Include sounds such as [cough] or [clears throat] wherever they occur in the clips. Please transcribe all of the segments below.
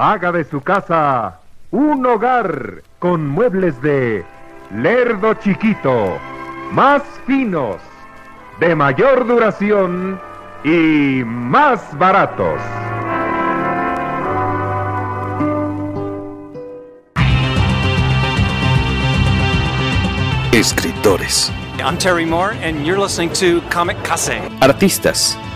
haga de su casa un hogar con muebles de Lerdo Chiquito, más finos, de mayor duración y más baratos. Escritores. I'm Terry Moore, and you're listening to Comic Case. Artistas.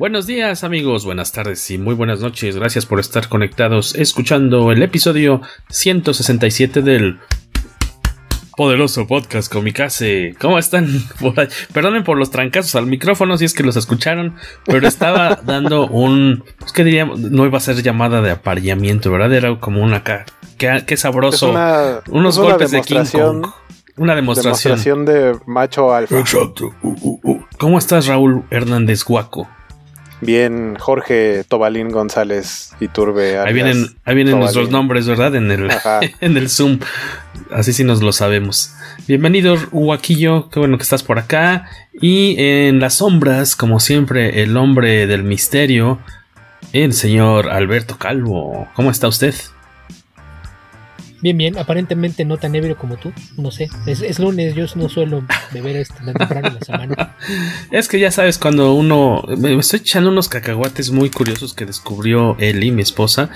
Buenos días amigos, buenas tardes y muy buenas noches. Gracias por estar conectados escuchando el episodio 167 del poderoso podcast Comicase. ¿Cómo están? [laughs] Perdonen por los trancazos al micrófono si es que los escucharon, pero estaba [laughs] dando un... Pues, ¿Qué diríamos? No iba a ser llamada de apareamiento, ¿verdad? Era como una... Qué, qué sabroso. Una, Unos golpes de King Kong. Una demostración. demostración de macho alfa. Exacto. Uh, uh, uh. ¿Cómo estás, Raúl Hernández Guaco? Bien, Jorge Tobalín González Iturbe. Ahí vienen, ahí vienen nuestros nombres, ¿verdad? En el, [laughs] en el Zoom. Así sí nos lo sabemos. Bienvenido, Huaquillo. Qué bueno que estás por acá. Y en las sombras, como siempre, el hombre del misterio, el señor Alberto Calvo. ¿Cómo está usted? Bien, bien, aparentemente no tan ebrio como tú, no sé, es, es lunes, yo no suelo beber este tan temprano en la semana. [laughs] es que ya sabes, cuando uno, me estoy echando unos cacahuates muy curiosos que descubrió Eli, mi esposa,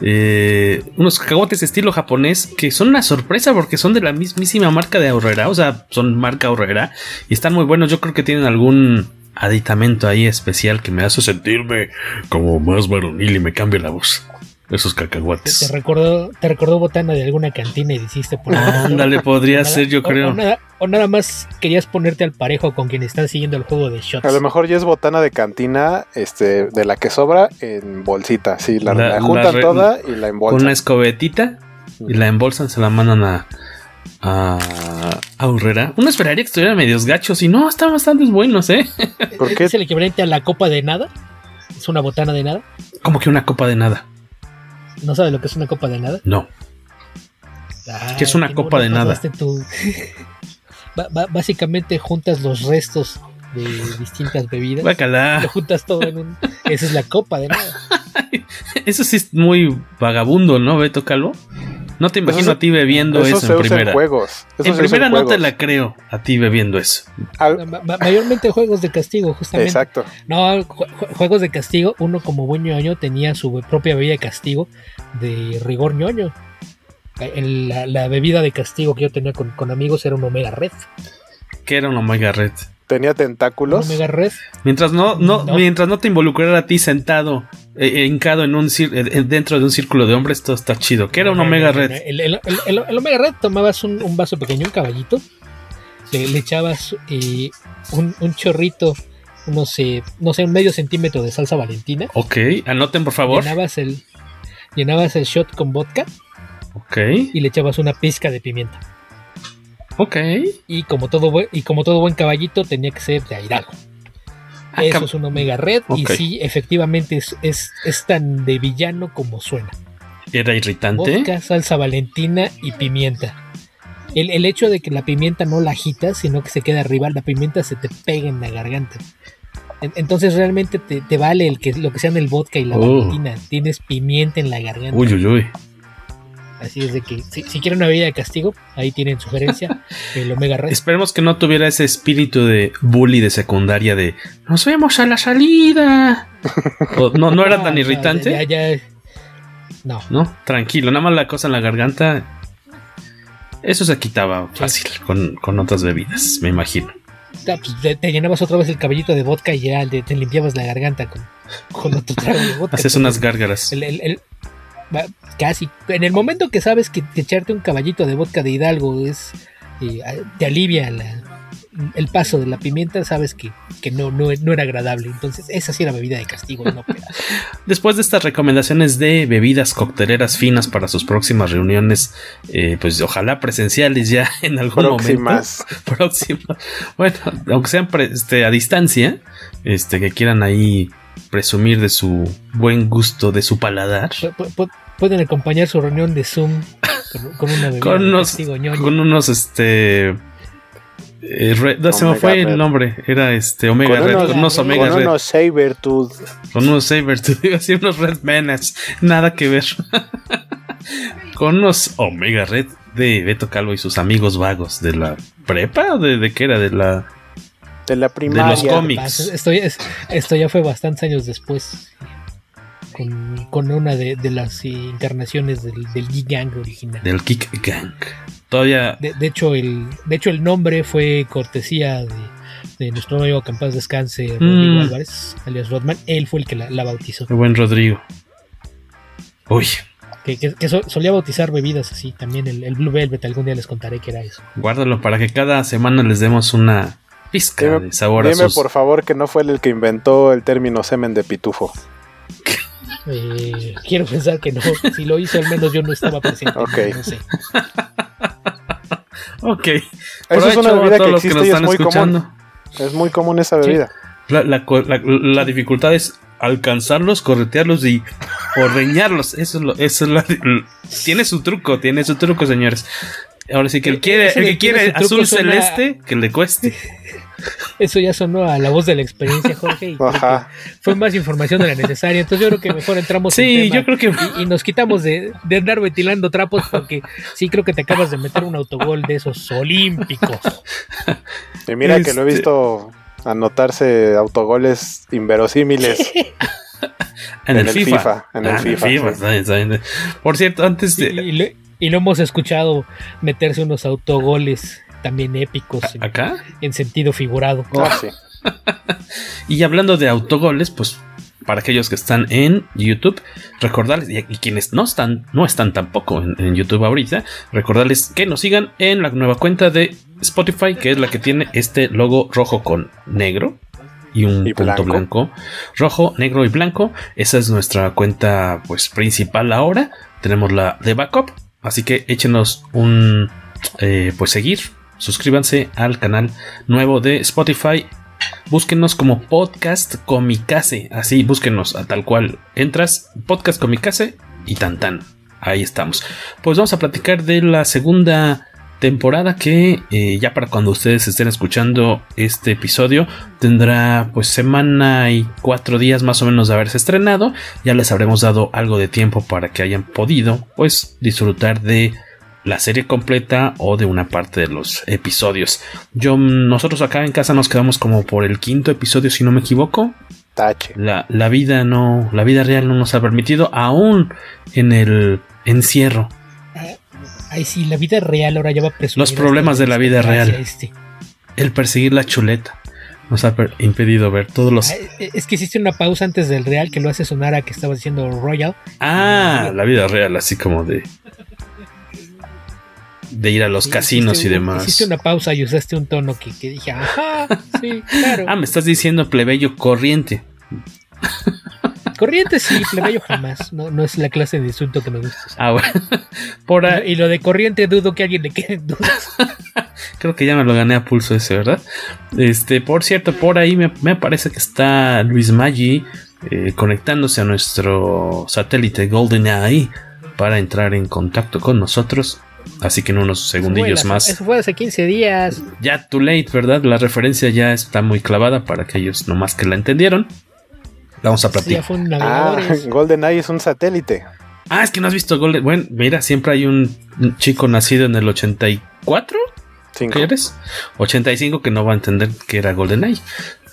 eh, unos cacahuates estilo japonés que son una sorpresa porque son de la mismísima marca de Aurrera, o sea, son marca Aurrera y están muy buenos, yo creo que tienen algún aditamento ahí especial que me hace sentirme como más varonil y me cambia la voz esos cacahuates. ¿Te recordó, te recordó botana de alguna cantina y hiciste por Ándale, podría ser, yo creo. O nada, o nada, más querías ponerte al parejo con quien están siguiendo el juego de shots. A lo mejor ya es botana de cantina, este, de la que sobra en bolsita. Sí, la, la, la juntan la toda y la embolsan. Una escobetita y la embolsan, se la mandan a. A, a Urrera. Uno esperaría que estuvieran medios gachos y no, están bastante buenos, ¿eh? ¿Por [laughs] qué? ¿Es el equivalente a la copa de nada? ¿Es una botana de nada? Como que una copa de nada. ¿No sabes lo que es una copa de nada? No. ¿Qué es una copa de nada? Tu... [laughs] básicamente juntas los restos de distintas bebidas. Bacala. Lo juntas todo en un. Esa es la copa de nada. [laughs] Eso sí es muy vagabundo, ¿no, Beto Calvo? No te imagino eso, a ti bebiendo eso, eso en primera. En, juegos. Eso en primera en no te la creo a ti bebiendo eso. Al... mayormente juegos de castigo, justamente. Exacto. No, ju juegos de castigo, uno como buen ñoño tenía su propia bebida de castigo de rigor ñoño. La, la bebida de castigo que yo tenía con, con, amigos era un Omega Red. ¿Qué era un Omega Red? Tenía tentáculos. ¿Un Omega Red. Mientras no, no, no. mientras no te involucrara a ti sentado, eh, hincado en un eh, dentro de un círculo de hombres, todo está chido. ¿Qué era un Omega Red? El, el, el, el, Omega Red tomabas un, un, vaso pequeño, un caballito, le, le echabas eh, un, un, chorrito, unos, eh, no sé, un medio centímetro de salsa valentina. Ok, anoten por favor. Llenabas el, llenabas el shot con vodka. Ok. Y le echabas una pizca de pimienta. Ok. Y como todo, buen, y como todo buen caballito, tenía que ser de Hidalgo. Ah, Eso es un Omega Red. Okay. Y sí, efectivamente es, es, es, tan de villano como suena. ¿Era irritante? Vodka, salsa valentina y pimienta. El, el, hecho de que la pimienta no la agitas, sino que se queda arriba, la pimienta se te pega en la garganta. Entonces realmente te, te vale el que, lo que sean el vodka y la Oh. valentina. Tienes pimienta en la garganta. Uy, uy, uy. Así es de que si, quieren una bebida de castigo, ahí tienen sugerencia [laughs] el Omega Red. Esperemos que no tuviera ese espíritu de bully de secundaria de nos vemos a la salida. no, no era [laughs] tan irritante. Ya, ya, no. No, tranquilo, nada más la cosa en la garganta. Eso se quitaba fácil con, otras bebidas, me imagino. Pues, te, llenabas otra vez el cabellito de vodka y ya te, limpiabas la garganta con, con otro trago de vodka. Haces unas gárgaras. el, casi. En el momento que sabes que, echarte un caballito de vodka de Hidalgo es eh, te alivia el paso de la pimienta, sabes que, no, no, era agradable. Entonces, esa sí era bebida de castigo. [laughs] Después de estas recomendaciones de bebidas cocteleras finas para sus próximas reuniones, eh, pues ojalá presenciales ya [laughs] en algún Próximas. momento. [laughs] Próximas. Bueno, aunque sean este, a distancia, este, que quieran ahí presumir de su buen gusto, de su paladar. pueden acompañar su reunión de Zoom con, una con unos, con unos este eh, se me fue el nombre, era este Omega Red, con unos Omega con Unos Sabertooth. Con unos Sabertooth, [laughs] iba a decir unos Red Menace, nada que ver. [laughs] con unos Omega Red de Beto Calvo y sus amigos vagos de la prepa o de, de qué era, de la de la primaria. De los cómics. Esto, esto ya fue bastantes años después. Con, una de, las internaciones del, del Geek Gang original. Del Geek Gang. Todavía. De, hecho, el, de hecho, el nombre fue cortesía de, nuestro amigo Campas Descanse, Rodrigo mm. Álvarez, alias Rodman. Él fue el que la, bautizó. Qué buen Rodrigo. Uy. Que, solía bautizar bebidas así. También el, el Blue Velvet, algún día les contaré que era eso. Guárdalo para que cada semana les demos una Pizca de sabor dime por favor que no fue el que inventó el término semen de pitufo. Eh, quiero pensar que no. Si lo hizo, al menos yo no estaba presente. Ok. No sé. [laughs] ok. Eso es una bebida que existe y es muy común. Es muy común esa bebida. La, dificultad es alcanzarlos, corretearlos y ordeñarlos. Eso es lo, eso es la, tiene su truco, tiene su truco, señores. Ahora sí que el, quiere, el que quiere azul celeste, que le cueste. [laughs] Eso ya sonó a la voz de la experiencia, Jorge. Fue más información de la necesaria. Entonces yo creo que mejor entramos sí, yo creo que... y, nos quitamos de, andar ventilando trapos porque sí creo que te acabas de meter un autogol de esos olímpicos. Y mira que lo he este visto anotarse autogoles inverosímiles. en, el, FIFA. En el FIFA. Ah, Por cierto, antes de... Y lo hemos escuchado meterse unos autogoles también épicos. ¿Acá? En, sentido figurado. Ah, [laughs] y hablando de autogoles, pues para aquellos que están en YouTube, recordarles, y, quienes no están, no están tampoco en, YouTube ahorita, recordarles que nos sigan en la nueva cuenta de Spotify, que es la que tiene este logo rojo con negro y un punto blanco. Rojo, negro y blanco. Esa es nuestra cuenta pues principal ahora. Tenemos la de backup, Así que échenos un eh, pues seguir, suscríbanse al canal nuevo de Spotify. Búsquenos como Podcast Comicase. Así, búsquenos a tal cual. Entras, Podcast Comicase y tan tan. Ahí estamos. Pues vamos a platicar de la segunda temporada que eh, ya para cuando ustedes estén escuchando este episodio tendrá pues semana y cuatro días más o menos de haberse estrenado. Ya les habremos dado algo de tiempo para que hayan podido pues disfrutar de la serie completa o de una parte de los episodios. Yo nosotros acá en casa nos quedamos como por el quinto episodio si no me equivoco. Tache. La, la vida no la vida real no nos ha permitido aún en el encierro Ay, sí, la vida real ahora ya va a Los problemas de la vida real. Este. El perseguir la chuleta nos ha impedido ver todos los. E, es que hiciste una pausa antes del real que lo hace sonar a que estaba diciendo Royal. Ah, la vida real, así como de. De ir a los casinos y demás. Hiciste una pausa y usaste un tono que, que dije, ajá, sí, claro. Ah, me estás diciendo plebeyo corriente. [laughs] Corriente sí, plebeyo jamás. No, no es la clase de insulto que me gusta. Ah, bueno. Por Y lo de corriente dudo que alguien le quede dudas. [laughs] Creo que ya me lo gané a pulso ese, ¿verdad? Este, por cierto, por ahí me, parece que está Luis Maggi eh, conectándose a nuestro satélite GoldenEye para entrar en contacto con nosotros. Así que en unos segundillos más. Eso fue hace 15 días. Ya too late, ¿verdad? La referencia ya está muy clavada para aquellos nomás que la entendieron. Vamos a platicar. ah, [laughs] GoldenEye es un satélite. Ah, es que no has visto Golden. Bueno, mira, siempre hay un chico nacido en el 84. ¿Qué eres? 85 que no va a entender que era GoldenEye.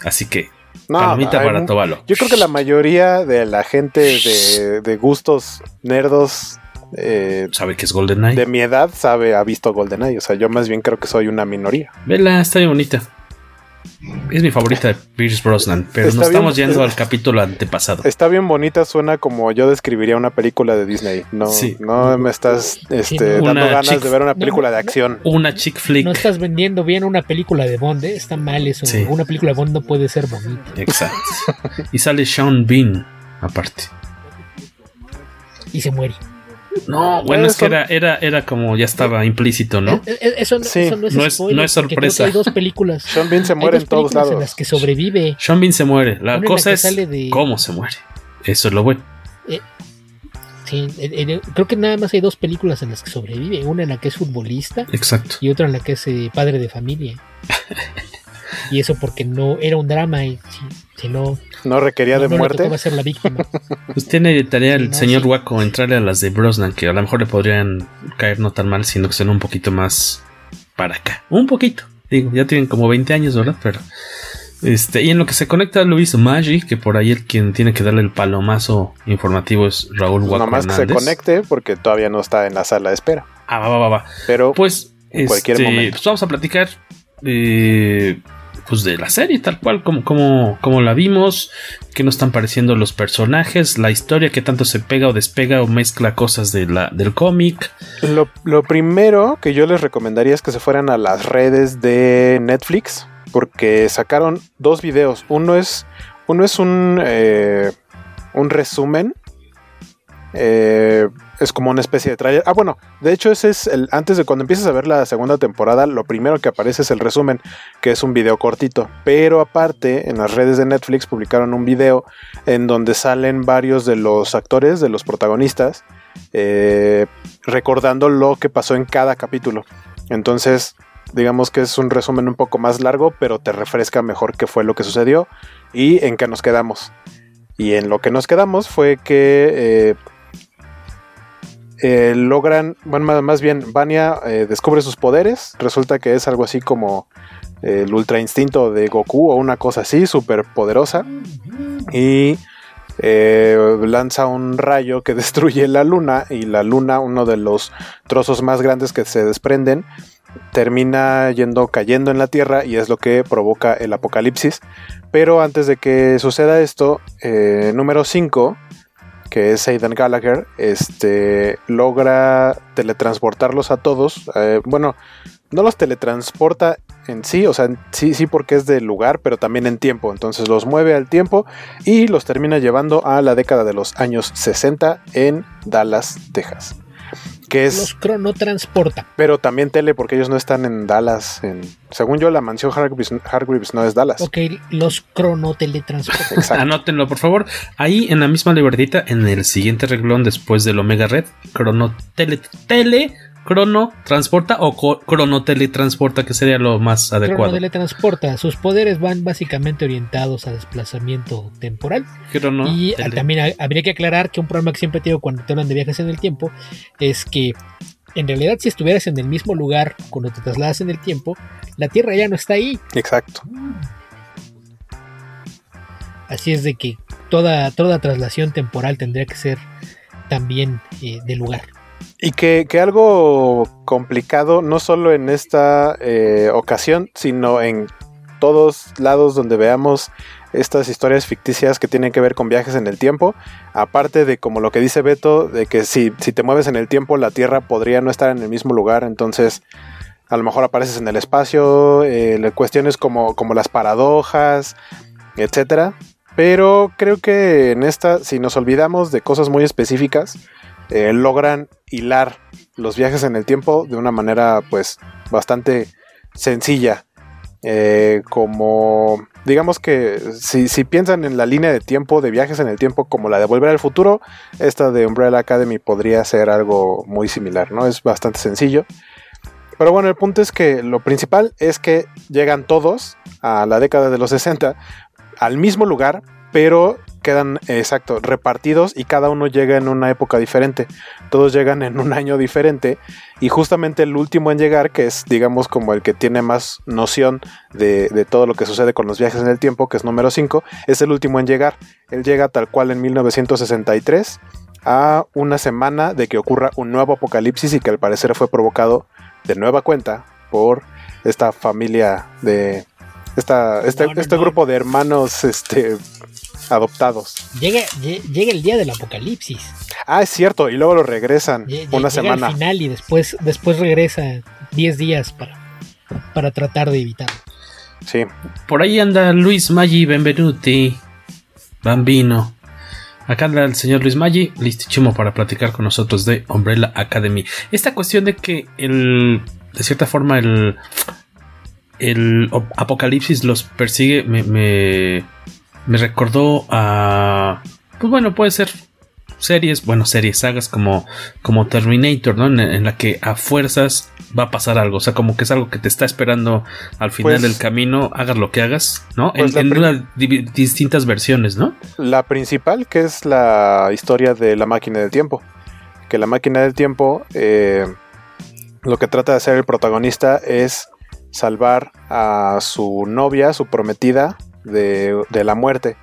Así que no, palomita para Tobalo. Yo creo que la mayoría de la gente de, gustos nerdos eh, sabe que es GoldenEye. De mi edad sabe, ha visto GoldenEye. O sea, yo más bien creo que soy una minoría. Vela, está bien bonita. Es mi favorita de Pierce Brosnan, pero nos estamos yendo al capítulo antepasado. Está bien bonita, suena como yo describiría una película de Disney. No, no me estás este, dando ganas de ver una película de acción. Una chick flick. No estás vendiendo bien una película de Bond, ¿eh? está mal eso. Una película de Bond no puede ser bonita. Exacto. y sale Sean Bean, aparte. Y se muere. No, bueno, es que era, era, era como ya estaba implícito, ¿no? Eh, eh, eso, no, es, no, es, sorpresa. Hay dos películas. [laughs] Sean Bean se muere en todos lados. En las que sobrevive. Sean Bean se muere. La cosa es cómo se muere. Eso es lo bueno. Eh, sí, creo que nada más hay dos películas en las que sobrevive. Una en la que es futbolista. Exacto. Y otra en la que es padre de familia. [laughs] y eso porque no era un drama y si, no no requería de muerte. Va a ser la víctima. Pues tiene tarea el señor Waco entrarle a las de Brosnan, que a lo mejor le podrían caer no tan mal, sino que sean un poquito más para acá. Un poquito. Digo, ya tienen como 20 años, ¿verdad? Pero. Este, y en lo que se conecta Luis Maggi, que por ahí el quien tiene que darle el palomazo informativo es Raúl Waco. No más que se conecte porque todavía no está en la sala de espera. Ah, va, va, va. Pero pues en cualquier este, momento. Pues vamos a platicar eh, pues de la serie, tal cual, como, como, como la vimos, qué nos están pareciendo los personajes, la historia que tanto se pega o despega o mezcla cosas de la, del cómic. Lo, lo primero que yo les recomendaría es que se fueran a las redes de Netflix, porque sacaron dos videos. Uno es, uno es un, eh, un resumen. Eh, es como una especie de trailer. Ah, bueno, de hecho ese es el antes de cuando empieces a ver la segunda temporada, lo primero que aparece es el resumen, que es un video cortito. Pero aparte, en las redes de Netflix publicaron un video en donde salen varios de los actores, de los protagonistas, eh, recordando lo que pasó en cada capítulo. Entonces, digamos que es un resumen un poco más largo, pero te refresca mejor qué fue lo que sucedió y en qué nos quedamos. Y en lo que nos quedamos fue que eh, eh, logran, bueno, más bien, Vania eh, descubre sus poderes. Resulta que es algo así como eh, el ultra instinto de Goku o una cosa así, súper poderosa. Y lanza un rayo que [laughs] destruye la luna. Y la luna, uno de los trozos más grandes que se desprenden, termina yendo cayendo en la Tierra y es lo que provoca el apocalipsis. Pero antes de que suceda esto, número 5 que es Aidan Gallagher, este, logra teletransportarlos a todos. Eh, bueno, no los teletransporta en sí, o sea, sí, sí porque es del lugar, pero también en tiempo. Entonces los mueve al tiempo y los termina llevando a la década de los años 60 en Dallas, Texas que es... Los cronotransporta. Pero también tele, porque ellos no están en Dallas. En, según yo, la mansión Hargreaves, no es Dallas. Ok, los cronoteletransporta. [laughs] Anótenlo, por favor. Ahí en la misma libretita, en el siguiente reglón después del Omega Red, cronotele... Crono transporta o crono teletransporta, que sería lo más adecuado. Crono teletransporta. Sus poderes van básicamente orientados a desplazamiento temporal. y también habría que aclarar que un problema que siempre tengo cuando te hablan de viajes en el tiempo es que en realidad si estuvieras en el mismo lugar cuando te trasladas en el tiempo, la Tierra ya no está ahí. Exacto. Así es de que toda, toda traslación temporal tendría que ser también eh, de lugar. Y que, algo complicado, no solo en esta eh, ocasión, sino en todos lados donde veamos estas historias ficticias que tienen que ver con viajes en el tiempo, aparte de como lo que dice Beto, de que si, si te mueves en el tiempo, la Tierra podría no estar en el mismo lugar, entonces a lo mejor apareces en el espacio, eh, cuestiones como, como las paradojas, etcétera. Pero creo que en esta, si nos olvidamos de cosas muy específicas, eh, logran hilar los viajes en el tiempo de una manera pues bastante sencilla. Eh, como digamos que si, si, piensan en la línea de tiempo de viajes en el tiempo como la de Volver al Futuro, esta de Umbrella Academy podría ser algo muy similar, ¿no? Es bastante sencillo. Pero bueno, el punto es que lo principal es que llegan todos a la década de los 60 al mismo lugar, pero quedan, exacto, repartidos y cada uno llega en una época diferente. Todos llegan en un [laughs] año diferente y justamente el último en llegar, que es digamos como el que tiene más noción de, de todo lo que sucede con los viajes en el tiempo, que es número 5, es el último en llegar. Él llega tal cual en 1963 a una semana de que ocurra un nuevo apocalipsis y que al parecer fue provocado de nueva cuenta por esta familia de esta, este, No, no, este no. grupo de hermanos este, adoptados. Llega, lle- llega el día del apocalipsis. Ah, es cierto, y luego lo regresan Lle- una llega semana. al final y después, después regresa 10 días para, para tratar de evitarlo. Sí, Por ahí anda Luis Maggi Benvenuti, Bambino. Acá anda el señor Luis Maggi, listísimo para platicar con nosotros de Umbrella Academy. Esta cuestión de que el, de cierta forma el, el apocalipsis los persigue me, me, me recordó a, pues bueno, puede ser series, bueno, series, sagas como, como Terminator, ¿no? En, en la que a fuerzas va a pasar algo, o sea, como que es algo que te está esperando al final Pues- del camino, hagas lo que hagas, ¿no? Pues en en unas distintas versiones, ¿no? la principal que es la historia de la máquina del tiempo. Que la máquina del tiempo eh, lo que trata de hacer el protagonista es salvar a su novia, su prometida, de, la muerte.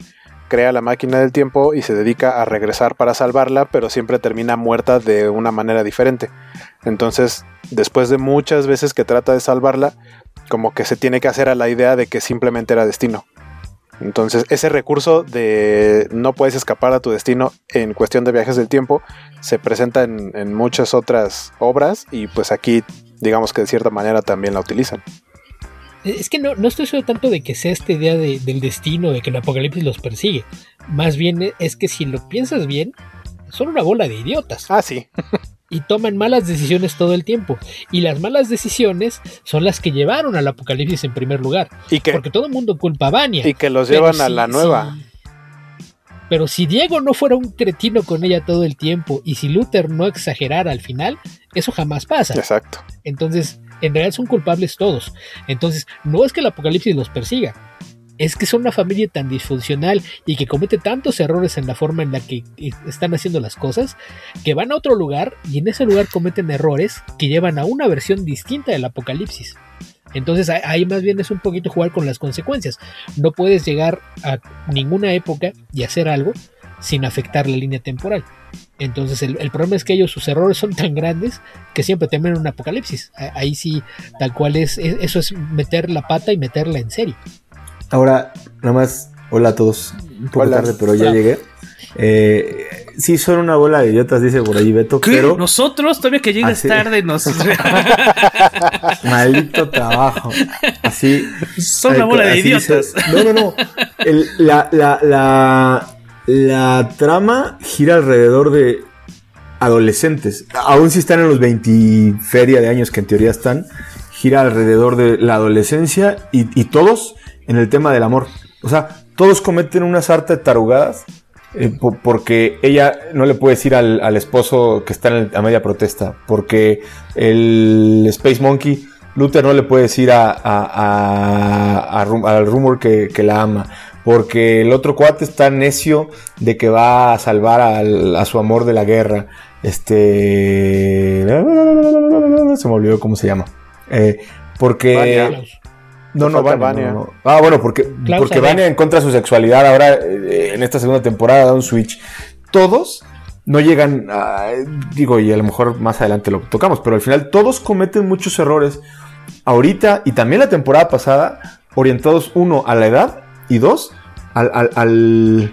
Crea la máquina del tiempo y se dedica a regresar para salvarla, pero siempre termina muerta de una manera diferente. Entonces, después de muchas veces que trata de salvarla, como que se tiene que hacer a la idea de que simplemente era destino. Entonces, ese recurso de no puedes escapar a tu destino en cuestión de viajes del tiempo se presenta en, en muchas otras obras y pues aquí digamos que de cierta manera también la utilizan. Es que no, no estoy seguro tanto de que sea esta idea de- del destino, de que el apocalipsis los persigue. Más bien es que si lo piensas bien, son una bola de idiotas. Ah, sí. y toman malas decisiones todo el tiempo. Y las malas decisiones son las que llevaron al apocalipsis en primer lugar. Y que, Porque todo el mundo culpa a Vania. y que los llevan a si- la nueva. si- pero si Diego no fuera un cretino con ella todo el tiempo y si Luther no exagerara al final, eso jamás pasa. Exacto. Entonces, en realidad son culpables todos. Entonces, no es que el apocalipsis los persiga. Es que son una familia tan disfuncional y que comete tantos errores en la forma en la que eh, están haciendo las cosas que van a otro lugar y en ese lugar cometen errores que llevan a una versión distinta del apocalipsis. Entonces ahí- ahí más bien es un poquito jugar con las consecuencias. No puedes llegar a ninguna época y hacer algo sin afectar la línea temporal. Entonces el, el problema es que ellos, sus errores son tan grandes que siempre temen un apocalipsis. Ahí sí, tal cual es, es- eso es meter la pata y meterla en serio. Ahora, nada más, hola a todos. Un poco Hola. tarde, pero ya Hola. llegué. Eh, sí, son una bola de idiotas, dice por ahí Beto, ¿Qué? pero Nosotros todavía que llegas Así- tarde nos [laughs] [laughs] maldito trabajo. Así. son una Ay, bola de idiotas. dice- no, no, no. El- la, la, la, la trama gira alrededor de adolescentes. Aún si están en los 20 feria de años que en teoría están, gira alrededor de la adolescencia y, todos en el tema del amor. O sea, todos cometen una sarta de tarugadas eh, po- porque ella no le puede decir al, esposo que está en a media protesta, porque el Space Monkey, Luther no le puede decir a, al Rumor que la ama, porque el otro cuate está necio de que va a salvar al- a su amor de la guerra. Este. Se me olvidó cómo se llama. Eh, porque. Vania. No, no, Vania, Vania. no, no. Ah, bueno, porque, Klaus porque. Vania en contra de su sexualidad ahora eh, en esta segunda temporada da un switch. Todos no llegan a, digo, y a lo mejor más adelante lo tocamos, pero al final todos cometen muchos errores ahorita y también la temporada pasada, orientados uno a la edad y dos al, al- al-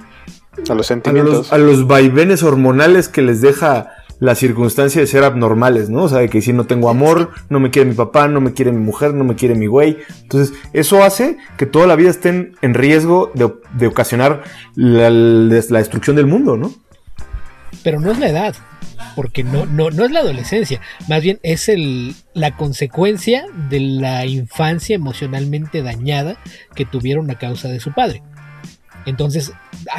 A los a sentimientos. los, a los vaivenes hormonales que les deja la circunstancia de ser abnormales, ¿no? O sea, de que si no tengo amor, no me quiere mi papá, no me quiere mi mujer, no me quiere mi güey. Entonces, eso hace que toda la vida estén en riesgo de, de ocasionar la, la destrucción del mundo, ¿no? Pero no es la edad, porque no, no, no es la adolescencia, más bien es el, la consecuencia de la infancia emocionalmente dañada que tuvieron a causa de su padre. Entonces,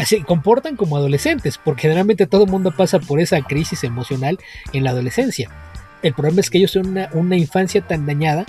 se comportan como adolescentes, porque generalmente todo el mundo pasa por esa crisis emocional en la adolescencia. El problema es que ellos tienen una, una infancia tan dañada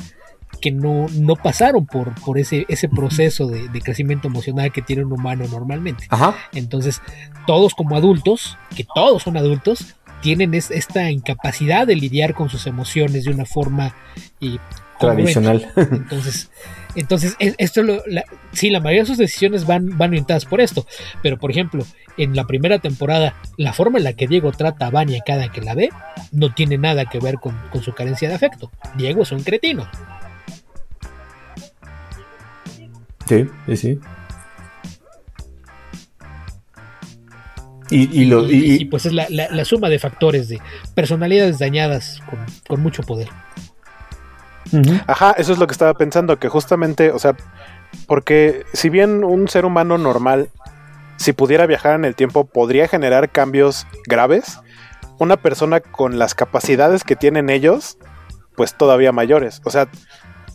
que no, no pasaron por, por ese, ese proceso de, de crecimiento emocional que tiene un humano normalmente. Ajá. Entonces, todos como adultos, que todos son adultos, tienen es, esta incapacidad de lidiar con sus emociones de una forma y tradicional. Entonces, entonces esto lo, la, sí, la mayoría de sus decisiones van, van orientadas por esto. Pero, por ejemplo, en la primera temporada, la forma en la que Diego trata a Vania cada que la ve no tiene nada que ver con, con su carencia de afecto. Diego es un cretino. Sí, sí, sí. Y, y, lo, y, y, pues es la, la, la, suma de factores de personalidades dañadas con, con mucho poder. Uh -huh. Ajá, eso es lo que estaba pensando, que justamente, o sea, porque si bien un ser humano normal, si pudiera viajar en el tiempo, podría generar cambios graves, una persona con las capacidades que tienen ellos, pues todavía mayores. O sea,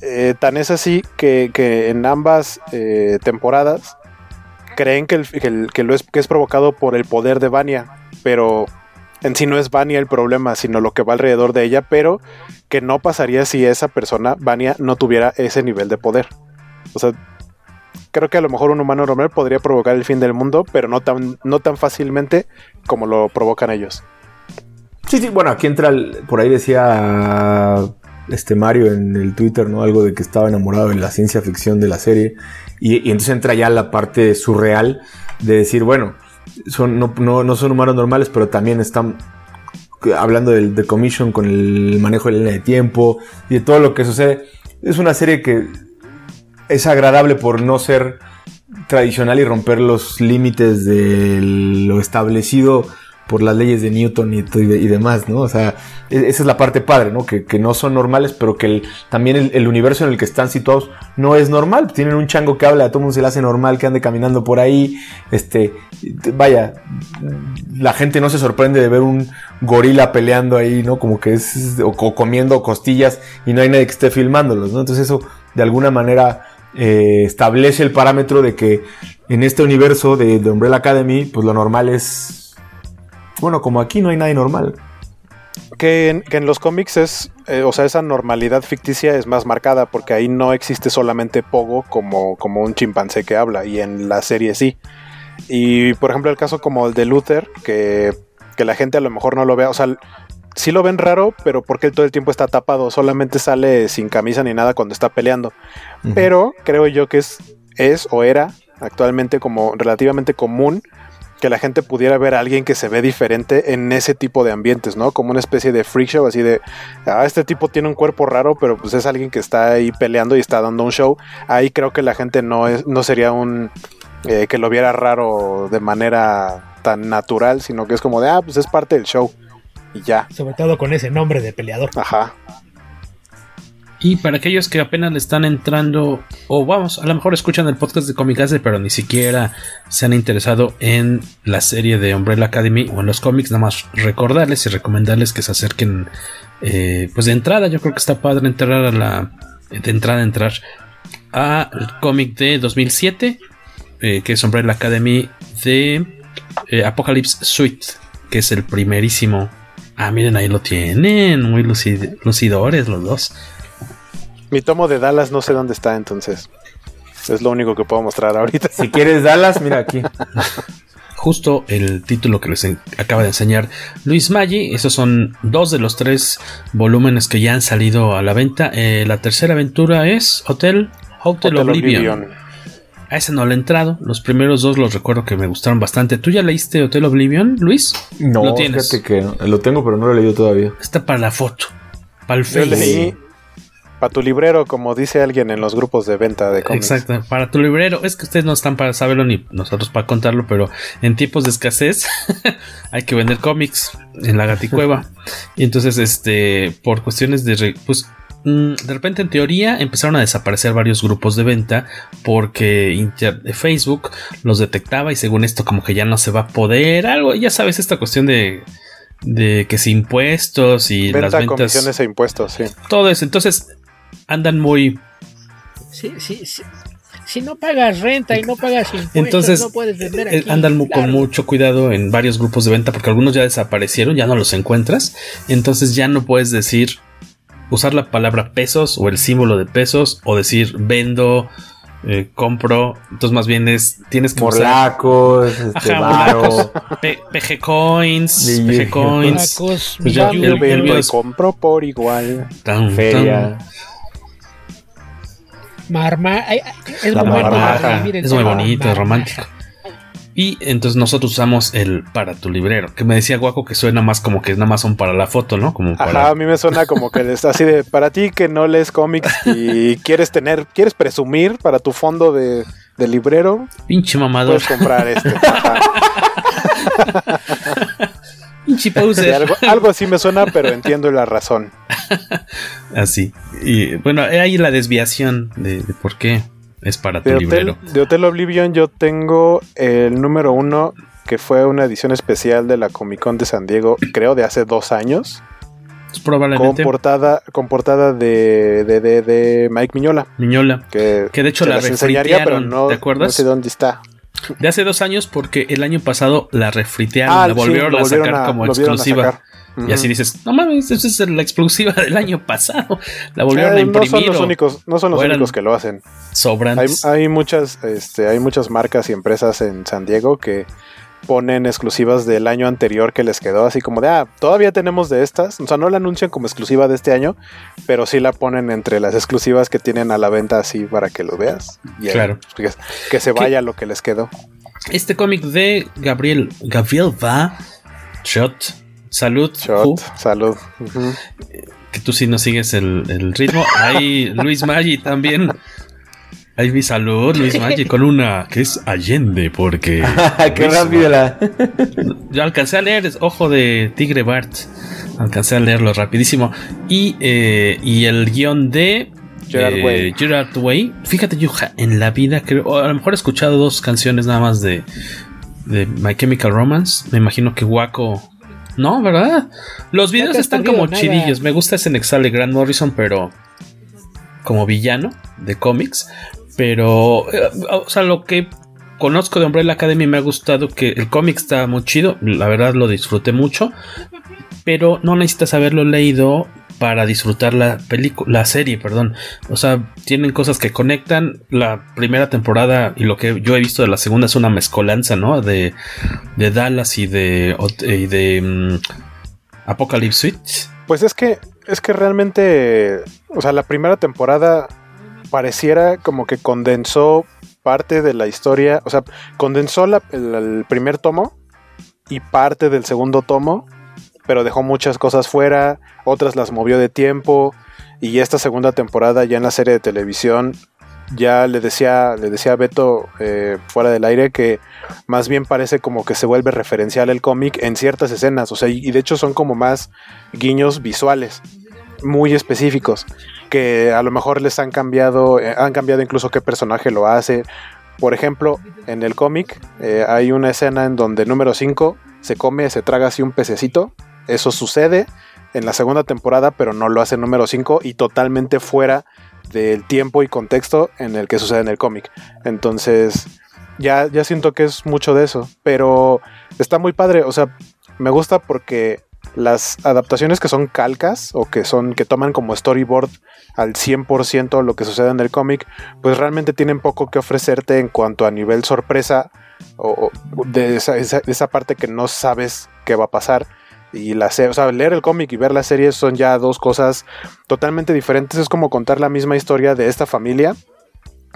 eh, tan es así que, que en ambas eh, temporadas creen que, el, que, es, que es provocado por el poder de Vania, pero en sí no es Vania el problema, sino lo que va alrededor de ella, pero que no pasaría si esa persona, Vania, no tuviera ese nivel de poder. O sea, creo que a lo mejor un humano normal podría provocar el fin del mundo, pero no tan, no tan fácilmente como lo provocan ellos. Sí, sí, bueno, aquí entra, el, por ahí decía este Mario en el Twitter, ¿no? Algo de que estaba enamorado de la ciencia ficción de la serie. Y, entonces entra ya la parte surreal de decir, bueno, son, no, no, no, son humanos normales, pero también están hablando del de Commission con el manejo de la línea de tiempo y de todo lo que sucede. Es una serie que es agradable por no ser tradicional y romper los límites de lo establecido por las leyes de Newton y, y, demás, ¿no? O sea, esa es la parte padre, ¿no? Que, no son normales, pero que el, también el, el, universo en el que están situados no es normal. Tienen un chango que habla, a todo mundo se le hace normal que ande caminando por ahí. Este, vaya, la gente no se sorprende de ver un gorila peleando ahí, ¿no? Como que es, o, o comiendo costillas y no hay nadie que esté filmándolos, ¿no? Entonces eso, de alguna manera, eh, establece el parámetro de que en este universo de, de Umbrella Academy, pues lo normal es bueno, como aquí no hay nadie normal. Que en, que en los cómics es, eh, o sea, esa normalidad ficticia es más marcada porque ahí no existe solamente Pogo como, como un chimpancé que habla y en la serie sí. Y por ejemplo el caso como el de Luther, que, que la gente a lo mejor no lo vea, o sea, sí lo ven raro, pero porque él todo el tiempo está tapado, solamente sale sin camisa ni nada cuando está peleando. Uh -huh. Pero creo yo que es, es o era actualmente como relativamente común que la gente pudiera ver a alguien que se ve diferente en ese tipo de ambientes, ¿no? Como una especie de freak show, así de, ah, este tipo tiene un cuerpo raro, pero pues es alguien que está ahí peleando y está dando un show. Ahí creo que la gente no, es, no sería un, eh, que lo viera raro de manera tan natural, sino que es como de, ah, pues es parte del show. Y ya. Sobre todo con ese nombre de peleador. Ajá. Y para aquellos que apenas le están entrando, o vamos, a lo mejor escuchan el podcast de Comicase, pero ni siquiera se han interesado en la serie de Umbrella Academy o en los cómics, nada más recordarles y recomendarles que se acerquen, eh, pues de entrada, yo creo que está padre entrar a la, de entrada entrar a cómic de 2007, eh, que es Umbrella Academy de eh, Apocalypse Suite, que es el primerísimo. Ah, miren, ahí lo tienen, muy lucid lucidores los dos. Mi tomo de Dallas no sé dónde está, entonces. Es lo único que puedo mostrar ahorita. Si quieres Dallas, mira aquí. [laughs] Justo el título que les acaba de enseñar Luis Maggi. Esos son dos de los tres volúmenes que ya han salido a la venta. Eh, la tercera aventura es Hotel, Hotel, Hotel Oblivion. Oblivion. A ese no le he entrado. Los primeros dos los recuerdo que me gustaron bastante. ¿Tú ya leíste Hotel Oblivion, Luis? No, ¿Lo tienes? fíjate que lo tengo, pero no lo he leído todavía. Está para la foto. Para el Facebook. Para tu librero, como dice alguien en los grupos de venta de cómics. Exacto, para tu librero. Es que ustedes no están para saberlo ni nosotros para contarlo, pero en tiempos de escasez [laughs] hay que vender cómics en la gaticueva. [laughs] y entonces, este, por cuestiones de, pues, de repente en teoría empezaron a desaparecer varios grupos de venta porque Facebook los detectaba y según esto como que ya no se va a poder algo ya sabes esta cuestión de de que si impuestos y Venta, las ventas comisiones e impuestos sí todo eso entonces andan muy sí, sí, sí. Si no pagas renta y no pagas impuestos, Entonces, no puedes vender aquí. andan claro. con mucho cuidado en varios grupos de venta porque algunos ya desaparecieron, ya no los encuentras. Entonces ya no puedes decir usar la palabra pesos o el símbolo de pesos o decir vendo, eh, compro. Entonces, más bien es. Tienes que Morlacos, este, Ajá, PG Coins, PG Coins. Pues ya, el, el, vendo y compro por igual. Tan, Feria. Tan. Marma, es, la muy marmaja. es muy bonito, es romántico. Y entonces nosotros usamos el para tu librero, que me decía Guaco que suena más como que es nada más son para la foto, ¿no? Como para... Ajá, a mí me suena como que es así de para ti que no lees cómics y quieres tener, quieres presumir para tu fondo de, de librero. Pinche mamador. Puedes comprar este. [laughs] Pinche [laughs] poser. algo, algo, así me suena, pero entiendo la razón. [laughs] así. Y bueno, hay la desviación de, de por qué es para tu de librero. Hotel, de Hotel Oblivion yo tengo el número uno, que fue una edición especial de la Comic Con de San Diego, creo de hace dos años. Pues probablemente. Con portada, con portada de, de, de, de Mike Miñola. Miñola. Que, que de hecho la refritearon, pero no, ¿te acuerdas? No sé dónde está. De hace dos años porque el año pasado la refritearon, ah, la volvieron, sí, a sacar a, como exclusiva. Y así dices, no mames, esa es la exclusiva del año pasado. La volvieron eh, a imprimir. No son los únicos, no son los únicos que lo hacen. Sobrantes. Hay, hay, muchas, este, hay muchas marcas y empresas en San Diego que ponen exclusivas del año anterior que les quedó, así como de, ah, todavía tenemos de estas. O sea, no la anuncian como exclusiva de este año, pero sí la ponen entre las exclusivas que tienen a la venta así para que lo veas. Y claro. Que, que se vaya lo que les quedó. Este cómic de Gabriel, Gabriel Va, Shot, Salud. Shot, salud. Uh -huh. Que tú sí no sigues el, el ritmo. Hay Luis Maggi también. Hay mi salud, Luis Maggi, con una que es Allende, porque. [laughs] ¡Qué rápido la! Yo alcancé a leer Ojo de Tigre Bart. Alcancé a leerlo rapidísimo. Y, eh, y el guion de. Gerard eh, Way. Gerard Way. Fíjate, yo en la vida creo. A lo mejor he escuchado dos canciones nada más de. De My Chemical Romance. Me imagino que Waco no, ¿verdad? Los videos no están como nada. chidillos. Me gusta ese Nexale Grant Morrison, pero como villano de cómics. Pero, eh, o sea, lo que conozco de Umbrella Academy me ha gustado que el cómic está muy chido. La verdad lo disfruté mucho. Pero no necesitas haberlo leído para disfrutar la película, la serie, perdón. O sea, tienen cosas que conectan. La primera temporada y lo que yo he visto de la segunda es una mezcolanza, ¿no? De, de Dallas y de, y de um, Apocalypse Switch. Pues es que, es que realmente, o sea, la primera temporada pareciera como que condensó parte de la historia, o sea, condensó el primer tomo y parte del segundo tomo pero dejó muchas cosas fuera, otras las movió de tiempo y esta segunda temporada ya en la serie de televisión ya le decía, le decía a Beto eh, fuera del aire que más bien parece como que se vuelve referencial el cómic en ciertas escenas, o sea, y de hecho son como más guiños visuales, muy específicos, que a lo mejor les han cambiado, eh, han cambiado incluso qué personaje lo hace. Por ejemplo, en el cómic eh, hay una escena en donde número 5 se come, se traga así un pececito eso sucede en la segunda temporada, pero no lo hace número 5 y totalmente fuera del tiempo y contexto en el que sucede en el cómic. Entonces, ya, ya siento que es mucho de eso, pero está muy padre. O sea, me gusta porque las adaptaciones que son calcas o que son que toman como storyboard al 100% lo que sucede en el cómic, pues realmente tienen poco que ofrecerte en cuanto a nivel sorpresa o, de, esa, parte que no sabes qué va a pasar y la o sea, leer el cómic y ver la serie son ya dos cosas totalmente diferentes. Es como contar la misma historia de esta familia,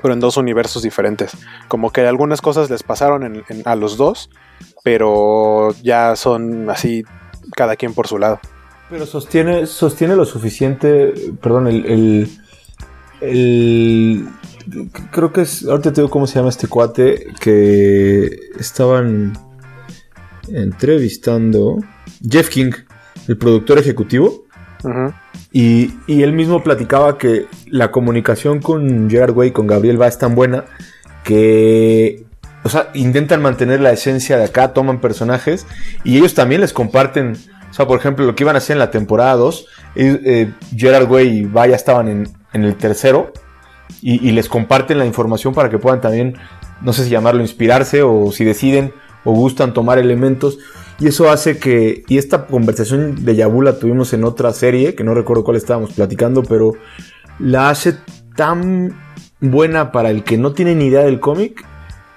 pero en dos universos diferentes. Como que algunas cosas les pasaron a los dos, pero ya son así cada quien por su lado. Pero sostiene, sostiene lo suficiente, perdón, el, el, el creo que es, ahorita te digo cómo se llama este cuate, que estaban entrevistando Jeff King, el productor ejecutivo. Uh -huh. y, y, él mismo platicaba que la comunicación con Gerard Way, con Gabriel, va es tan buena que, o sea, intentan mantener la esencia de acá, toman personajes y ellos también les comparten, o sea, por ejemplo, lo que iban a hacer en la temporada 2, eh, Gerard Way y Vaya estaban en, en el tercero y, y les comparten la información para que puedan también, no sé si llamarlo inspirarse o si deciden o gustan tomar elementos y eso hace que, y esta conversación de Yabu la tuvimos en otra serie, que no recuerdo cuál estábamos platicando, pero la hace tan buena para el que no tiene ni idea del cómic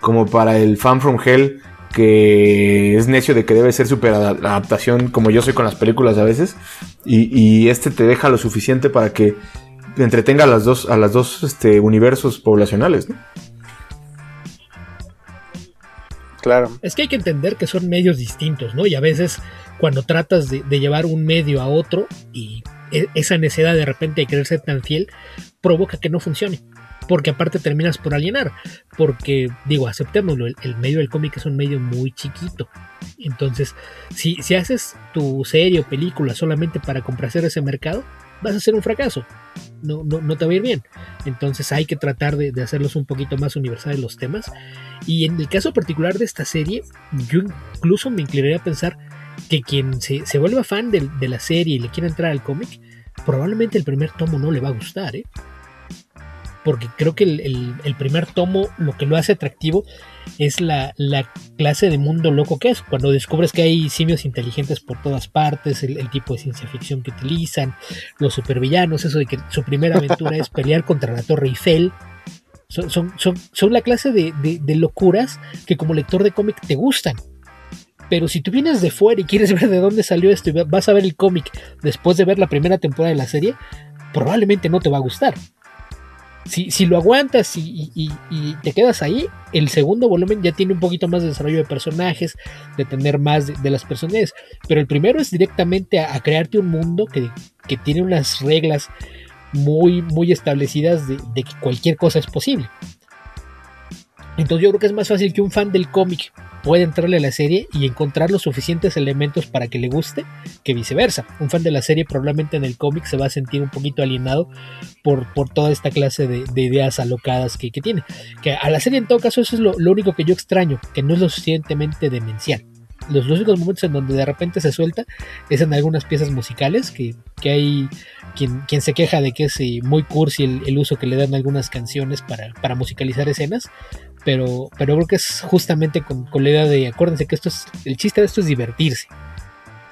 como para el fan from hell que es necio de que debe ser super adaptación como yo soy con las películas a veces y, este te deja lo suficiente para que entretenga a las dos a las dos este, universos poblacionales ¿no? Claro. Es que hay que entender que son medios distintos, ¿no? Y a veces cuando tratas de, llevar un medio a otro y e, esa necesidad de repente de querer ser tan fiel provoca que no funcione. Porque aparte terminas por alienar. Porque, digo, aceptémoslo, el, medio del cómic es un medio muy chiquito. Entonces, si, si haces tu serie o película solamente para complacer ese mercado, vas a ser un fracaso. No, no, te va a ir bien. Entonces hay que tratar de, hacerlos un poquito más universales los temas. Y en el caso particular de esta serie, yo incluso me inclinaría a pensar que quien se, se vuelva fan de, de, la serie y le quiera entrar al cómic, probablemente el primer tomo no le va a gustar, ¿eh? Porque creo que el, primer tomo lo que lo hace atractivo es la, clase de mundo loco que es, cuando descubres que hay simios inteligentes por todas partes, el, tipo de ciencia ficción que utilizan, los supervillanos, eso de que su primera aventura es pelear [laughs] contra la Torre Eiffel. Son, son, la clase de, de locuras que como lector de cómic te gustan. Pero si tú vienes de fuera y quieres [laughs] ver de dónde salió esto y vas a ver el cómic después de ver la primera temporada de la serie, probablemente no te va a gustar si, lo aguantas y, te quedas ahí, el segundo volumen ya tiene un poquito más de desarrollo de personajes, de tener más de, las personalidades. Pero el primero es directamente a, crearte un mundo que, tiene unas reglas muy, muy establecidas de que cualquier cosa es posible. Entonces yo creo que es más fácil que un fan del cómic pueda entrarle a la serie y encontrar los suficientes elementos para que le guste que viceversa. Un fan de la serie probablemente en el cómic se va a sentir un poquito alienado por, por toda esta clase de, ideas alocadas que, tiene. Que a la serie en todo caso eso es lo, único que yo extraño, que no es lo suficientemente demencial los únicos momentos en donde de repente se suelta es en algunas piezas musicales que, hay quien, quien, se queja de que es eh, muy cursi el, uso que le dan algunas canciones para, para musicalizar escenas pero, pero creo que es justamente con, con, la idea de acuérdense que esto es el chiste de esto es divertirse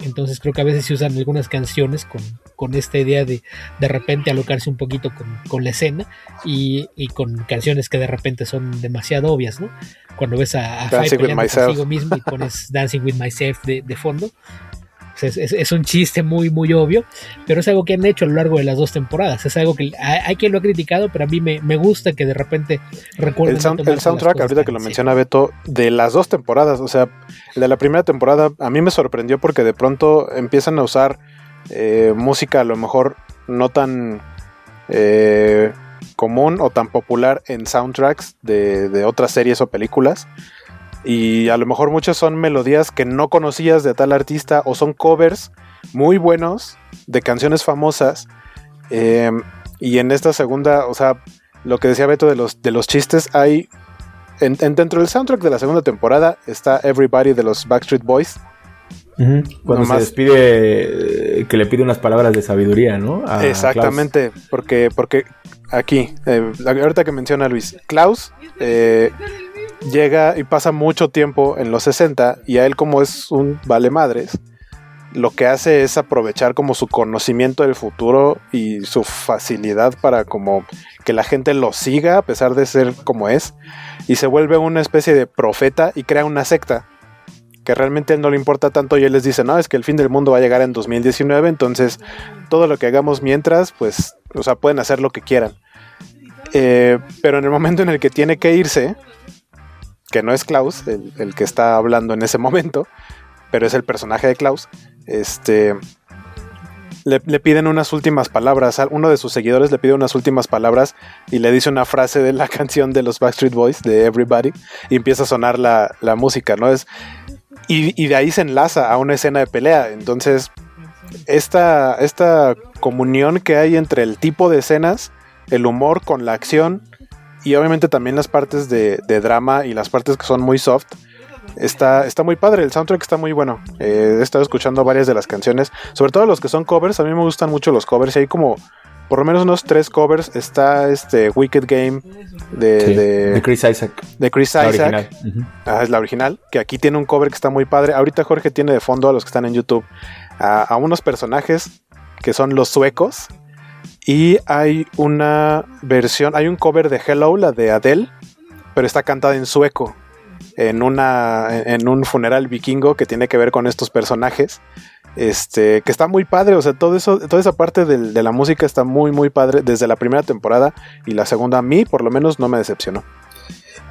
entonces creo que a veces se usan algunas canciones con, con esta idea de de repente alocarse un poquito con, con la escena y, y, con canciones que de repente son demasiado obvias, ¿no? Cuando ves a, a Dancing with consigo mismo y pones [laughs] Dancing with Myself de, de fondo, es, un chiste muy, muy obvio, pero es algo que han hecho a lo largo de las dos temporadas. Es algo que hay, quien lo ha criticado, pero a mí me, gusta que de repente recuerden. El, soundtrack, ahorita que lo menciona Beto, de las dos temporadas, o sea, el de la primera temporada, a mí me sorprendió porque de pronto empiezan a usar eh, música a lo mejor no tan eh, común o tan popular en soundtracks de, de otras series o películas y a lo mejor muchas son melodías que no conocías de tal artista o son covers muy buenos de canciones famosas. Em, y en esta segunda, o sea, lo que decía Beto de los, de los chistes, hay. En, dentro del soundtrack de la segunda temporada está Everybody de los Backstreet Boys. Cuando se despide, que le pide unas palabras de sabiduría, ¿no? exactamente, porque, porque aquí, eh, ahorita que menciona Luis, Klaus eh, llega y pasa mucho tiempo en los 60 y a él como es un vale madres, lo que hace es aprovechar como su conocimiento del futuro y su facilidad para como que la gente lo siga a pesar de ser como es y se vuelve una especie de profeta y crea una secta que realmente no le importa tanto y él les dice, no, es que el fin del mundo va a llegar en 2019, entonces todo lo que hagamos mientras, pues, o sea, pueden hacer lo que quieran. Eh, pero en el momento en el que tiene que irse, que no es Klaus, el, que está hablando en ese momento, pero es el personaje de Klaus, este, le, piden unas últimas palabras, uno de sus seguidores le pide unas últimas palabras y le dice una frase de la [laughs] canción de los Backstreet Boys, de Everybody, y empieza a sonar la, música, ¿no? Es, y, y, de ahí se enlaza a una escena de pelea, entonces esta, esta comunión que hay entre el tipo de escenas, el humor con la acción, y obviamente también las partes de, drama y las partes que son muy soft. Está, está muy padre, el soundtrack está muy bueno. Eh, he estado escuchando varias de las canciones, sobre todo los que son covers. A mí me gustan mucho los covers y hay como por lo menos unos tres covers. Está este Wicked Game de, Sí, de, de Chris Isaac. de Chris La Isaac. original. Ah, es la original. Que aquí tiene un cover que está muy padre. Ahorita Jorge tiene de fondo a los que están en YouTube a, a unos personajes que son los suecos. Y hay una versión, hay un cover de Hello, la de Adele, pero está cantada en sueco. En, una, en un funeral vikingo que tiene que ver con estos personajes. Este, que está muy padre, o sea, todo eso, toda esa parte de la música está muy, muy padre desde la primera temporada y la segunda a mí, por lo menos, no me decepcionó.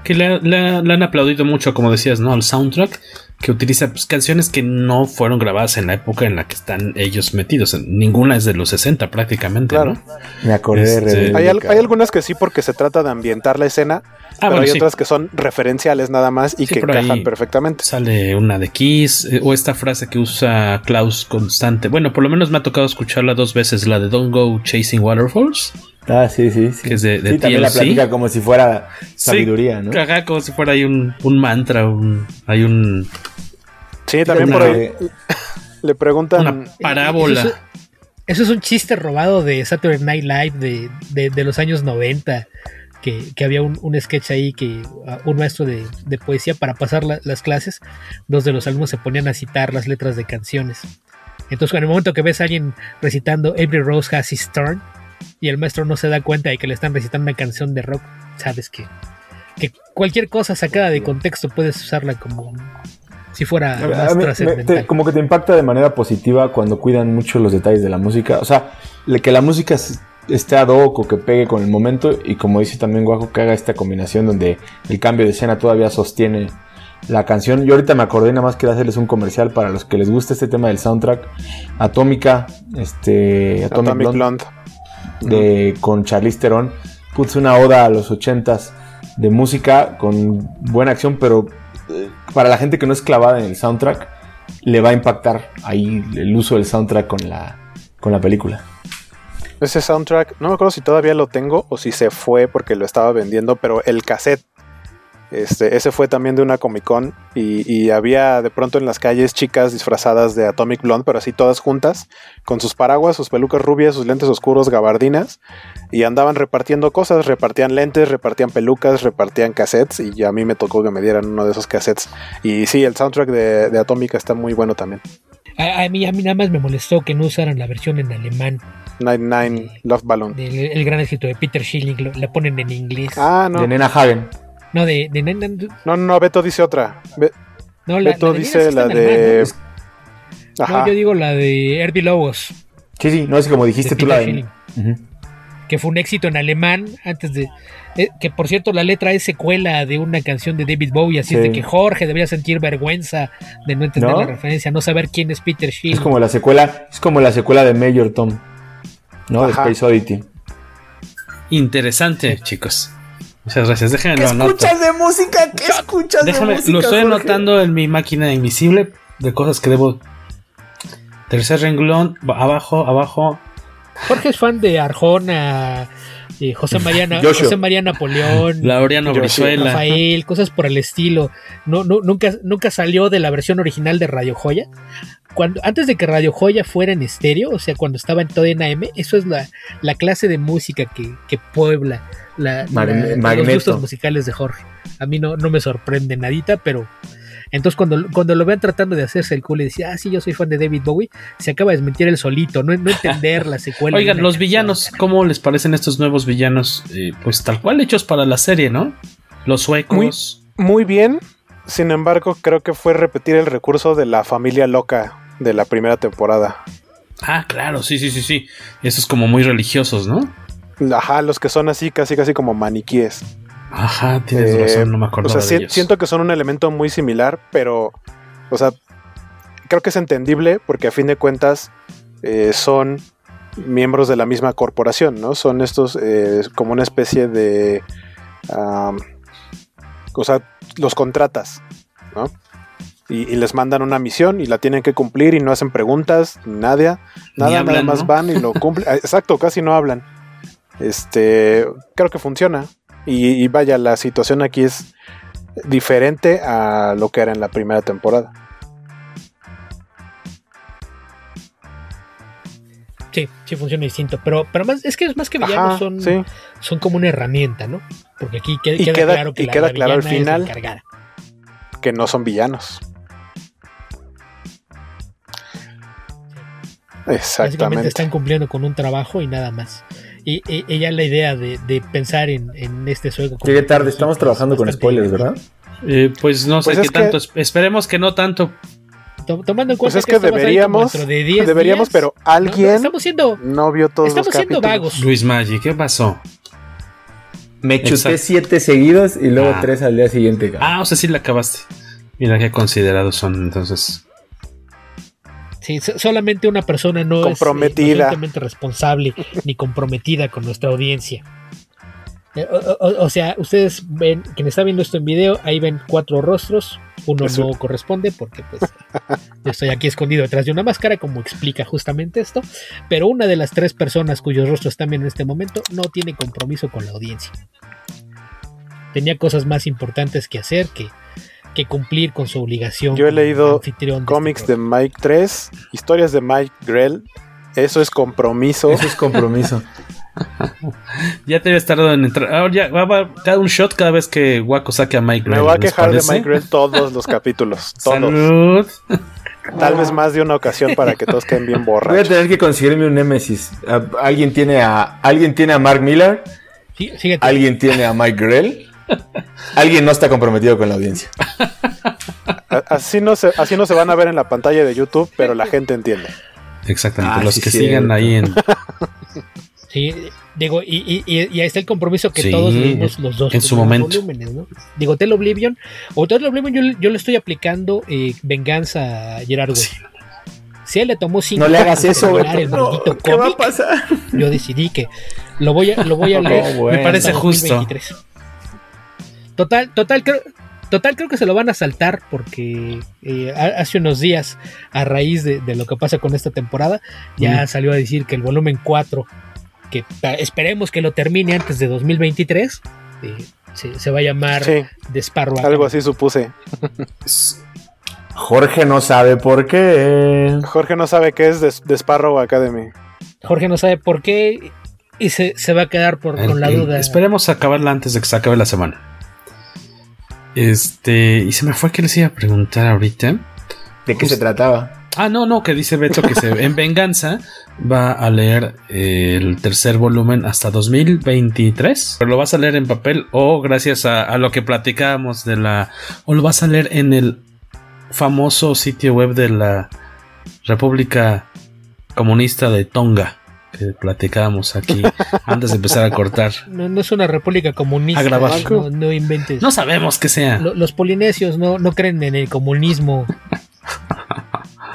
Que le, le- le han aplaudido mucho, como decías, ¿no? Al soundtrack, que utiliza pues, canciones que no fueron grabadas en la época en la que están ellos metidos. Ninguna es de los 60 prácticamente, Claro. ¿no? Me acordé de Este, Hay, al- hay algunas que sí porque se trata de ambientar la escena, pero bueno, hay sí. otras que son referenciales nada más y Sí, que encajan perfectamente. Sale una de Kiss, eh, o esta frase que usa Klaus constante. Bueno, por lo menos me ha tocado escucharla dos veces, la de Don't Go Chasing Waterfalls. Ah, sí, sí, sí. Que es de- de sí, también la platica como si fuera sabiduría, ¿no? Ajá, como si fuera ahí un, un mantra, un, hay un, Sí, también una, por ahí [laughs] le preguntan. una parábola. Eso, eso es un chiste robado de Saturday Night Live de, de- de los años 90. Que, que había un, un sketch ahí que uh, un maestro de, de poesía para pasar la- las clases, dos de los alumnos se ponían a citar las letras de canciones. Entonces, en el momento que ves a alguien recitando Every Rose Has Its Thorn y el maestro no se da cuenta de que le están recitando una canción de rock, sabes que, que cualquier cosa sacada de contexto puedes usarla como si fuera A- a más mí me- trascendental. te- como que te impacta de manera positiva cuando cuidan mucho los detalles de la música. O sea, le- que la música esté ad hoc o que pegue con el momento. Y como dice también Guajo, que haga esta combinación donde el cambio de escena todavía sostiene la canción. Yo ahorita me acordé, nada más quiero hacerles un comercial para los que les gusta este tema del soundtrack. Atómica, este, Atomic, Atomic Blonde, Blonde. De, con Charlize Theron. Puse una oda a los ochentas de música con buena acción, pero eh, para la gente que no es clavada en el soundtrack, le va a impactar ahí el uso del soundtrack con la, con la película. Ese soundtrack, no me acuerdo si todavía lo tengo o si se fue porque lo estaba vendiendo, pero el cassette, este, ese fue también de una Comic Con y, y había de pronto en las calles chicas disfrazadas de Atomic Blonde, pero así todas juntas, con sus paraguas, sus pelucas rubias, sus lentes oscuros, gabardinas, y andaban repartiendo cosas, repartían lentes, repartían pelucas, repartían cassettes, y a mí me tocó que me dieran uno de esos cassettes. Y sí, el soundtrack de, de Atomica está muy bueno también. A, a mí, a mí nada más me molestó que no usaran la versión en alemán. 99 Love Balloon. el gran éxito de Peter Schilling, lo- la ponen en inglés. Ah, no. De Nena Hagen. No, de, de No, no, Beto dice otra. Be- no, la, Beto la de dice la de. Ajá. No, yo digo la de Herbie Lobos, Sí, sí, no es como dijiste tú la de... Que fue un éxito en alemán antes de... eh, que por cierto la letra es secuela de una canción de David Bowie, así es de que Jorge debería sentir vergüenza de no entender ¿No? la referencia, no saber quién es Peter Schilling. Es como la secuela, es como la secuela de Major Tom, ¿no? De. Space Oddity. Interesante, chicos. Muchas gracias. Déjenme ¿Qué anoto. escuchas de música? ¿Qué escuchas Déjame, de música? lo estoy Jorge? anotando en mi máquina invisible de cosas que debo. Tercer renglón, ba- abajo, abajo. Jorge es fan de Arjona, eh, José. José María Napoleón, [laughs] Laureano Brizuela. Rafael, cosas por el estilo. No, no, nunca, nunca salió de la versión original de Radio Joya. Cuando, antes de que Radio Joya fuera en estéreo, o sea, cuando estaba en todo en AM, eso es la, la clase de música que, que puebla la, los gustos musicales de Jorge. A mí no, no me sorprende nadita, pero entonces cuando, cuando lo vean tratando de hacerse el cool y decir, ah, sí, yo soy fan de David Bowie, se acaba de desmentir el solito, no, no entender la secuela. [laughs] Oigan, los canción. villanos, ¿cómo les parecen estos nuevos villanos? Eh, pues tal cual hechos para la serie, ¿no? Los suecos. Muy bien. Sin embargo, creo que fue repetir el recurso de la familia loca de la primera temporada. Ah, claro, sí, sí, sí, sí. Esos como muy religiosos, ¿no? Ajá, los que son así, casi casi como maniquíes. Ajá, tienes Eh, razón, no me acuerdo O sea, de si- ellos. siento que son un elemento muy similar, pero, o sea, creo que es entendible porque a fin de cuentas eh, son miembros de la misma corporación, ¿no? Son estos eh, como una especie de... o sea, los contratas, ¿no? Y, y les mandan una misión y la tienen que cumplir y no hacen preguntas, nada, nada, nada más ¿no? van y lo cumplen. [laughs] Ah, Exacto, casi no hablan. Este, creo que funciona. Y, y vaya, la situación aquí es diferente a lo que era en la primera temporada. Sí, sí funciona distinto, pero, pero más, es que es más que villanos, Ajá, son, sí. son como una herramienta, ¿no? Porque aquí queda, queda queda- claro que y la, queda la claro al final. Que no son villanos. Básicamente Exactamente. están cumpliendo con un trabajo y nada más. Y, y- y ya la idea de, de pensar en, en este juego. como Llegué tarde, estamos es trabajando con spoilers, ¿verdad? Eh, pues no sé Pues qué es que- tanto. es- Esperemos que no tanto. To- Tomando en Pues cuenta es que como deberíamos, de 10 deberíamos, días. pero No, no, alguien estamos siendo, no vio todos estamos los siendo capítulos. vagos. Luis Maggi, ¿qué pasó? Me chuté Exacto. siete seguidos y luego Ah. tres al día siguiente. Ah, o sea, sí la acabaste. Mira qué considerados son entonces. Sí, so- solamente una persona no Comprometida. es eh, responsable [laughs] ni comprometida con nuestra audiencia. Eh, O, o- o sea, ustedes ven, quien está viendo esto en video, ahí ven cuatro rostros. Uno Eso. no corresponde porque pues [laughs] yo estoy aquí escondido detrás de una máscara, como explica justamente esto. Pero una de las tres personas cuyos rostros están viendo en este momento no tiene compromiso con la audiencia. Tenía cosas más importantes que hacer que, que cumplir con su obligación. Yo he leído de Cómics este de Mike 3, historias de Mike Grell. Eso es compromiso. Eso es compromiso. [laughs] Ya te habías tardado en entrar. Ahora ya va, va cada un shot cada vez que Waco saque a Mike Me Grell, voy a ¿les quejar de? Mike Grell todos los [laughs] capítulos. Todos. Salud. Tal vez más de una ocasión para que todos queden bien Voy a borrachos. tener que conseguirme un Nemesis. Alguien tiene a alguien tiene a Mark Miller, Fíjate, alguien tiene a Mike Grell, alguien no está comprometido con la audiencia. Así no, se, así no se van a ver en la pantalla de YouTube, pero la gente entiende. Exactamente. Ah, los sí, que cierto. sigan ahí en. [laughs] Sí, digo, y, y, y- y ahí está el compromiso que Sí, todos leímos los dos en su momento. volúmenes, ¿no? Digo, Hotel Oblivion, Hotel Oblivion yo, yo le estoy aplicando eh, venganza a Gerardo. Si a él le tomó cinco No le hagas eso, el No, ¿Qué va a pasar? yo decidí que lo voy a, lo voy a [laughs] leer. bueno. Me parece justo. 2023. Total, total, creo, total creo que se lo van a saltar porque eh, ha- hace unos días, a raíz de, de lo que pasa con esta temporada, ya Mm. salió a decir que el volumen 4, que esperemos que lo termine antes de 2023, eh, se, se va a llamar Sí, algo así supuse. Jorge no sabe por qué. Jorge no sabe qué es de, de Sparrow Academy. Jorge no sabe por qué y se, se va a quedar por, El- con la duda. Esperemos acabarla antes de que se acabe la semana. Este. Y se me fue que les iba a preguntar ahorita. ¿De qué se trataba? Ah, no, no, que dice Beto que se, [laughs] en venganza va a leer eh, el tercer volumen hasta 2023. Pero lo vas a leer en papel o gracias a, a lo que platicábamos de la... O lo vas a leer en el famoso sitio web de la República Comunista de Tonga. Que platicábamos aquí antes de empezar a cortar. [laughs] No, no es una república comunista. A grabar. No, no inventes. No sabemos que sea. Lo- los polinesios no, no creen en el comunismo.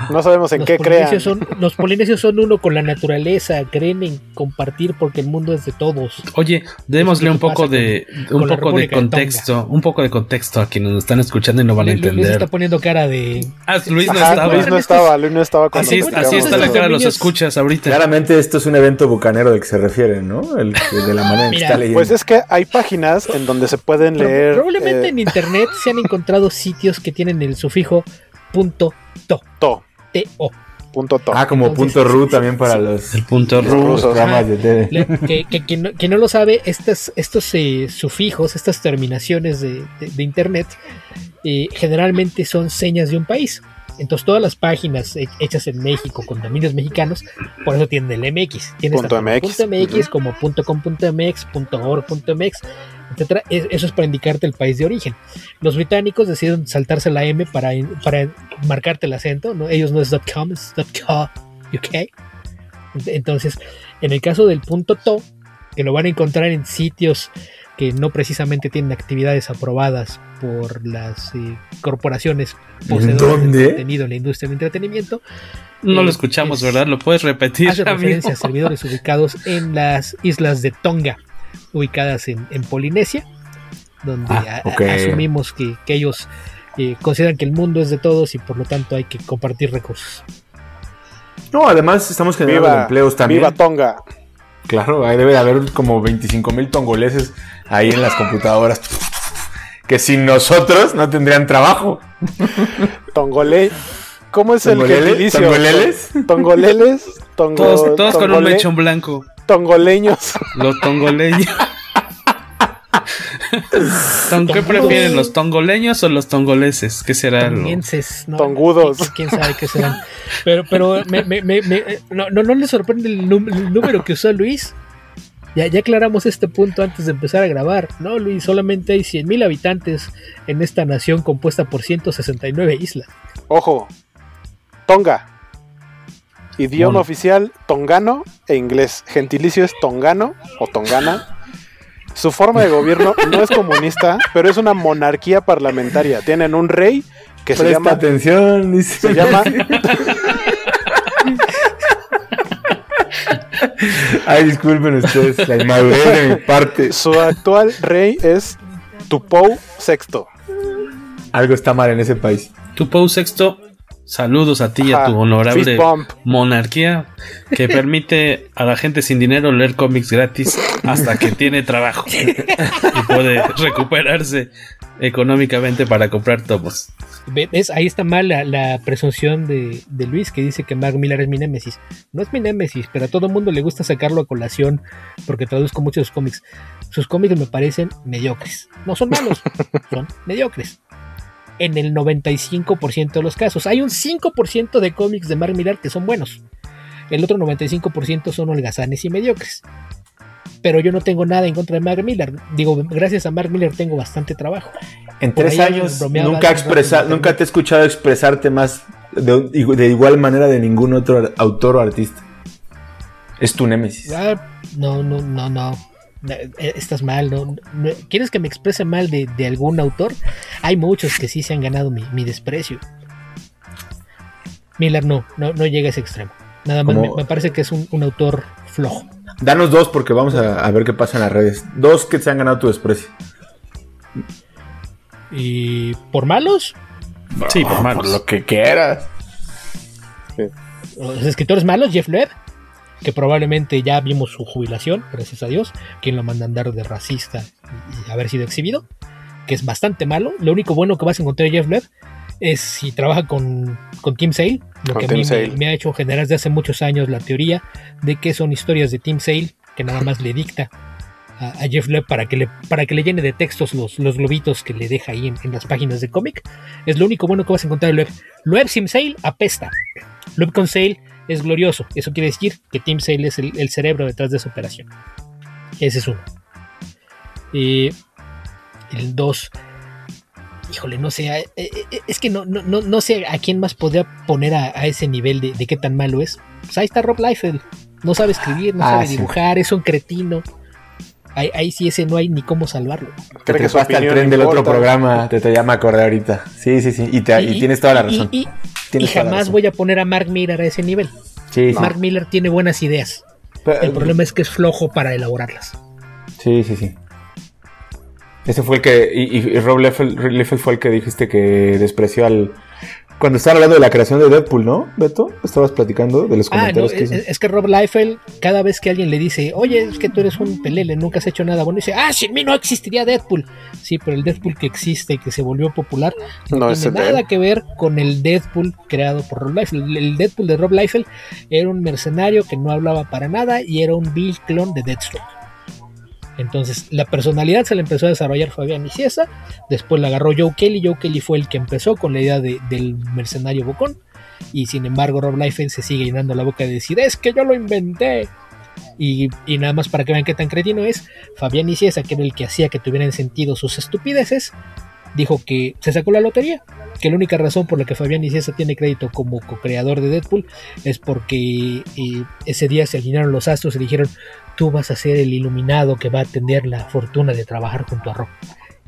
No sabemos en los qué crean. son los polinesios son uno con la naturaleza, creen en compartir porque el mundo es de todos. Oye, démosle un poco de con- un con poco de contexto, un poco de contexto a quienes nos están escuchando y no van a Lu- Luis entender. está poniendo cara de Ah, Luis no Ajá, estaba. Luis no estaba, Luis no estaba cuando Así, así está la cara de los escuchas ahorita. Claramente esto es un evento bucanero del que se refiere, ¿no? El, el de la manera en que está leyendo. Pues es que hay páginas en donde se pueden leer Probablemente eh, en internet se han encontrado sitios que tienen el sufijo punto to, to, to. punto to. ah, como entonces- punto ru también para los, El punto los ru. programas de TV. Le- que, que- que no, que no lo sabe, estas, estos eh, sufijos, estas terminaciones de, de- de internet, eh, generalmente son señas de un país. Entonces todas las páginas he- hechas en México con dominios mexicanos, por eso tienen el MX. Tienes Punto tanto MX. punto MX como punto .com, punto .mx, punto .org, punto .mx, etcétera. Eso es para indicarte el país de origen. Los británicos deciden saltarse la M para, para marcarte el acento. ¿no? Ellos no es .com, es .co, UK. Entonces, en el caso del punto .to, que lo van a encontrar en sitios que no precisamente tienen actividades aprobadas por las eh, corporaciones poseedoras de contenido en la industria del entretenimiento. No eh, lo escuchamos, es- ¿verdad? ¿Lo puedes repetir? Hace amigo? referencia a servidores ubicados en las islas de Tonga, ubicadas en, en Polinesia, donde Ah, a- asumimos que, que ellos eh, consideran que el mundo es de todos y por lo tanto hay que compartir recursos. No, además estamos generando Viva, empleos también. viva Tonga. Claro, ahí debe de haber como 25 mil tongoleses ahí en las computadoras. Que sin nosotros no tendrían trabajo. Tongole, ¿Cómo es el ¿Tongolele? gentilicio? ¿Tongoleles? Tongoleles. Tongo, Todos, todos con un mechón blanco. Tongoleños. Los tongoleños. Ton- ¿Qué prefieren, los tongoleños o los tongoleses? ¿Qué será? lo- Tonguenses, ¿no? Tongudos. ¿Qui- ¿Quién sabe qué serán? Pero, pero me, me- me- me- eh, no, no, no le sorprende el, el número que usó Luis. Ya, ya aclaramos este punto antes de empezar a grabar. No, Luis, solamente hay 100.000 habitantes en esta nación compuesta por 169 islas. Ojo. Tonga. Idioma Mono. oficial tongano e inglés. Gentilicio es tongano o tongana. Su forma de gobierno [laughs] no es comunista, pero es una monarquía parlamentaria. Tienen un rey que se Presta llama atención, dice. se llama [laughs] Ay, disculpen ustedes, la inmadurez de mi parte. su actual rey es Tupou VI. Algo está mal en ese país. Tu Pau Sexto, saludos a ti y a tu honorable monarquía que [laughs] permite a la gente sin dinero leer cómics gratis hasta que tiene trabajo y puede recuperarse económicamente para comprar tomos. Ve- ¿Ves? Ahí está mal la, la presunción de, de Luis que dice que Mark Miller es mi némesis. No es mi némesis, pero a todo mundo le gusta sacarlo a colación porque traduzco muchos cómics. Sus cómics me parecen mediocres. No son malos, [laughs] son mediocres. En el 95% de los casos. Hay un 5% de cómics de Mark Miller que son buenos. El otro 95% son holgazanes y mediocres. Pero yo no tengo nada en contra de Mark Miller. Digo, gracias a Mark Miller tengo bastante trabajo. En Por tres años nunca, expresa, nunca te he escuchado expresarte más de, de igual manera de ningún otro autor o artista. Es tu némesis. Ah, no, no, no, no. Eh, Estás mal, no, ¿Quieres que me exprese mal de, de algún autor? Hay muchos que sí se han ganado mi, mi desprecio. Miller no, no, no llega a ese extremo. Nada más me, parece que es un, un autor flojo. Danos dos porque vamos a, a ver qué pasa en las redes. Dos que se han ganado tu desprecio. ¿Y por malos? Sí, por malos. Por lo que quieras. Los escritores malos, Jeff Loeb, que probablemente ya vimos su jubilación, gracias a Dios, quien lo manda a andar de racista y, y haber sido exhibido, que es bastante malo. Lo único bueno que vas a encontrar de Jeff Loeb es si trabaja con, con Tim Sale, lo Con que a mí me, Sale. me ha hecho generar desde hace muchos años la teoría de que son historias de Tim Sale que nada más le dicta a, a Jeff Loeb para que le, para que le llene de textos los, los globitos que le deja ahí en, en las páginas de cómic. Es lo único bueno que vas a encontrar de Loeb. Loeb sin Sale apesta. Loeb con Sale es glorioso. Eso quiere decir que Tim Sale es el, el cerebro detrás de esa operación. Ese es uno. Eh, el 2. Híjole, no sé. eh, eh, eh, es que no, no, no, no sé a quién más podría poner a, a ese nivel de, de qué tan malo es. Pues ahí está Rob Liefeld. No sabe escribir, no Ah, sabe sí. dibujar, es un cretino. Ahí, ahí sí ese no hay ni cómo salvarlo. Te Cree que su trepaste al tren del otro programa. Te, te llama a acordar ahorita. Sí, sí, sí. Y, te- y tienes toda la razón. Y, jamás razón. voy a poner a Mark Miller a ese nivel. Sí. Mark Miller tiene buenas ideas. Pero- El problema es que es flojo para elaborarlas. Sí, sí, sí. Ese fue el que. Y, y- y Rob Liefeld, Liefeld fue el que dijiste que despreció al. Cuando estaban hablando de la creación de Deadpool, ¿no? Beto, estabas platicando de los Ah, no, comentarios que es, hizo. es que Rob Liefeld, cada vez que alguien le dice, oye, es que tú eres un pelele, nunca has hecho nada bueno, dice, ah, sin mí no existiría Deadpool. Sí, pero el Deadpool que existe y que se volvió popular no, No tiene de nada que ver con el Deadpool creado por Rob Liefeld. El- El Deadpool de Rob Liefeld era un mercenario que no hablaba para nada y era un vil clon de Deathstroke. Entonces, la personalidad se le empezó a desarrollar Fabián Iciesa, después la agarró Joe Kelly, Joe Kelly fue el que empezó con la idea de- del mercenario bocón, y sin embargo Rob Liefeld se sigue llenando la boca de decir, es que yo lo inventé. Y, nada más para que vean qué tan cretino es, Fabián Iciesa, que era el que hacía que tuvieran sentido sus estupideces, dijo que se sacó la lotería, que la única razón por la que Fabián Iciesa tiene crédito como co-creador de Deadpool es porque eh, ese día se alinearon los astros y dijeron, tú vas a ser el iluminado que va a tener la fortuna de trabajar junto a Rob.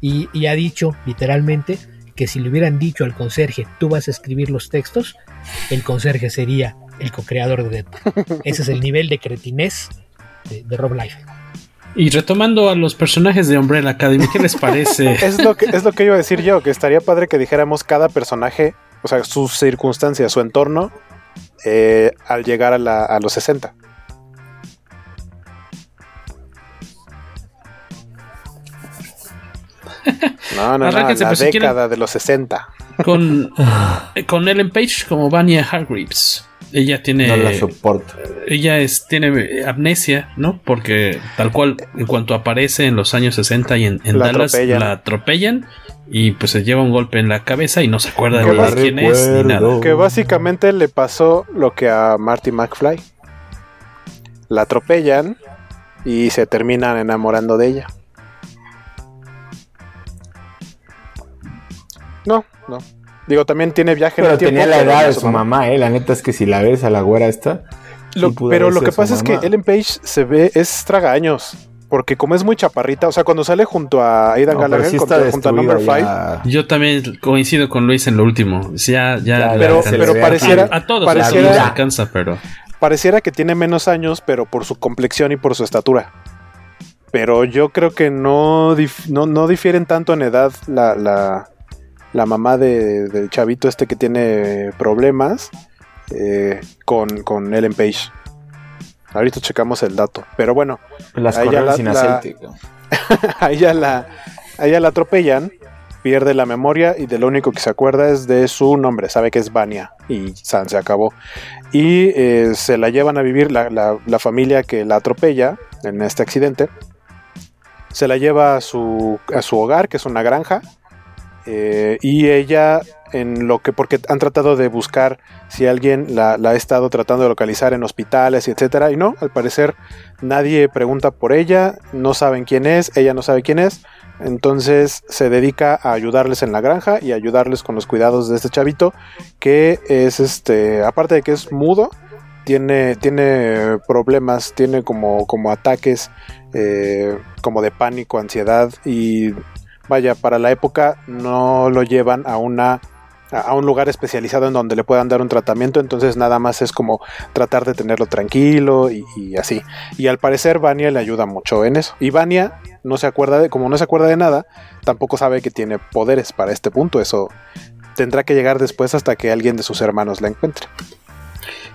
Y, y ha dicho literalmente que si le hubieran dicho al conserje, tú vas a escribir los textos, el conserje sería el co-creador de Deadpool. [laughs] Ese es el nivel de cretinez de, de Rob Liefeld. Y retomando a los personajes de Umbrella Academy, ¿qué les parece? [laughs] Es lo que es lo que iba a decir yo, que estaría padre que dijéramos cada personaje, o sea, sus circunstancias, su entorno, eh, al llegar a, la- a los 60. No, no, no, la pues, si década quieren, de los 60. Con, con Ellen Page como Vania Hargreaves. Ella tiene. No la soporto. Ella es, tiene amnesia, ¿no? Porque tal cual, en cuanto aparece en los años 60 y en, en La Dallas, atropellan. la atropellan y pues se lleva un golpe en la cabeza y no se acuerda de quién es ni nada. Que básicamente le pasó lo que a Marty McFly. La atropellan y se terminan enamorando de ella. No, no. Digo, también tiene viaje en Pero el tiempo. tenía la edad de su mamá, eh. La neta es que si la ves a la güera esta. Lo- sí pudo pero lo que pasa es que. Ellen Page se ve, es tragaños. Porque como es muy chaparrita, o sea, cuando sale junto a Aidan No, pero Gallagher, sí está junto, junto a Number destruida 5, ya. Yo también coincido con Luis en lo último. Ya, ya, pero- pero pareciera- a, a todos pareciera- alcanza, pero pareciera que tiene menos años, pero por su complexión y por su estatura. Pero yo creo que no, dif- no, no difieren tanto en edad la, la, la mamá de- del chavito este que tiene problemas eh, con, con Ellen Page. Ahorita checamos el dato. Pero bueno, Las a ella correas la- sin la- aceite. cabrón. [laughs] a ella la, a ella la atropellan, pierde la memoria y de lo único que se acuerda es de su nombre. Sabe que es Vania y San se acabó. Y eh, se la llevan a vivir la, la- la familia que la atropella en este accidente. Se la lleva a su, a su hogar, que es una granja. Eh, y ella, en lo que, porque han tratado de buscar si alguien la, ha estado tratando de localizar en hospitales y etcétera. Y no, al parecer nadie pregunta por ella, no saben quién es, ella no sabe quién es. Entonces se dedica a ayudarles en la granja y ayudarles con los cuidados de este chavito, que es este, aparte de que es mudo, tiene, tiene problemas, tiene como, como ataques eh, como de pánico, ansiedad y vaya, para la época no lo llevan a una a- un lugar especializado en donde le puedan dar un tratamiento, entonces nada más es como tratar de tenerlo tranquilo y, y así. Y al parecer Vania le ayuda mucho en eso. Y Vania no se acuerda de, como no se acuerda de nada, tampoco sabe que tiene poderes para este punto. Eso tendrá que llegar después hasta que alguien de sus hermanos la encuentre.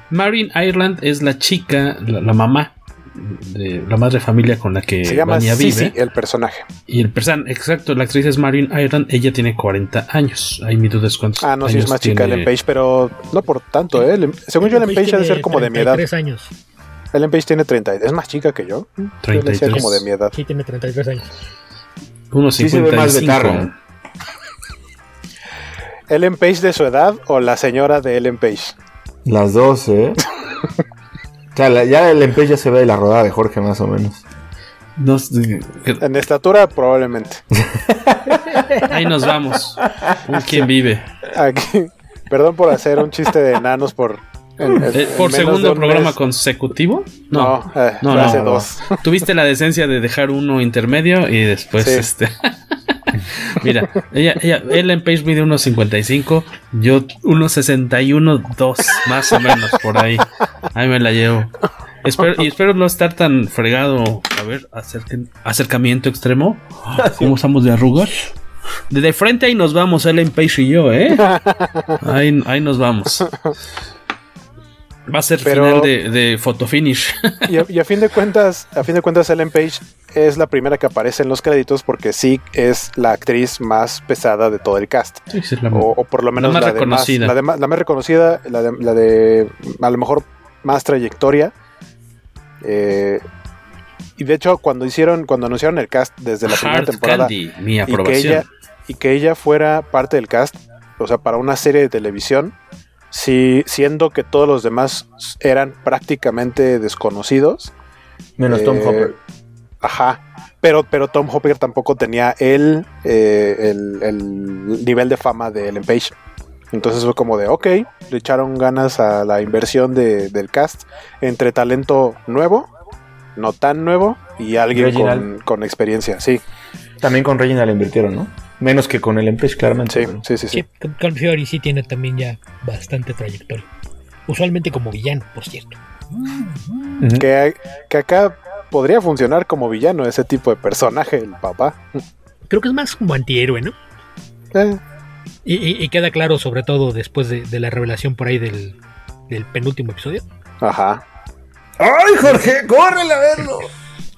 Marin Ireland es la chica, la, la mamá, de la madre familia con la que se llama Vania vive. el personaje. Y el person, exacto, la actriz es Marin Ireland, ella tiene 40 años. Ahí mi duda es cuántos Ah, no, sí años es más chica tiene- Ellen Page, pero no por tanto, ¿eh? Según yo, Ellen Page ha de ser como de mi edad. 33 años. Ellen Page tiene 30, es más chica que yo. Yo le decía 33. como de mi edad. Sí, tiene 33 años. Unos Sí se ve más 55. betarra. ¿Ellen Page de su edad o la señora de Ellen Page? Las dos, ¿eh? [laughs] o sea, la- ya el empeño ya se ve la rodada de Jorge más o menos. No En estatura, probablemente. [laughs] ahí nos vamos. Un quien vive. Aquí, perdón por hacer un chiste de enanos por. en- en- Eh, en ¿Por de segundo un programa mes. consecutivo? No, eh, no, fue no, hace no. dos. Tuviste la decencia de dejar uno intermedio y después Sí. este. [laughs] Mira, ella, ella, Ellen Page mide 1.55, yo 1.61, 2, más o menos por ahí. Ahí me la llevo. Espero, y espero no estar tan fregado. A ver, acerquen- acercamiento extremo. [laughs] ¿Cómo estamos de arrugas? De, de frente ahí nos vamos, Ellen Page y yo, ¿eh? [laughs] Ahí, ahí nos vamos. Va a ser Pero- final de, de photo finish. [laughs] Y a, y a fin de cuentas, a fin de cuentas, Ellen Page es la primera que aparece en los créditos porque sí es la actriz más pesada de todo el cast. Sí, sí, la- o, o por lo menos la más de reconocida. la, de más, la más reconocida, la de, la de a lo mejor más trayectoria. Eh, y de hecho, cuando hicieron, cuando anunciaron el cast desde la primera temporada Candy, mi y que ella y que ella fuera parte del cast, o sea, para una serie de televisión, sí, siendo que todos los demás eran prácticamente desconocidos. Menos Tom Eh, Hopper. Ajá. Pero, pero Tom Hopper tampoco tenía el, eh, el, el nivel de fama de Ellen Page. Entonces fue como de, ok, le echaron ganas a la inversión de- del cast entre talento nuevo, no tan nuevo, y alguien con, con experiencia, sí. También con Reginald invirtieron, ¿no? Menos que con el Empage, claramente. Sí, sí, sí, sí. Tiene también ya bastante trayectoria. Usualmente como villano, por cierto. Que, que acá podría funcionar como villano ese tipo de personaje, el papá. Creo que es más como antihéroe, ¿no? Eh, Y, y- y queda claro, sobre todo después de, de la revelación por ahí del, del penúltimo episodio. ajá. ¡Ay, Jorge! ¡Córrele a verlo!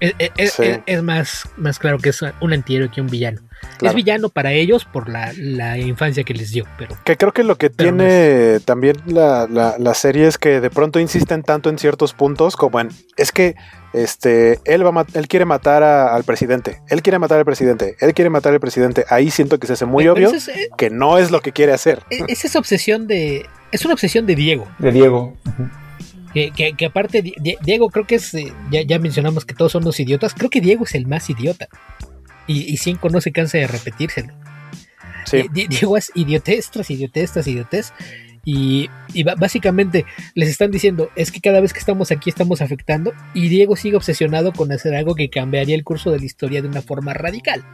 Es, es- es- Sí. es- es más, más claro que es un antihéroe que un villano. Es villano para ellos por la, la, infancia que les dio. Pero, que creo que lo que tiene también la, la, la, serie es que de pronto insisten tanto en ciertos puntos como en, es que este, él, va él quiere matar a, al presidente, él quiere matar al presidente, él quiere matar al presidente. Ahí siento que se hace muy obvio es, eh, que no es lo que quiere hacer. Es esa obsesión de, es una obsesión de Diego. De Diego. Que, que, que, aparte, Diego creo que es, eh, ya, ya, mencionamos que todos son los idiotas, creo que Diego es el más idiota. Y, y Cinco no se cansa de repetírselo. Sí. Diego es idiotez tras idiotez tras idiotez. Y, y, básicamente les están diciendo, es que cada vez que estamos aquí estamos afectando. Y Diego sigue obsesionado con hacer algo que cambiaría el curso de la historia de una forma radical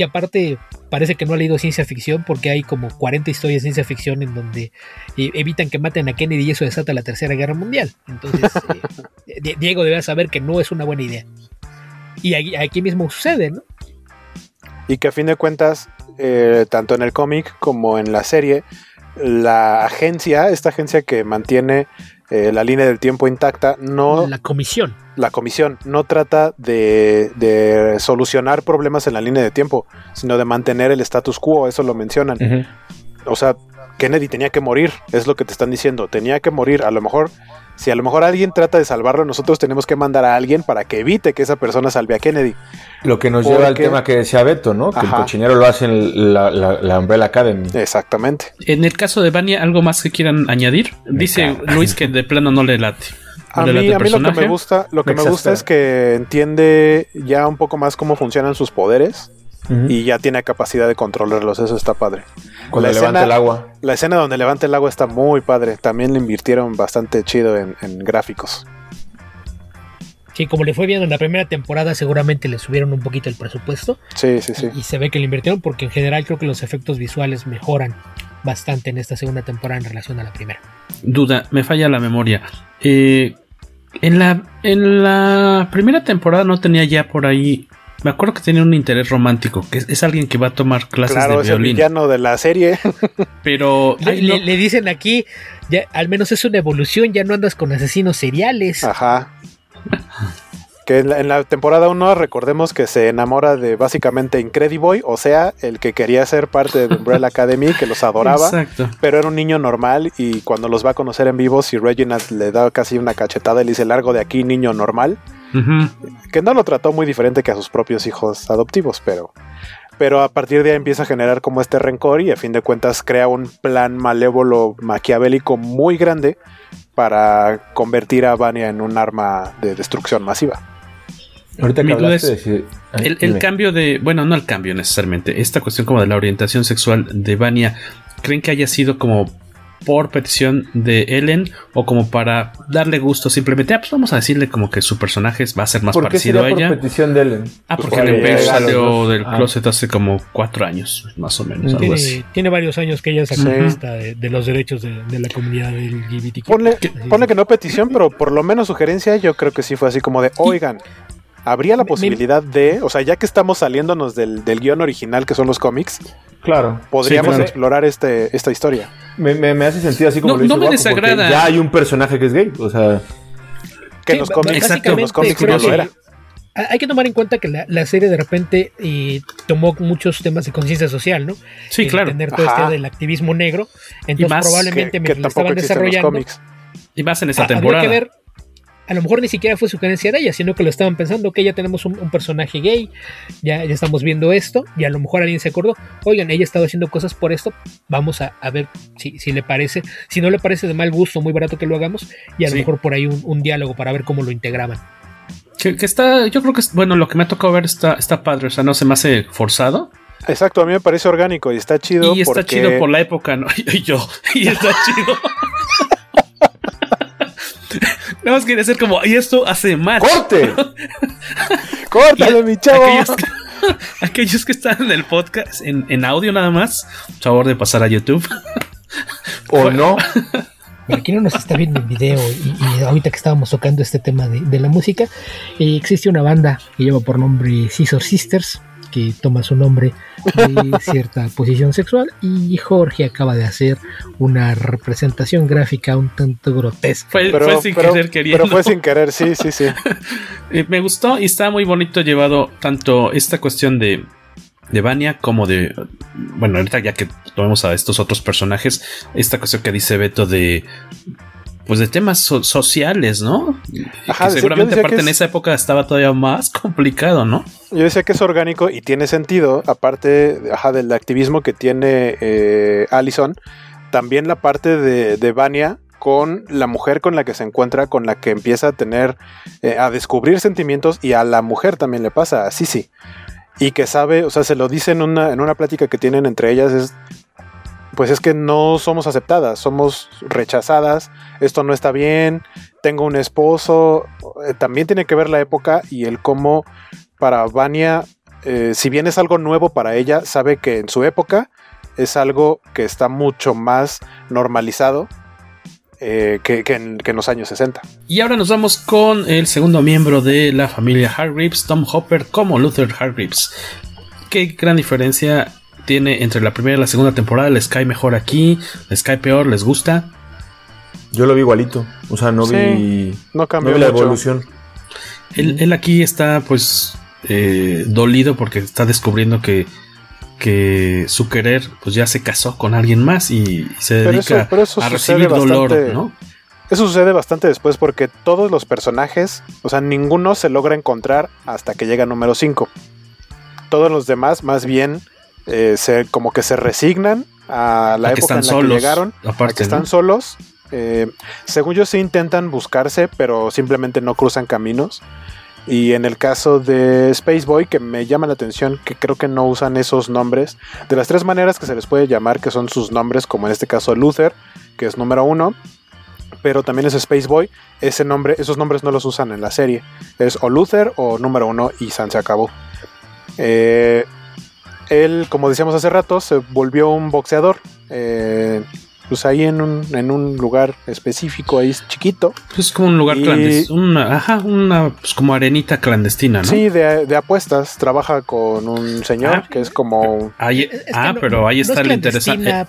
que aparte parece que no ha leído ciencia ficción porque hay como 40 historias de ciencia ficción en donde eh, evitan que maten a Kennedy y eso desata la Tercera Guerra Mundial. Entonces, [laughs] eh, Diego debe saber que no es una buena idea. Y aquí, aquí mismo sucede, ¿no? Y que a fin de cuentas, eh, tanto en el cómic como en la serie, la agencia, esta agencia que mantiene eh, la línea del tiempo intacta, no... La comisión. La comisión no trata de, de, solucionar problemas en la línea de tiempo, sino de mantener el status quo, eso lo mencionan. O sea, Kennedy tenía que morir, es lo que te están diciendo, tenía que morir, a lo mejor si a lo mejor alguien trata de salvarlo, nosotros tenemos que mandar a alguien para que evite que esa persona salve a Kennedy. Lo que nos lleva al tema que decía Beto, ¿no? Que el cochinero lo hace en la, la, Umbrella Academy. Exactamente. En el caso de Vania, ¿algo más que quieran añadir? Dice Luis que de plano no le late. [laughs] a, mí, a mí, lo que me gusta, lo que me gusta es que entiende ya un poco más cómo funcionan sus poderes y ya tiene capacidad de controlarlos. Eso está padre. Cuando la levanta el agua. La escena donde levanta el agua está muy padre. También le invirtieron bastante chido en, gráficos. Sí, como le fue bien en la primera temporada, seguramente le subieron un poquito el presupuesto. Sí, sí, sí. Y, se ve que le invirtieron porque en general creo que los efectos visuales mejoran bastante en esta segunda temporada en relación a la primera. Duda, me falla la memoria. Eh, en, la, en la primera temporada no tenía ya por ahí me acuerdo que tiene un interés romántico, que es, alguien que va a tomar clases de violín. Claro, es el villano de la serie. [laughs] Pero le, dicen aquí, ya, al menos es una evolución, ya no andas con asesinos seriales. Ajá. que en la, temporada 1 recordemos que se enamora de básicamente Incrediboy, o sea, el que quería ser parte de Umbrella [laughs] Academy, que los adoraba, Exacto. pero era un niño normal y cuando los va a conocer en vivo, si Reginald le da casi una cachetada y le dice largo de aquí, niño normal que no lo trató muy diferente que a sus propios hijos adoptivos, pero, pero a partir de ahí empieza a generar como este rencor y a fin de cuentas crea un plan malévolo maquiavélico muy grande para convertir a Vania en un arma de destrucción masiva. Ahorita que de el, el cambio de, bueno, no el cambio necesariamente, esta cuestión como de la orientación sexual de Vania, ¿creen que haya sido como por petición de Ellen o como para darle gusto simplemente, ah, pues vamos a decirle como que su personaje va a ser más parecido a ella. por petición de Ellen? Ah, porque Ellen Page salió del ah. closet hace como cuatro años, más o menos. Tiene, algo así. tiene varios años que ella es activista de, los derechos de, la comunidad LGBT. Ponle, ponle que no petición, pero por lo menos sugerencia, yo creo que sí fue así como de, oigan, habría la posibilidad de, o sea, ya que estamos saliéndonos del, del guion original que son los cómics, claro, podríamos explorar este, esta historia. Me, me, hace sentido así como no, lo no me desagrada. Ya hay un personaje que es gay, o sea, que en los cómics, los cómics no lo era. Hay que tomar en cuenta que la, la serie de repente eh, tomó muchos temas de conciencia social, ¿no? Sí, claro. Tener todo este del activismo negro. Entonces, probablemente que, mientras estaban desarrollando. Y más en esa temporada. Habría que ver a lo mejor ni siquiera fue su creencia de ella, sino que lo estaban pensando, que ya tenemos un, personaje gay, ya, ya, estamos viendo esto, y a lo mejor alguien se acordó, oigan, ella estaba haciendo cosas por esto, vamos a, ver si, si, le parece, si no le parece de mal gusto, muy barato que lo hagamos, y a lo mejor por ahí un, diálogo para ver cómo lo integraban. Que, está, yo creo que, bueno, lo que me ha tocado ver está, está padre, o sea, no se me hace forzado. Exacto, a mí me parece orgánico y está chido. Y está chido por la época, ¿no? [laughs] Y yo, y está chido. [laughs] Nada más quería hacer como, y esto hace más. ¡Corte! [laughs] ¡Córtale, mi chavo! [laughs] Aquellos que, están en el podcast, en, audio nada más, favor de pasar a YouTube. o no. [laughs] Aquí no nos está viendo en video y, ahorita que estábamos tocando este tema de, la música, eh, existe una banda que lleva por nombre Scissor Sisters que toma su nombre de [laughs] cierta posición sexual y Jorge acaba de hacer una representación gráfica un tanto grotesca. Fue, sin querer queriendo. Pero fue sin querer, sí, sí, sí. [laughs] Me gustó y está muy bonito llevado tanto esta cuestión de de Vania como de. Bueno, ahorita ya que tomemos a estos otros personajes, esta cuestión que dice Beto de. Pues de temas sociales, ¿no? Ajá, que seguramente aparte en esa época estaba todavía más [laughs] complicado, ¿no? Yo decía que es orgánico y tiene sentido, aparte ajá, del activismo que tiene eh, Allison, también la parte de, de Vania con la mujer con la que se encuentra, con la que empieza a tener, eh, a descubrir sentimientos y a la mujer también le pasa, a sí Y que sabe, o sea, se lo dice en una, en una plática que tienen entre ellas, es, pues es que no somos aceptadas, somos rechazadas, esto no está bien, tengo un esposo, eh, también tiene que ver la época y el cómo para Vania, eh, si bien es algo nuevo para ella, sabe que en su época es algo que está mucho más normalizado eh, que, en, los años 60. Y ahora nos vamos con el segundo miembro de la familia Hargreaves, Tom Hopper, como Luther Hargreaves. ¿Qué gran diferencia tiene entre la primera y la segunda temporada? ¿Les cae mejor aquí? ¿Les cae peor? ¿Les gusta? Yo lo vi igualito. O sea, no vi. No cambió la evolución. Él, aquí está, pues, eh, dolido porque está descubriendo que que su querer pues ya se casó con alguien más y, se dedica a recibir dolor, ¿no? Eso sucede bastante después porque todos los personajes, o sea, ninguno se logra encontrar hasta que llega número 5. Todos los demás más bien eh, se, como que se resignan a la época en la que llegaron, aparte, que están solos. Eh, según yo sí intentan buscarse, pero simplemente no cruzan caminos. Y en el caso de Space Boy, que me llama la atención, que creo que no usan esos nombres, de las tres maneras que se les puede llamar, que son sus nombres, como en este caso Luther, que es número uno, pero también es Space Boy, ese nombre, esos nombres no los usan en la serie. Es o Luther o número uno y San se acabó. Eh, él, como decíamos hace rato, se volvió un boxeador. Eh, pues ahí en un, en un lugar específico, ahí es chiquito. Es como un lugar clandestino, una, ajá, una, pues como arenita clandestina, ¿no? Sí, de, apuestas, trabaja con un señor ah, que es como... ah, pero ahí está el interesante.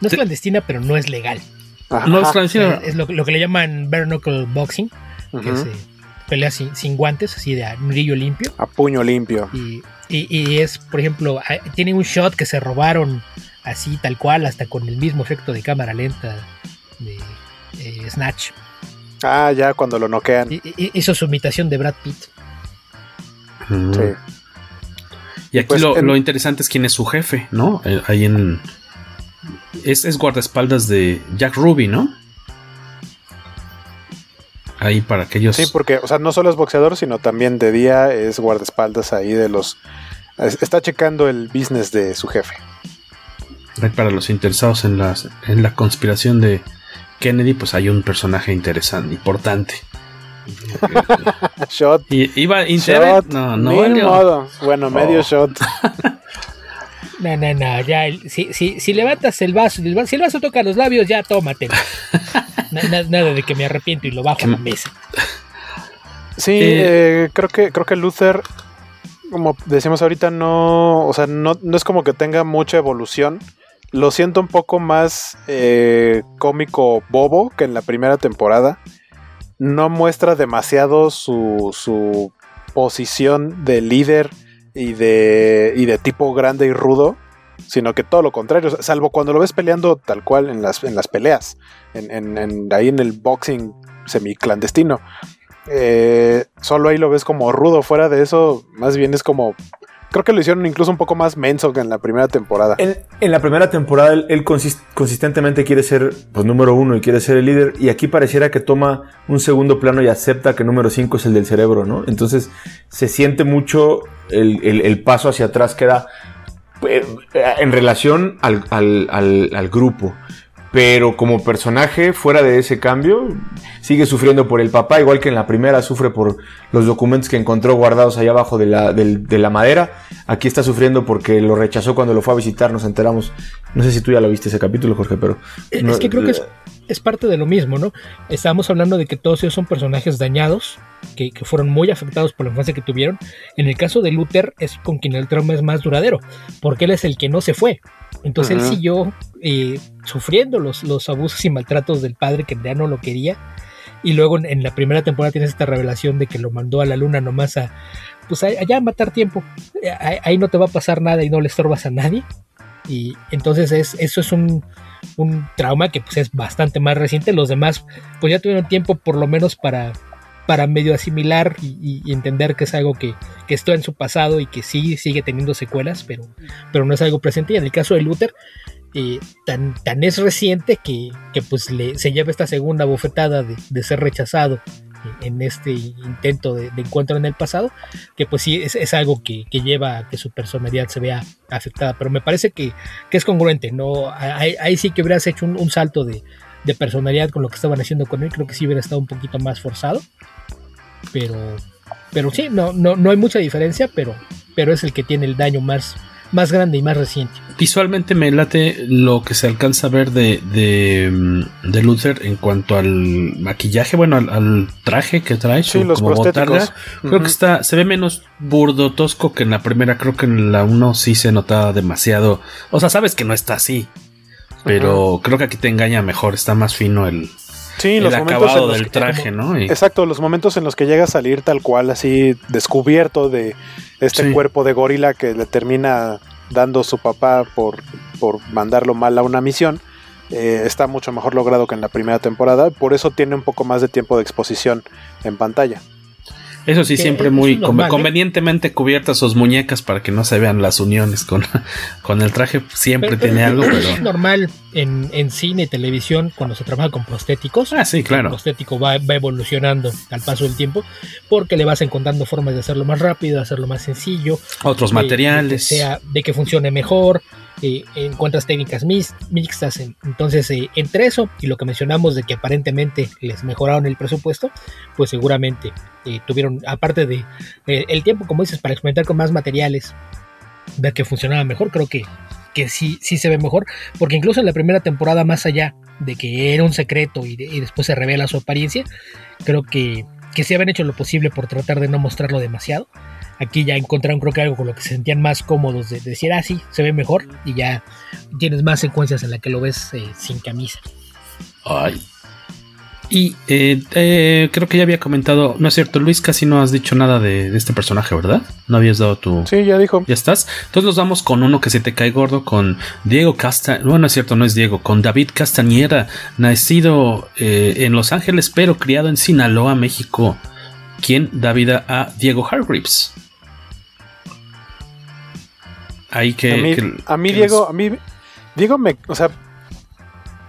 No es clandestina, pero no es legal. no es clandestina. Es, lo, que le llaman bare knuckle boxing, que es pelea sin, guantes, así de brillo limpio. A puño limpio. Y, y, y es, por ejemplo, tiene un shot que se robaron así tal cual, hasta con el mismo efecto de cámara lenta de eh, Snatch. Ah, ya cuando lo noquean. hizo su imitación de Brad Pitt. Mm. Sí. Y aquí pues lo, interesante es quién es su jefe, ¿no? Eh, ahí en. Es, es, guardaespaldas de Jack Ruby, ¿no? Ahí para aquellos. Sí, porque, o sea, no solo es boxeador, sino también de día es guardaespaldas ahí de los. Está checando el business de su jefe para los interesados en, las, en la conspiración de Kennedy, pues hay un personaje interesante, importante. [laughs] shot. Y, iba shot, no, no modo. Bueno, medio oh. shot. [laughs] no, no, no, ya, si, si, si, levantas el vaso, si el vaso toca los labios, ya tómate. [laughs] nada, de que me arrepiento y lo bajo a la mesa. Sí, eh, eh, creo que creo que Luther, como decimos ahorita, no, o sea, no, no es como que tenga mucha evolución lo siento un poco más eh, cómico bobo que en la primera temporada. No muestra demasiado su, su posición de líder y de, y de tipo grande y rudo, sino que todo lo contrario, salvo cuando lo ves peleando tal cual en las, en las peleas, en, en, ahí en el boxing semiclandestino. Eh, solo ahí lo ves como rudo, fuera de eso, más bien es como Creo que lo hicieron incluso un poco más menso que en la primera temporada. En, la primera temporada él, consistentemente quiere ser pues, número uno y quiere ser el líder. Y aquí pareciera que toma un segundo plano y acepta que número cinco es el del cerebro, ¿no? Entonces se siente mucho el, paso hacia atrás que da eh, en relación al, al grupo pero como personaje fuera de ese cambio sigue sufriendo por el papá, igual que en la primera sufre por los documentos que encontró guardados allá abajo de la, de, la madera. Aquí está sufriendo porque lo rechazó cuando lo fue a visitar, nos enteramos. No sé si tú ya lo viste ese capítulo, Jorge, pero... Es que creo que es, parte de lo mismo, ¿no? Estábamos hablando de que todos ellos son personajes dañados, que, que, fueron muy afectados por la infancia que tuvieron. En el caso de Luther es con quien el trauma es más duradero, porque él es el que no se fue. Entonces él siguió eh, sufriendo los, los abusos y maltratos del padre que ya no lo quería. Y luego en, la primera temporada tienes esta revelación de que lo mandó a la luna nomás a, pues allá a matar tiempo. Eh, ahí, no te va a pasar nada y no le estorbas a nadie. Y entonces es, eso es un, un trauma que pues es bastante más reciente. Los demás pues ya tuvieron tiempo por lo menos para, para medio asimilar y, entender que es algo que, que está en su pasado y que sí sigue teniendo secuelas, pero, pero no es algo presente. Y en el caso de Luther, eh, tan, tan es reciente que, que pues le, se lleva esta segunda bofetada de, de ser rechazado en este intento de, encuentro en el pasado, que pues sí es, algo que, lleva a que su personalidad se vea afectada, pero me parece que, es congruente, ¿no? Ahí, sí que hubieras hecho un, salto de, personalidad con lo que estaban haciendo con él, creo que sí hubiera estado un poquito más forzado, pero, pero sí, no, no, no hay mucha diferencia, pero, pero es el que tiene el daño más, más grande y más reciente. Visualmente me late lo que se alcanza a ver de, de, mm, de Luther en cuanto al maquillaje, bueno, al, traje que trae, sí, los como botarga. Creo que está, se ve menos burdo, tosco que en la primera. Creo que en la 1 sí se notaba demasiado. O sea, sabes que no está así. Pero creo que aquí te engaña mejor, está más fino el, Sí, el acabado del traje, ¿no? Exacto, los momentos en los que llega a salir tal cual, así descubierto de este cuerpo de gorila que le termina dando su papá por, por mandarlo mal a una misión. Eh, está mucho mejor logrado que en la primera temporada, por eso tiene un poco más de tiempo de exposición en pantalla. Eso sí, siempre muy convenientemente cubiertas sus muñecas para que no se vean las uniones con, [laughs] con el traje. Siempre tiene algo, pero. Es normal en, en cine, televisión, cuando se trabaja con prostéticos. Ah, sí, claro. El prostético va, va, evolucionando al paso del tiempo porque le vas encontrando formas de hacerlo más rápido, de hacerlo más sencillo. Otros materiales. De que, sea, de que funcione mejor, eh, encuentras técnicas mixtas. Entonces, eh, entre eso y lo que mencionamos de que aparentemente les mejoraron el presupuesto, pues seguramente eh, tuvieron, aparte de el tiempo, como dices, para experimentar con más materiales, ver que funcionaba mejor, creo que, que sí, sí se ve mejor, porque incluso en la primera temporada, más allá de que era un secreto y, después se revela su apariencia, creo que, que sí habían hecho lo posible por tratar de no mostrarlo demasiado Aquí ya encontraron creo que algo con lo que se sentían más cómodos de, decir, ah, sí, se ve mejor y ya tienes más secuencias en las que lo ves eh, sin camisa. Ay. Y eh, eh, creo que ya había comentado, no es cierto, Luis, casi no has dicho nada de, este personaje, ¿verdad? No habías dado tu... Sí, ya dijo. Ya estás. Entonces nos vamos con uno que se te cae gordo, con Diego Castañeda, bueno, no es cierto, no es Diego, con David Castañeda, nacido en Los Ángeles, pero criado en Sinaloa, México, quien da vida a Diego Hargreaves. Ahí que. A mí, Diego, a mí. Diego me. O sea.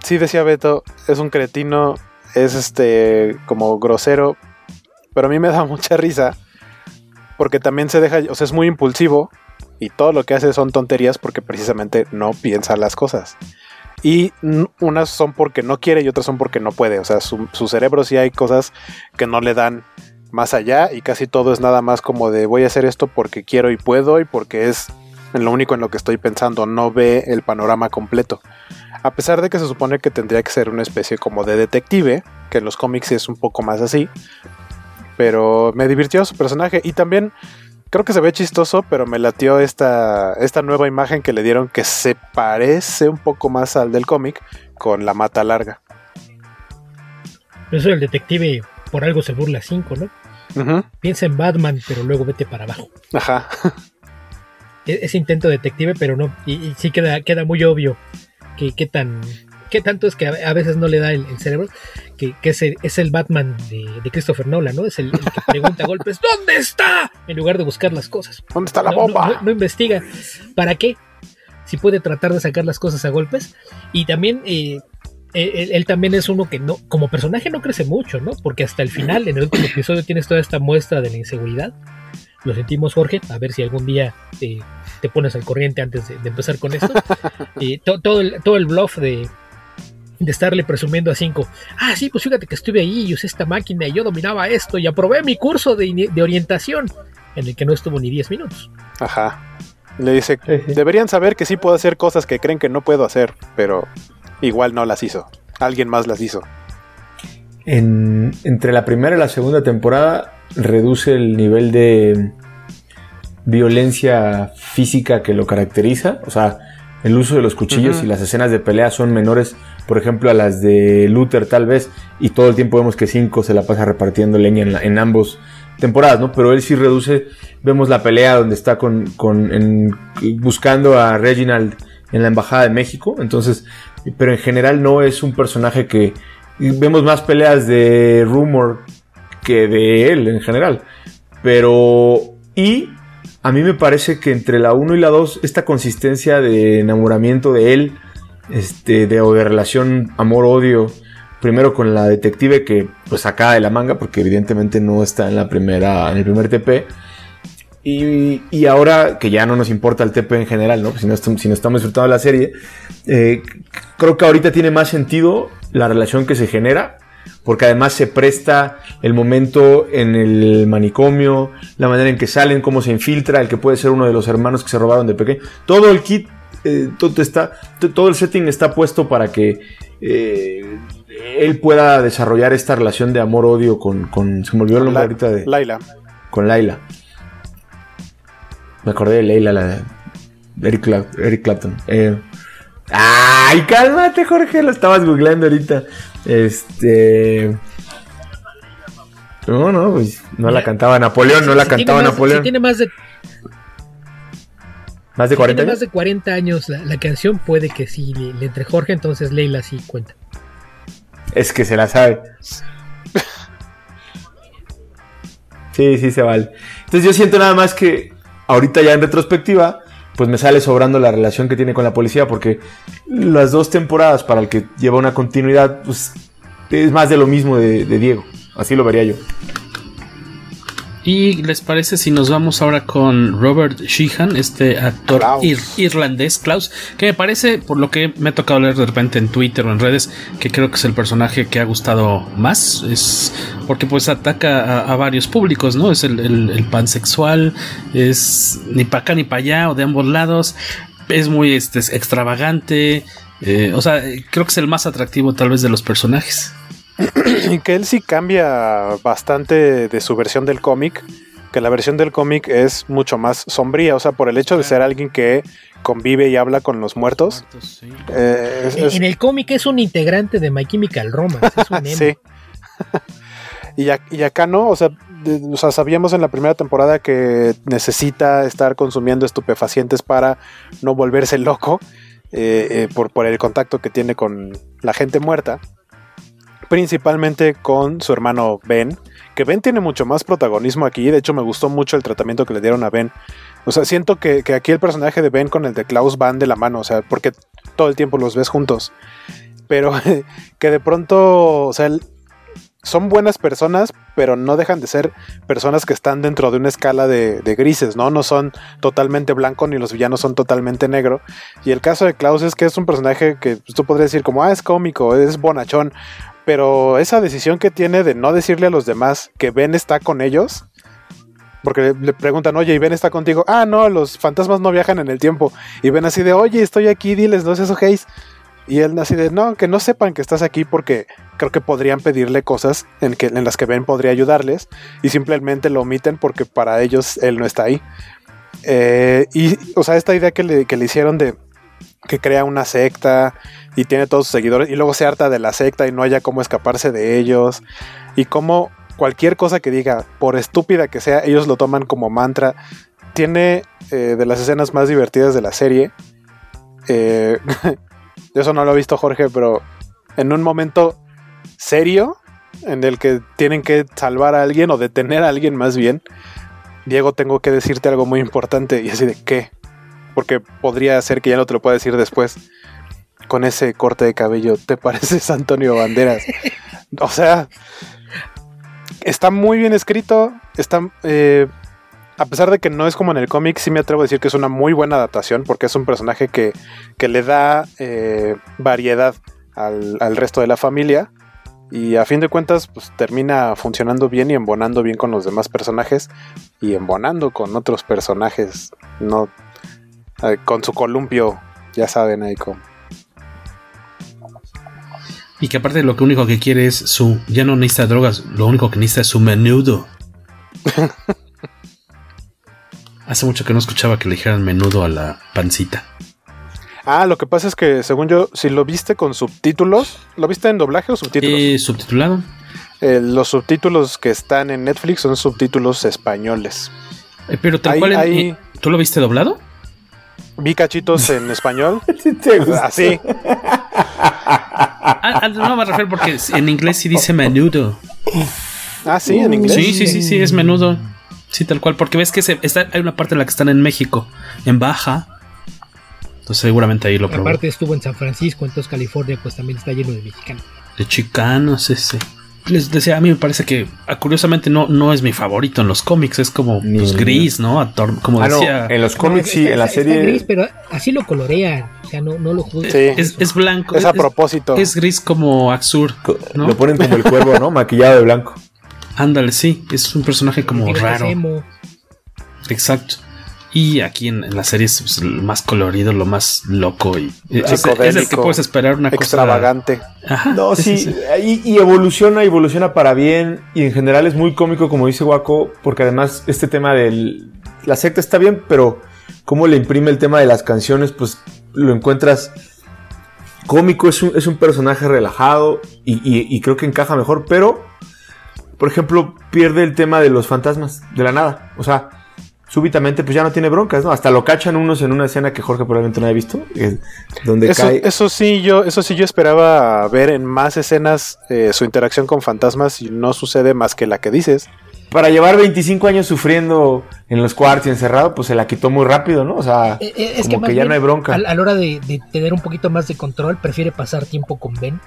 Sí decía Beto, es un cretino, es este. como grosero. Pero a mí me da [laughs] mucha risa. Porque también se deja. O sea, es muy impulsivo. Y todo lo que hace son tonterías porque precisamente no piensa las cosas. Y unas son porque no quiere y otras son porque no puede. O sea, su, cerebro sí hay cosas que no le dan más allá y casi todo es nada más como de voy a hacer esto porque quiero y puedo y porque es lo único en lo que estoy pensando, no ve el panorama completo. A pesar de que se supone que tendría que ser una especie como de detective, que en los cómics es un poco más así, pero me divirtió su personaje y también creo que se ve chistoso, pero me latió esta, esta nueva imagen que le dieron que se parece un poco más al del cómic con la mata larga. Eso el detective por algo se burla 5, ¿no? Piensa en Batman, pero luego vete para abajo. Ajá. E-, ese intento detective, pero no. Y, sí queda, queda muy obvio que qué tan. Qué tanto es que a, veces no le da el, cerebro, que, que es, el, es, el, Batman de, Christopher Nolan, ¿no? Es el, que pregunta a golpes, [laughs] ¿dónde está? En lugar de buscar las cosas. ¿Dónde está la bomba? No, investiga. ¿Para qué? Si puede tratar de sacar las cosas a golpes. Y también eh, él, también es uno que no, como personaje no crece mucho, ¿no? Porque hasta el final, en el último episodio, tienes toda esta muestra de la inseguridad. Lo sentimos, Jorge. A ver si algún día te, pones al corriente antes de, empezar con esto. [laughs] y todo, el, todo el bluff de, de estarle presumiendo a cinco. Ah, sí, pues fíjate que estuve ahí y usé esta máquina y yo dominaba esto y aprobé mi curso de, de orientación, en el que no estuvo ni 10 minutos. Ajá. Le dice, deberían saber que sí puedo hacer cosas que creen que no puedo hacer, pero igual no las hizo. Alguien más las hizo. entre la primera y la segunda temporada reduce el nivel de violencia física que lo caracteriza. O sea, el uso de los cuchillos y las escenas de pelea son menores, por ejemplo, a las de Luther tal vez, y todo el tiempo vemos que Cinco se la pasa repartiendo leña en, la- en ambos temporadas, ¿no? Pero él sí reduce, vemos la pelea donde está con, con en- buscando a Reginald en la Embajada de México, entonces, pero en general no es un personaje que vemos más peleas de Rumor que de él en general, pero y a mí me parece que entre la 1 y la 2 esta consistencia de enamoramiento de él, este de o de relación amor-odio, primero con la detective que pues saca de la manga porque evidentemente no está en la primera en el primer TP. Y, y ahora que ya no nos importa el TP en general, ¿no? Pues si, no estamos disfrutando de la serie, eh, creo que ahorita tiene más sentido la relación que se genera, porque además se presta el momento en el manicomio, la manera en que salen, cómo se infiltra, el que puede ser uno de los hermanos que se robaron de pequeño. Todo el kit, eh, todo, está, todo el setting está puesto para que eh, él pueda desarrollar esta relación de amor-odio con, con. Se me olvidó el nombre ahorita de. Laila. Con Laila. Me acordé de Leila, la de Eric, Cla- Eric Clapton. Eh, ¡Ay, cálmate, Jorge! Lo estabas googleando ahorita. Este. No, no, pues no la cantaba Napoleón, no la Si cantaba más- Napoleón. Si tiene más de, ¿Más de si 40 tiene años? más de 40 años la, la canción, puede que sí le, le entre Jorge, entonces Leila sí cuenta. Es que se la sabe. Sí, sí se vale. Entonces yo siento nada más que ahorita ya en retrospectiva, pues me sale sobrando la relación que tiene con la policía porque las dos temporadas para el que lleva una continuidad, pues es más de lo mismo de, de Diego. Así lo vería yo. ¿Y les parece si nos vamos ahora con Robert Sheehan, este actor ir- irlandés, Klaus? Que me parece, por lo que me ha tocado leer de repente en Twitter o en redes, que creo que es el personaje que ha gustado más. Es porque pues ataca a, a varios públicos, ¿no? Es el, el- el pansexual, es ni para acá ni para allá o de ambos lados. Es muy este, extravagante. eh, o sea, creo que es el más atractivo tal vez de los personajes. Y [clears throat] que él sí cambia bastante de su versión del cómic, que la versión del cómic es mucho más sombría, o sea, por el hecho de ser alguien que convive y habla con los muertos. eh, es- En, es- en el cómic es un integrante de My Chemical Romance, es un [laughs] emo. sí. y, ac- y acá no, o sea, de- o sea, sabíamos en la primera temporada que necesita estar consumiendo estupefacientes para no volverse loco eh, eh, por, por el contacto que tiene con la gente muerta. Principalmente con su hermano Ben, que Ben tiene mucho más protagonismo aquí. De hecho, me gustó mucho el tratamiento que le dieron a Ben. O sea, siento que, que aquí el personaje de Ben con el de Klaus van de la mano, o sea, porque todo el tiempo los ves juntos. Pero [laughs] que de pronto, o sea, son buenas personas, pero no dejan de ser personas que están dentro de una escala de, grises, ¿no? No son totalmente blanco ni los villanos son totalmente negro. Y el caso de Klaus es que es un personaje que pues, tú podrías decir como, ah, es cómico, es bonachón, pero esa decisión que tiene de no decirle a los demás que Ben está con ellos, porque le, preguntan, oye, ¿y Ben está contigo? Ah, no, los fantasmas no viajan en el tiempo. Y Ben así de, oye, estoy aquí, diles, no se sujéis. Y él así de, no, que no sepan que estás aquí porque creo que podrían pedirle cosas en, que, en las que Ben podría ayudarles y simplemente lo omiten porque para ellos él no está ahí. Eh, y, o sea, esta idea que le, que le hicieron de que crea una secta y tiene todos sus seguidores y luego se harta de la secta y no haya cómo escaparse de ellos y cómo cualquier cosa que diga, por estúpida que sea, ellos lo toman como mantra. Tiene eh, de las escenas más divertidas de la serie. Eh, [laughs] eso no lo ha visto Jorge, pero en un momento serio en el que tienen que salvar a alguien o detener a alguien más bien, Diego, tengo que decirte algo muy importante y así de qué, porque podría ser que ya no te lo pueda decir después. Con ese corte de cabello, ¿te pareces Antonio Banderas? [laughs] o sea, está muy bien escrito, está... eh, a pesar de que no es como en el cómic, sí me atrevo a decir que es una muy buena adaptación porque es un personaje que, que le da eh, variedad al, al resto de la familia y a fin de cuentas pues termina funcionando bien y embonando bien con los demás personajes y embonando con otros personajes, no con su columpio, ya saben ahí con... Y que aparte lo que único que quiere es su. Ya no necesita drogas, lo único que necesita es su menudo. [laughs] Hace mucho que no escuchaba que le dijeran menudo a la pancita. Ah, lo que pasa es que, según yo, si lo viste con subtítulos, ¿lo viste en doblaje o subtítulos? Eh, subtitulado. Eh, los subtítulos que están en Netflix son subtítulos españoles. Eh, pero tal Ahí- cual, en- ahí- eh, ¿tú lo viste doblado? Vi cachitos en [laughs] español. ¿Te gusta? Así. Ah, ah, no me refiero porque en inglés sí dice menudo. Ah, sí, en inglés. Sí, sí, sí, sí, es menudo. Sí, tal cual, porque ves que se, está, hay una parte en la que están en México, en baja. Entonces seguramente ahí lo probó. Aparte estuvo en San Francisco, entonces California pues también está lleno de mexicanos. De chicanos, ese. Les decía, a mí me parece que ah, curiosamente no, no es mi favorito en los cómics, es como Ni pues, gris, ¿no? Ator- como Ah, no, decía. en los cómics sí, está- en la está- está serie. gris, pero así lo colorean, o sea, no, no lo juzgan. Sí. Es, es blanco. Es a propósito. Es, gris como Axur. ¿no? Lo ponen como el cuervo, ¿no? Maquillado de blanco. [laughs] Ándale, sí. Es un personaje como raro. Exacto. Y aquí en, en la serie es pues, lo más colorido, lo más loco y es, es el que puedes esperar una cosa Extravagante. Ajá, No, sí, sí. Y, y evoluciona, evoluciona para bien. Y en general es muy cómico, como dice Waco, porque además este tema del. La secta está bien, pero cómo le imprime el tema de las canciones, pues lo encuentras cómico. Es un, es un personaje relajado y, y- y creo que encaja mejor, pero, por ejemplo, pierde el tema de los fantasmas de la nada. O sea. Súbitamente, pues ya no tiene broncas, ¿no? Hasta lo cachan unos en una escena que Jorge probablemente no haya visto, eh, donde Eso, cae. eso sí, yo, eso sí, yo esperaba ver en más escenas eh, su interacción con fantasmas y no sucede más que la que dices. para llevar 25 años sufriendo en los cuartos y encerrado, pues se la quitó muy rápido, ¿no? O sea, Eh, eh, es como que, ya bien, no hay bronca. A, la hora de, de tener un poquito más de control, prefiere pasar tiempo con Ben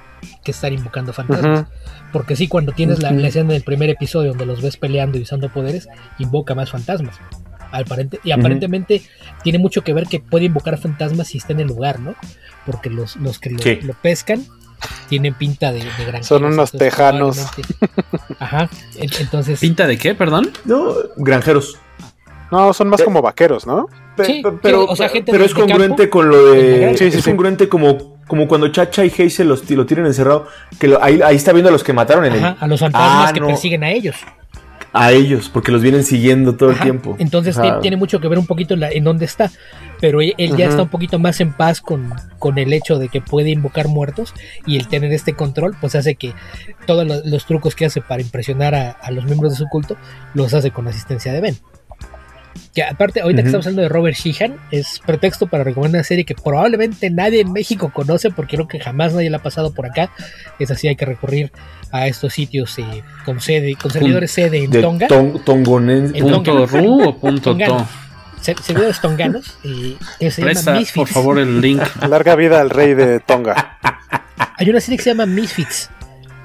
que estar invocando fantasmas. Porque sí, cuando tienes la, la escena del primer episodio donde los ves peleando y usando poderes, invoca más fantasmas. Aparente- y aparentemente tiene mucho que ver que puede invocar fantasmas si está en el lugar, ¿no? Porque los, los que lo, Sí. lo pescan tienen pinta de, de granjeros, Son unos entonces tejanos. Ajá. en- Entonces. ¿Pinta de qué, perdón? No, granjeros. No, son más como vaqueros, ¿no? Sí, pe- pero, o sea, gente pero es congruente campo. con lo de. Sí, sí, es congruente como, como cuando Chacha y Hazel los, lo tienen encerrado. Que lo- ahí, ahí está viendo a los que mataron en Ajá, el. a los fantasmas Ah, que no, persiguen a ellos. A ellos, porque los vienen siguiendo todo Ajá, el tiempo. Entonces tiene mucho que ver un poquito en, la- en dónde está. Pero él, él ya está un poquito más en paz con, con el hecho de que puede invocar muertos y el tener este control pues hace que todos lo- los, trucos que hace para impresionar a, a los miembros de su culto los hace con asistencia de Ben. Que aparte, ahorita que Ujú. estamos hablando de Robert Sheehan, es pretexto para recomendar una serie que probablemente nadie en México conoce porque creo que jamás nadie la ha pasado por acá. Es así, hay que recurrir a estos sitios eh, con sede, con servidores sede en de Tonga. ton- tongonense- En ¿Punto Tonga. ru o [laughs] punto to? Ser- servidores tonganos [laughs] eh, que se Presta, llama por Misfits. favor, el link. Larga vida al rey de Tonga. Hay una serie que se llama Misfits.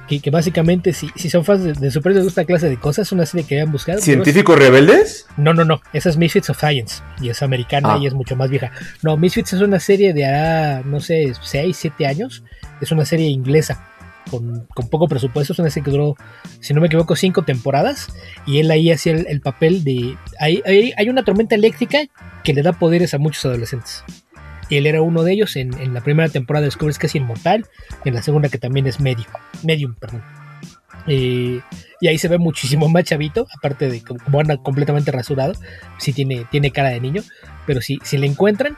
Que, que básicamente, si, si son fans de, de superhéroes de esta clase de cosas, es una serie que habían buscado. ¿Científicos rebeldes? No, no, no. Esa es Misfits of Science. Y es americana Ah. y es mucho más vieja. No, Misfits es una serie de hará, no sé, 6, 7 años. Es una serie inglesa. Con, con poco presupuesto. Es una serie que duró, si no me equivoco, 5 temporadas. Y él ahí hacía el, el papel de. Hay, hay, hay una tormenta eléctrica que le da poderes a muchos adolescentes. Él era uno de ellos. En, en la primera temporada descubres que es inmortal. En la segunda que también es medio. Medium, perdón. Eh, y ahí se ve muchísimo más chavito, aparte de como como anda completamente rasurado, sí tiene, tiene cara de niño, pero si, si le encuentran,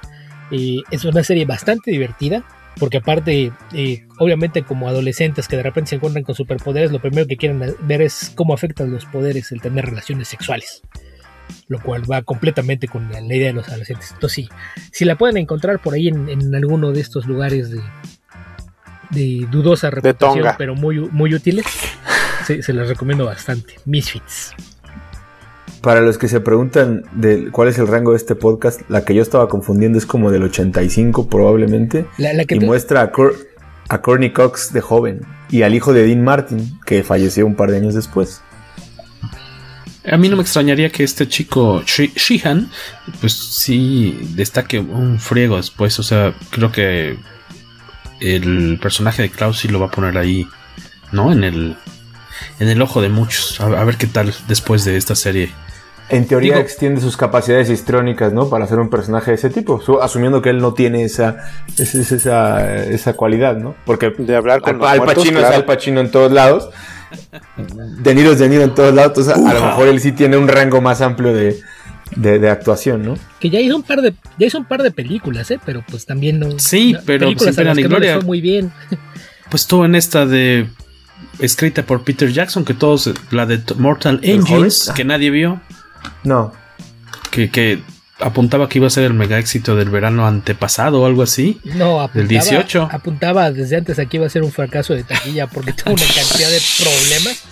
eh, es una serie bastante divertida, porque aparte, eh, obviamente como adolescentes que de repente se encuentran con superpoderes, lo primero que quieren ver es cómo afectan los poderes el tener relaciones sexuales. Lo cual va completamente con la, la idea de los adolescentes. Entonces sí, si la pueden encontrar por ahí en, en alguno de estos lugares de, de dudosa reputación, pero muy, muy útiles, se, se las recomiendo bastante. Misfits. Para los que se preguntan de cuál es el rango de este podcast, la que yo estaba confundiendo es como del 85 probablemente. La, la que y te- muestra a, Cor- a Courtney Cox de joven y al hijo de Dean Martin, que falleció un par de años después. A mí no me extrañaría que este chico Sheehan, pues sí destaque un friego después. O sea, creo que el personaje de Klaus sí lo va a poner ahí, ¿no? En el, en el ojo de muchos. A ver qué tal después de esta serie. En teoría Digo- extiende sus capacidades histriónicas, ¿no? Para ser un personaje de ese tipo, su- asumiendo que él no tiene esa, esa, esa, esa cualidad, ¿no? Porque De hablar con Al, Al Pacino es. Al Pacino en todos lados. De Niro es De Niro en todos lados. Entonces, a lo mejor él sí tiene un rango más amplio de, de, de, actuación, ¿no? Que ya hizo un par de ya hizo un par de películas, ¿eh? Pero pues también no. Sí, no, pero películas sin a las pena ni no gloria. fue muy bien. [laughs] Pues estuvo en esta de escrita por Peter Jackson, que todos la de Mortal ¿El Engines, que nadie vio, No. que, que apuntaba que iba a ser el mega éxito del verano antepasado o algo así. No, apuntaba, Del 18. apuntaba desde antes aquí iba a ser un fracaso de taquilla porque tuvo una cantidad de problemas.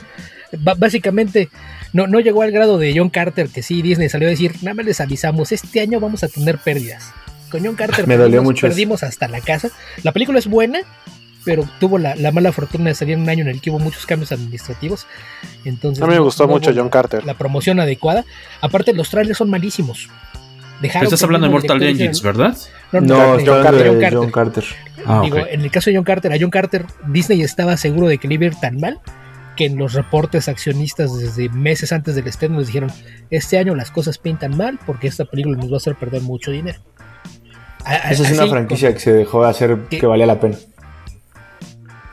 Básicamente, no, no llegó al grado de John Carter, que sí, Disney salió a decir, nada más les avisamos, este año vamos a tener pérdidas. Con John Carter Me dolió mucho perdimos hasta la casa. La película es buena, pero tuvo la, la mala fortuna de salir en un año en el que hubo muchos cambios administrativos. Entonces, A mí me gustó no mucho John Carter. La promoción adecuada. Aparte, los trailers son malísimos. Dejaron estás hablando de Mortal Engines, ¿verdad? No, No, no, John Carter, John. Ah, Digo, en el caso de John Carter, a John Carter, Disney estaba seguro de que le iba a ir tan mal que en los reportes accionistas desde meses antes del estreno les dijeron, este año las cosas pintan mal porque esta película nos va a hacer perder mucho dinero. A- a- Esa es una franquicia que se dejó de hacer que valía la pena.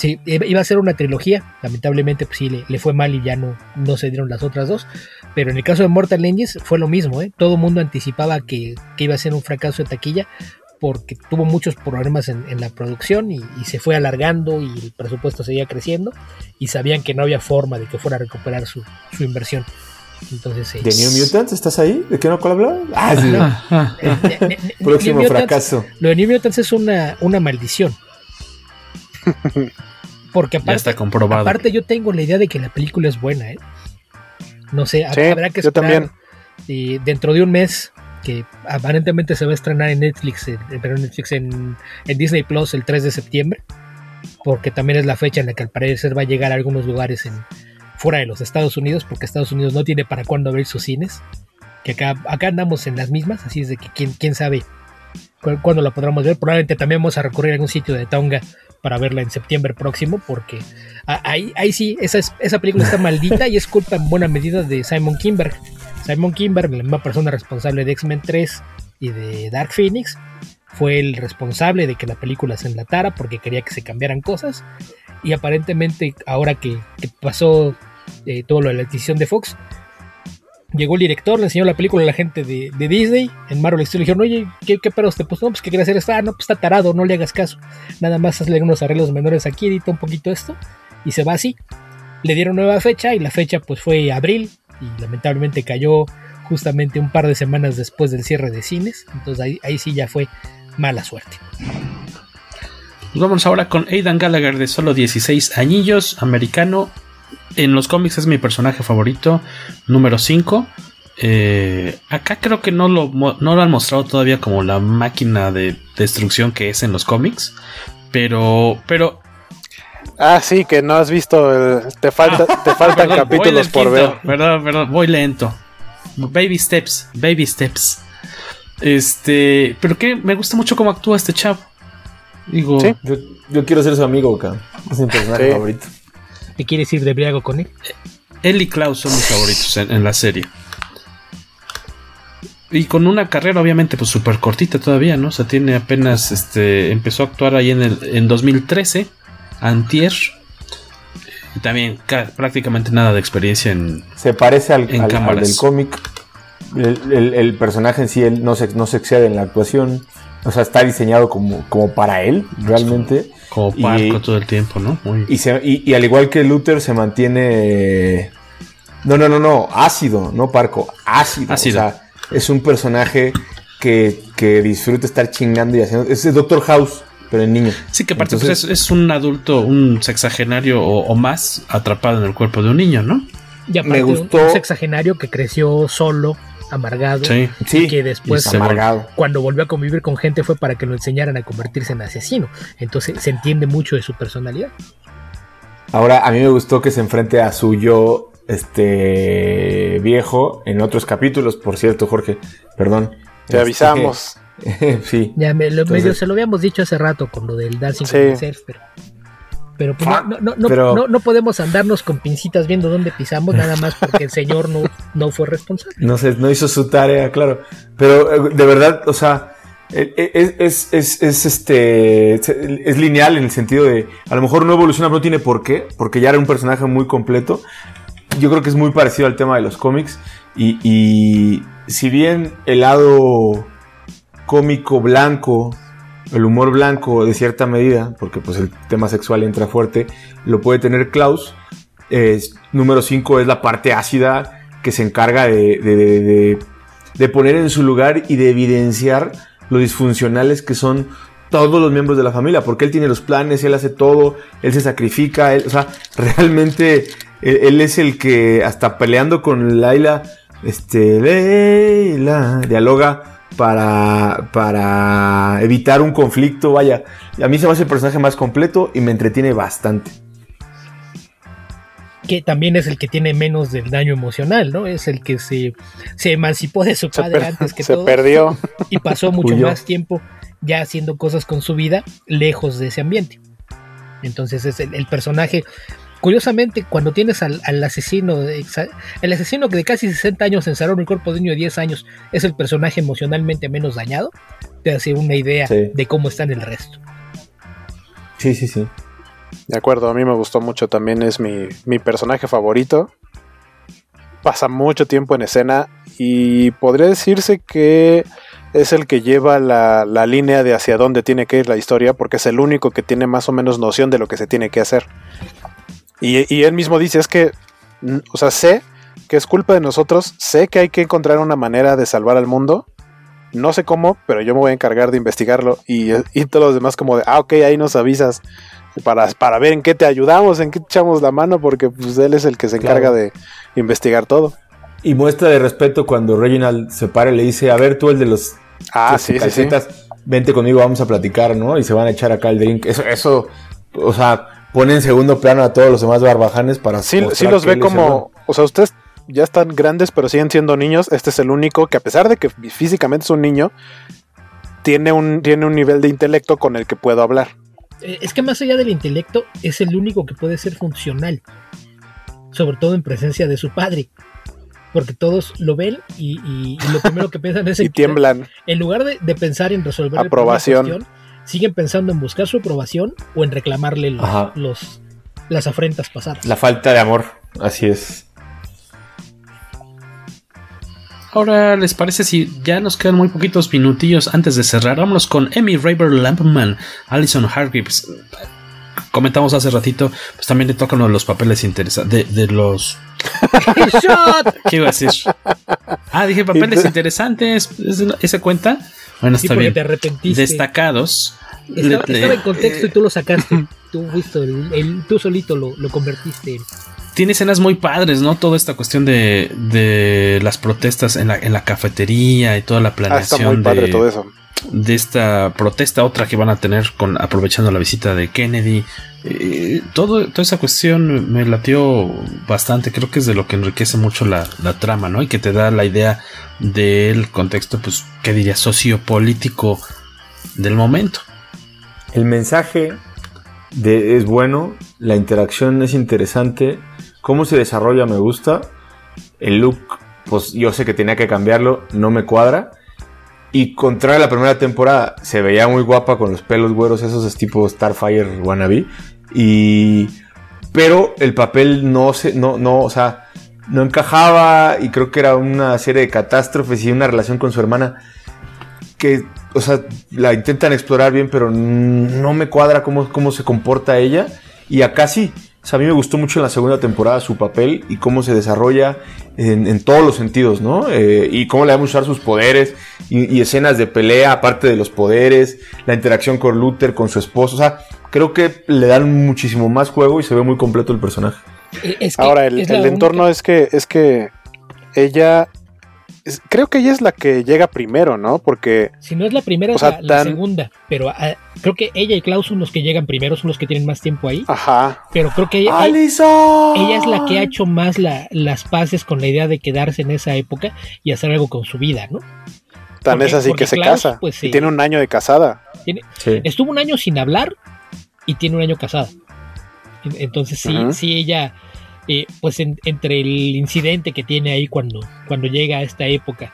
Sí, iba a ser una trilogía. Lamentablemente, pues sí, le, le fue mal y ya no, no se dieron las otras dos. Pero en el caso de Mortal Engines fue lo mismo, ¿eh? Todo el mundo anticipaba que, que iba a ser un fracaso de taquilla porque tuvo muchos problemas en, en la producción y, y se fue alargando y el presupuesto seguía creciendo y sabían que no había forma de que fuera a recuperar su, su inversión. Entonces, ¿De New Mutants estás ahí? ¿De qué no hablaba? Ah, sí. Ah, ah. Próximo New Mutants- fracaso. Lo de New Mutants es una, una maldición. [laughs] Porque Ya aparte, está comprobado. aparte yo tengo la idea de que la película es buena, ¿eh? No sé, Sí, habrá que yo esperar también. eh, dentro de un mes que aparentemente se va a estrenar en Netflix, en, en- perdón, Netflix en, en Disney Plus el 3 de septiembre, porque también es la fecha en la que al parecer va a llegar a algunos lugares en fuera de los Estados Unidos, porque Estados Unidos no tiene para cuándo abrir sus cines, que acá, acá andamos en las mismas, así es de que quién, quién sabe cu- cuándo la podremos ver, probablemente también vamos a recurrir a algún sitio de Tonga para verla en septiembre próximo, porque ahí, ahí sí, esa, es- esa película está maldita y es culpa en buena medida de Simon Kinberg. Simon Kinberg, la misma persona responsable de X-Men 3 y de Dark Phoenix, fue el responsable de que la película se enlatara porque quería que se cambiaran cosas. Y aparentemente, ahora que, que pasó eh, todo lo de la adquisición de Fox, llegó el director, le enseñó la película a la gente de, Disney. En Marvel le dijeron, oye, ¿qué, qué pedos te puso? No, pues ¿qué quiere hacer esto? Ah, no, pues está tarado, no le hagas caso. Nada más hazle unos arreglos menores aquí, edita un poquito esto. Y se va así. Le dieron nueva fecha y la fecha pues fue abril y lamentablemente cayó justamente un par de semanas después del cierre de cines. Entonces ahí, ahí sí ya fue mala suerte. Pues vamos ahora con Aidan Gallagher de solo 16 añillos, americano. En los cómics es mi personaje favorito, número 5. Eh, acá creo que no lo, no lo han mostrado todavía como la máquina de destrucción que es en los cómics. Pero, pero Ah, sí, que no has visto. el- te, falta, te [laughs] faltan Perdón, capítulos por ver. Perdón, perdón, voy lento. Baby steps, baby steps. Este, pero que me gusta mucho cómo actúa este chavo. Digo, Sí. Yo, yo quiero ser su amigo, acá. Es mi [laughs] personaje Sí. favorito. ¿Te quieres ir de briago con él? él y Klaus son mis favoritos en, en la serie. Y con una carrera obviamente pues súper cortita todavía, ¿no? O sea, tiene apenas, este, empezó a actuar ahí en, el, en 2013, antier. Y también ca- prácticamente nada de experiencia en... Se parece al, En al- del cómic. El, el- el personaje en sí él no se, no se excede en la actuación. O sea, está diseñado como, como para él, realmente. Como parco todo el tiempo, ¿no? Muy- Y, se- y- y al igual que Luther se mantiene... No, no, no, no, ácido, no parco, ácido. Ácido. O sea, es un personaje que, que disfruta estar chingando y haciendo... Es el Doctor House, pero en niño. Sí, que aparte Entonces- pues, es, es un adulto, un sexagenario o, o más atrapado en el cuerpo de un niño, ¿no? Y aparte, Me gustó- un sexagenario que creció solo, amargado. Sí. Sí, y que después, amargado. cuando volvió a convivir con gente, fue para que lo enseñaran a convertirse en asesino. Entonces se entiende mucho de su personalidad. Ahora, a mí me gustó que se enfrente a su yo este viejo en otros capítulos, por cierto, Jorge. Perdón. Te Este, avisamos. [laughs] sí. Ya me, lo, Entonces- medio se lo habíamos dicho hace rato con lo del Dancing Sí. with Myself, pero, pero pues no, no, no, no- Pero- no- no podemos andarnos con pincitas viendo dónde pisamos, nada más porque el señor no, no fue responsable. No sé, no hizo su tarea, claro. Pero eh, de verdad, o sea, eh, eh, es, es, es, es, este es, es lineal en el sentido de a lo mejor no evoluciona, pero no tiene por qué, porque ya era un personaje muy completo. Yo creo que es muy parecido al tema de los cómics. Y, y si bien el lado cómico blanco, el humor blanco de cierta medida, porque pues el tema sexual entra fuerte, lo puede tener Klaus. número 5 es la parte ácida que se encarga de, de, de, poner en su lugar y de evidenciar lo disfuncionales que son todos los miembros de la familia, porque él tiene los planes, él hace todo, él se sacrifica, él, o sea, [laughs] realmente él, es el que hasta peleando con Laila, este, Leila, dialoga para, para evitar un conflicto. Vaya, a mí se me hace el personaje más completo y me entretiene bastante. Que también es el que tiene menos del daño emocional, ¿no? Es el que se, se emancipó de su padre antes que se perdió. [laughs] Y pasó mucho más tiempo ya haciendo cosas con su vida lejos de ese ambiente. Entonces es el, el personaje Curiosamente, cuando tienes al, asesino, el asesino que de casi 60 años encerró en un cuerpo de niño de 10 años es el personaje emocionalmente menos dañado, te hace una idea de cómo están el resto. Sí, sí, sí. De acuerdo, a mí me gustó mucho, también es mi, personaje favorito. Pasa mucho tiempo en escena y podría decirse que es el que lleva la, la, línea de hacia dónde tiene que ir la historia porque es el único que tiene más o menos noción de lo que se tiene que hacer. Y, él mismo dice, es que, o sea, sé que es culpa de nosotros, sé que hay que encontrar una manera de salvar al mundo, no sé cómo, pero yo me voy a encargar de investigarlo y, todos los demás como de, ah, ok, ahí nos avisas para, para ver en qué te ayudamos, en qué echamos la mano, porque pues él es el que se encarga de investigar todo. Y muestra de respeto cuando Reginald se para y le dice, a ver tú el de los ah, sí, vente conmigo, vamos a platicar, ¿no? Y se van a echar acá el drink. Eso, eso, o sea, pone en segundo plano a todos los demás barbajanes para... Sí, sí los ve como... O sea, ustedes ya están grandes, pero siguen siendo niños. Este es el único que a pesar de que físicamente es un niño, tiene un, tiene un nivel de intelecto con el que puedo hablar. Eh, es que más allá del intelecto, es el único que puede ser funcional. Sobre todo en presencia de su padre. Porque todos lo ven y, lo primero que piensan es... [laughs] y tiemblan. En lugar de, pensar en resolver aprobación siguen pensando en buscar su aprobación o en reclamarle los, las afrentas pasadas. La falta de amor, así es. Ahora, ¿les parece si ya nos quedan muy poquitos minutillos antes de cerrar? Vámonos con Emmy Raver Lampman, Alison Hargreaves. Comentamos hace ratito, pues también le tocan uno de los papeles interesantes. De, los. [laughs] ¿Qué iba a decir? Ah, dije papeles [laughs] interesantes. ¿Ese cuenta? Bueno, está bien. Destacados. Estaba, en contexto y tú lo sacaste. tú, tú solito lo, convertiste tiene escenas muy padres, ¿no? Toda esta cuestión de, de las protestas en la, en la, cafetería y toda la planeación. Ah, está muy padre de, todo eso. De esta protesta, otra que van a tener con aprovechando la visita de Kennedy. Eh, todo, toda esa cuestión me latió bastante. Creo que es de lo que enriquece mucho la, trama, ¿no? Y que te da la idea del contexto, pues, ¿qué diría? Sociopolítico del momento. El mensaje es bueno, la interacción es interesante, cómo se desarrolla me gusta, el look, pues yo sé que tenía que cambiarlo, no me cuadra. Y contrario a la primera temporada, se veía muy guapa con los pelos güeros, esos es tipo Starfire wannabe. Y. Pero el papel no se. No, no, o sea no encajaba y creo que era una serie de catástrofes y una relación con su hermana que, o sea, la intentan explorar bien, pero no me cuadra cómo, cómo se comporta ella. Y acá sí. O sea, a mí me gustó mucho en la segunda temporada su papel y cómo se desarrolla en, todos los sentidos, ¿no? Eh, y cómo le van a usar sus poderes y, escenas de pelea, aparte de los poderes, la interacción con Luther, con su esposo. O sea, creo que le dan muchísimo más juego y se ve muy completo el personaje. Ahora, el, entorno es que, es que ella creo que ella es la que llega primero, ¿no? Porque. Si no es la primera, es la, segunda. Pero ah, creo que ella y Klaus son los que llegan primero, son los que tienen más tiempo ahí. Ajá. Pero creo que ella, ella es la que ha hecho más las paces con la idea de quedarse en esa época y hacer algo con su vida, ¿no? Tan es así que se casa. Pues, y tiene un año de casada. Estuvo un año sin hablar y tiene un año casada. Entonces sí, sí ella, eh, pues entre el incidente que tiene ahí cuando, cuando llega a esta época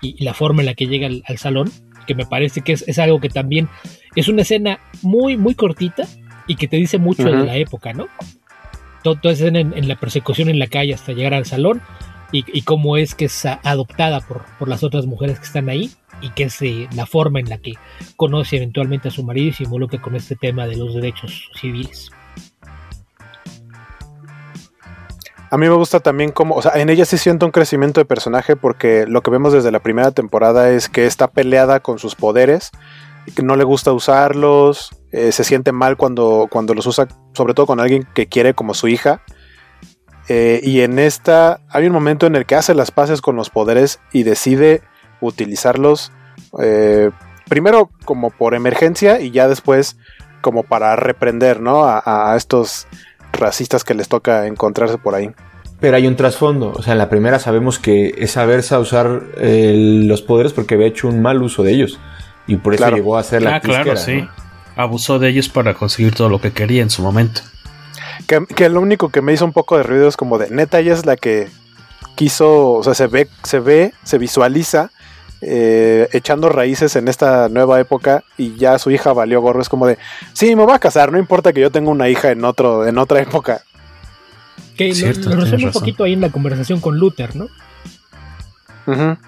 y, la forma en la que llega al, salón, que me parece que es, algo que también es una escena muy, muy cortita y que te dice mucho de la época, ¿no? Toda, esa escena en, la persecución en la calle hasta llegar al salón, y, cómo es que es adoptada por, por, las otras mujeres que están ahí y que es eh, la forma en la que conoce eventualmente a su marido y se involucra con este tema de los derechos civiles. A mí me gusta también cómo, o sea, en ella sí siento un crecimiento de personaje porque lo que vemos desde la primera temporada es que está peleada con sus poderes, que no le gusta usarlos, eh, se siente mal cuando, cuando los usa, sobre todo con alguien que quiere como su hija. Eh, y en esta hay un momento en el que hace las paces con los poderes y decide utilizarlos eh, primero como por emergencia y ya después como para reprender ¿no? a, estos racistas que les toca encontrarse por ahí. Pero hay un trasfondo, o sea, en la primera sabemos que es aversa a usar los poderes porque había hecho un mal uso de ellos y por eso llegó a ser la ah, claro, sí. Abusó de ellos para conseguir todo lo que quería en su momento. Que, lo único que me hizo un poco de ruido es como de neta, ella es la que quiso, o sea, se ve, se ve, se visualiza eh, echando raíces en esta nueva época y ya su hija valió gorro. Es como de, sí, me voy a casar, no importa que yo tenga una hija en otro, en otra época. Que lo, resuelve un poquito ahí en la conversación con Luther, ¿no?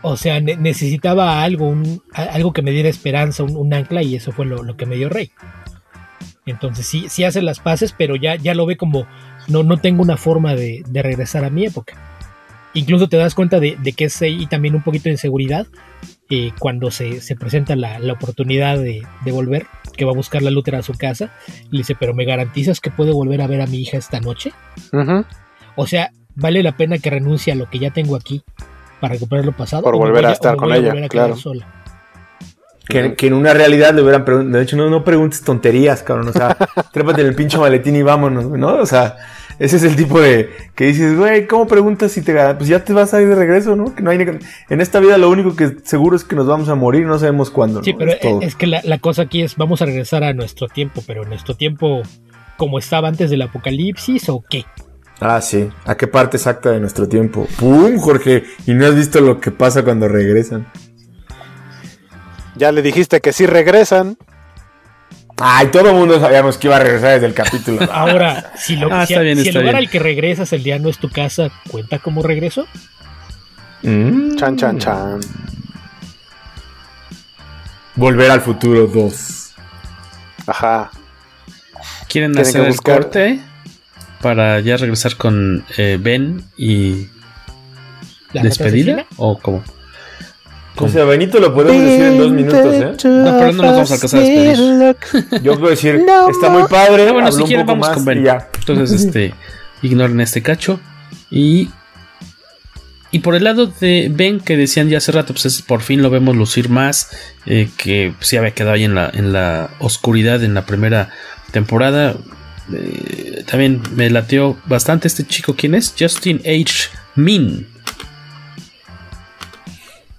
O sea, necesitaba algo, algo que me diera esperanza, un, ancla, y eso fue lo, que me dio Rey. Entonces sí, sí hace las paces, pero ya, ya lo ve como no, no tengo una forma de, regresar a mi época. Incluso te das cuenta de, que es ahí también un poquito de inseguridad eh, cuando se, presenta la, oportunidad de, volver, que va a buscar la Luther a su casa, y le dice, pero ¿me garantizas que puedo volver a ver a mi hija esta noche? O sea, vale la pena que renuncie a lo que ya tengo aquí para recuperar lo pasado. Por volver a, estar con ella, claro. Que, en una realidad le hubieran preguntado, de hecho, no, no preguntes tonterías, cabrón, o sea, [laughs] trépate en el pincho maletín y vámonos, ¿no? O sea, ese es el tipo de que dices, güey, ¿cómo preguntas si te Pues ya te vas a ir de regreso, ¿no? Que no hay en esta vida lo único que seguro es que nos vamos a morir, no sabemos cuándo. Sí, pero es, que la, la, cosa aquí es, vamos a regresar a nuestro tiempo, pero nuestro tiempo como estaba antes del apocalipsis o qué? Ah, sí. ¿A qué parte exacta de nuestro tiempo? ¡Pum, Jorge! Y no has visto lo que pasa cuando regresan. Ya le dijiste que sí regresan. Ay, todo el mundo sabíamos que iba a regresar desde el capítulo. [laughs] Ahora, si, lo, ah, el lugar al que regresas el día no es tu casa, ¿cuenta como regreso? Mm. Chan, chan, chan. Volver al futuro 2. Ajá. ¿Quieren hacer el corte? para ya regresar con eh, Ben y despedida o cómo? O sea, Benito lo podemos decir en dos minutos, ¿eh? No, pero no nos vamos a alcanzar a despedir. Yo puedo decir, está muy padre. bueno, si quieren, vamos con Ben. Entonces, este, [laughs] ignoren este cacho. Y. Y por el lado de Ben, que decían ya hace rato, pues por fin lo vemos lucir más. Eh, que se había quedado ahí en la, en la oscuridad en la primera temporada. Eh, también me latió bastante este chico. ¿Quién es? Justin H. Min.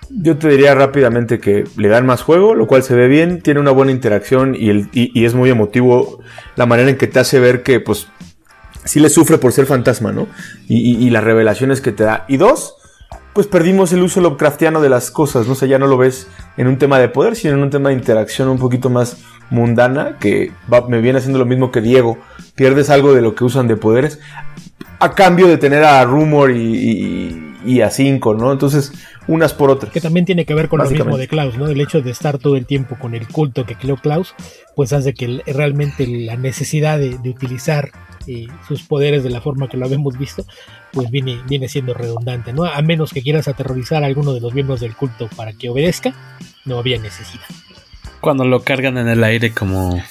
Yo te diría rápidamente que le dan más juego, lo cual se ve bien, tiene una buena interacción y, es muy emotivo la manera en que te hace ver que, pues, sí le sufre por ser fantasma, ¿no? Y, las revelaciones que te da. Y dos, pues perdimos el uso Lovecraftiano de las cosas, ¿no? O sea, ya no lo ves en un tema de poder, sino en un tema de interacción un poquito más mundana, que me viene haciendo lo mismo que Diego. Pierdes algo de lo que usan de poderes a cambio de tener a Rumor y, a Cinco, ¿no? Entonces, unas por otras. Que también tiene que ver con lo mismo de Klaus, ¿no? El hecho de estar todo el tiempo con el culto que creó Klaus, pues hace que realmente la necesidad de, utilizar eh, sus poderes de la forma que lo habíamos visto, pues viene, viene siendo redundante, ¿no? A menos que quieras aterrorizar a alguno de los miembros del culto para que obedezca, no había necesidad. Cuando lo cargan en el aire como.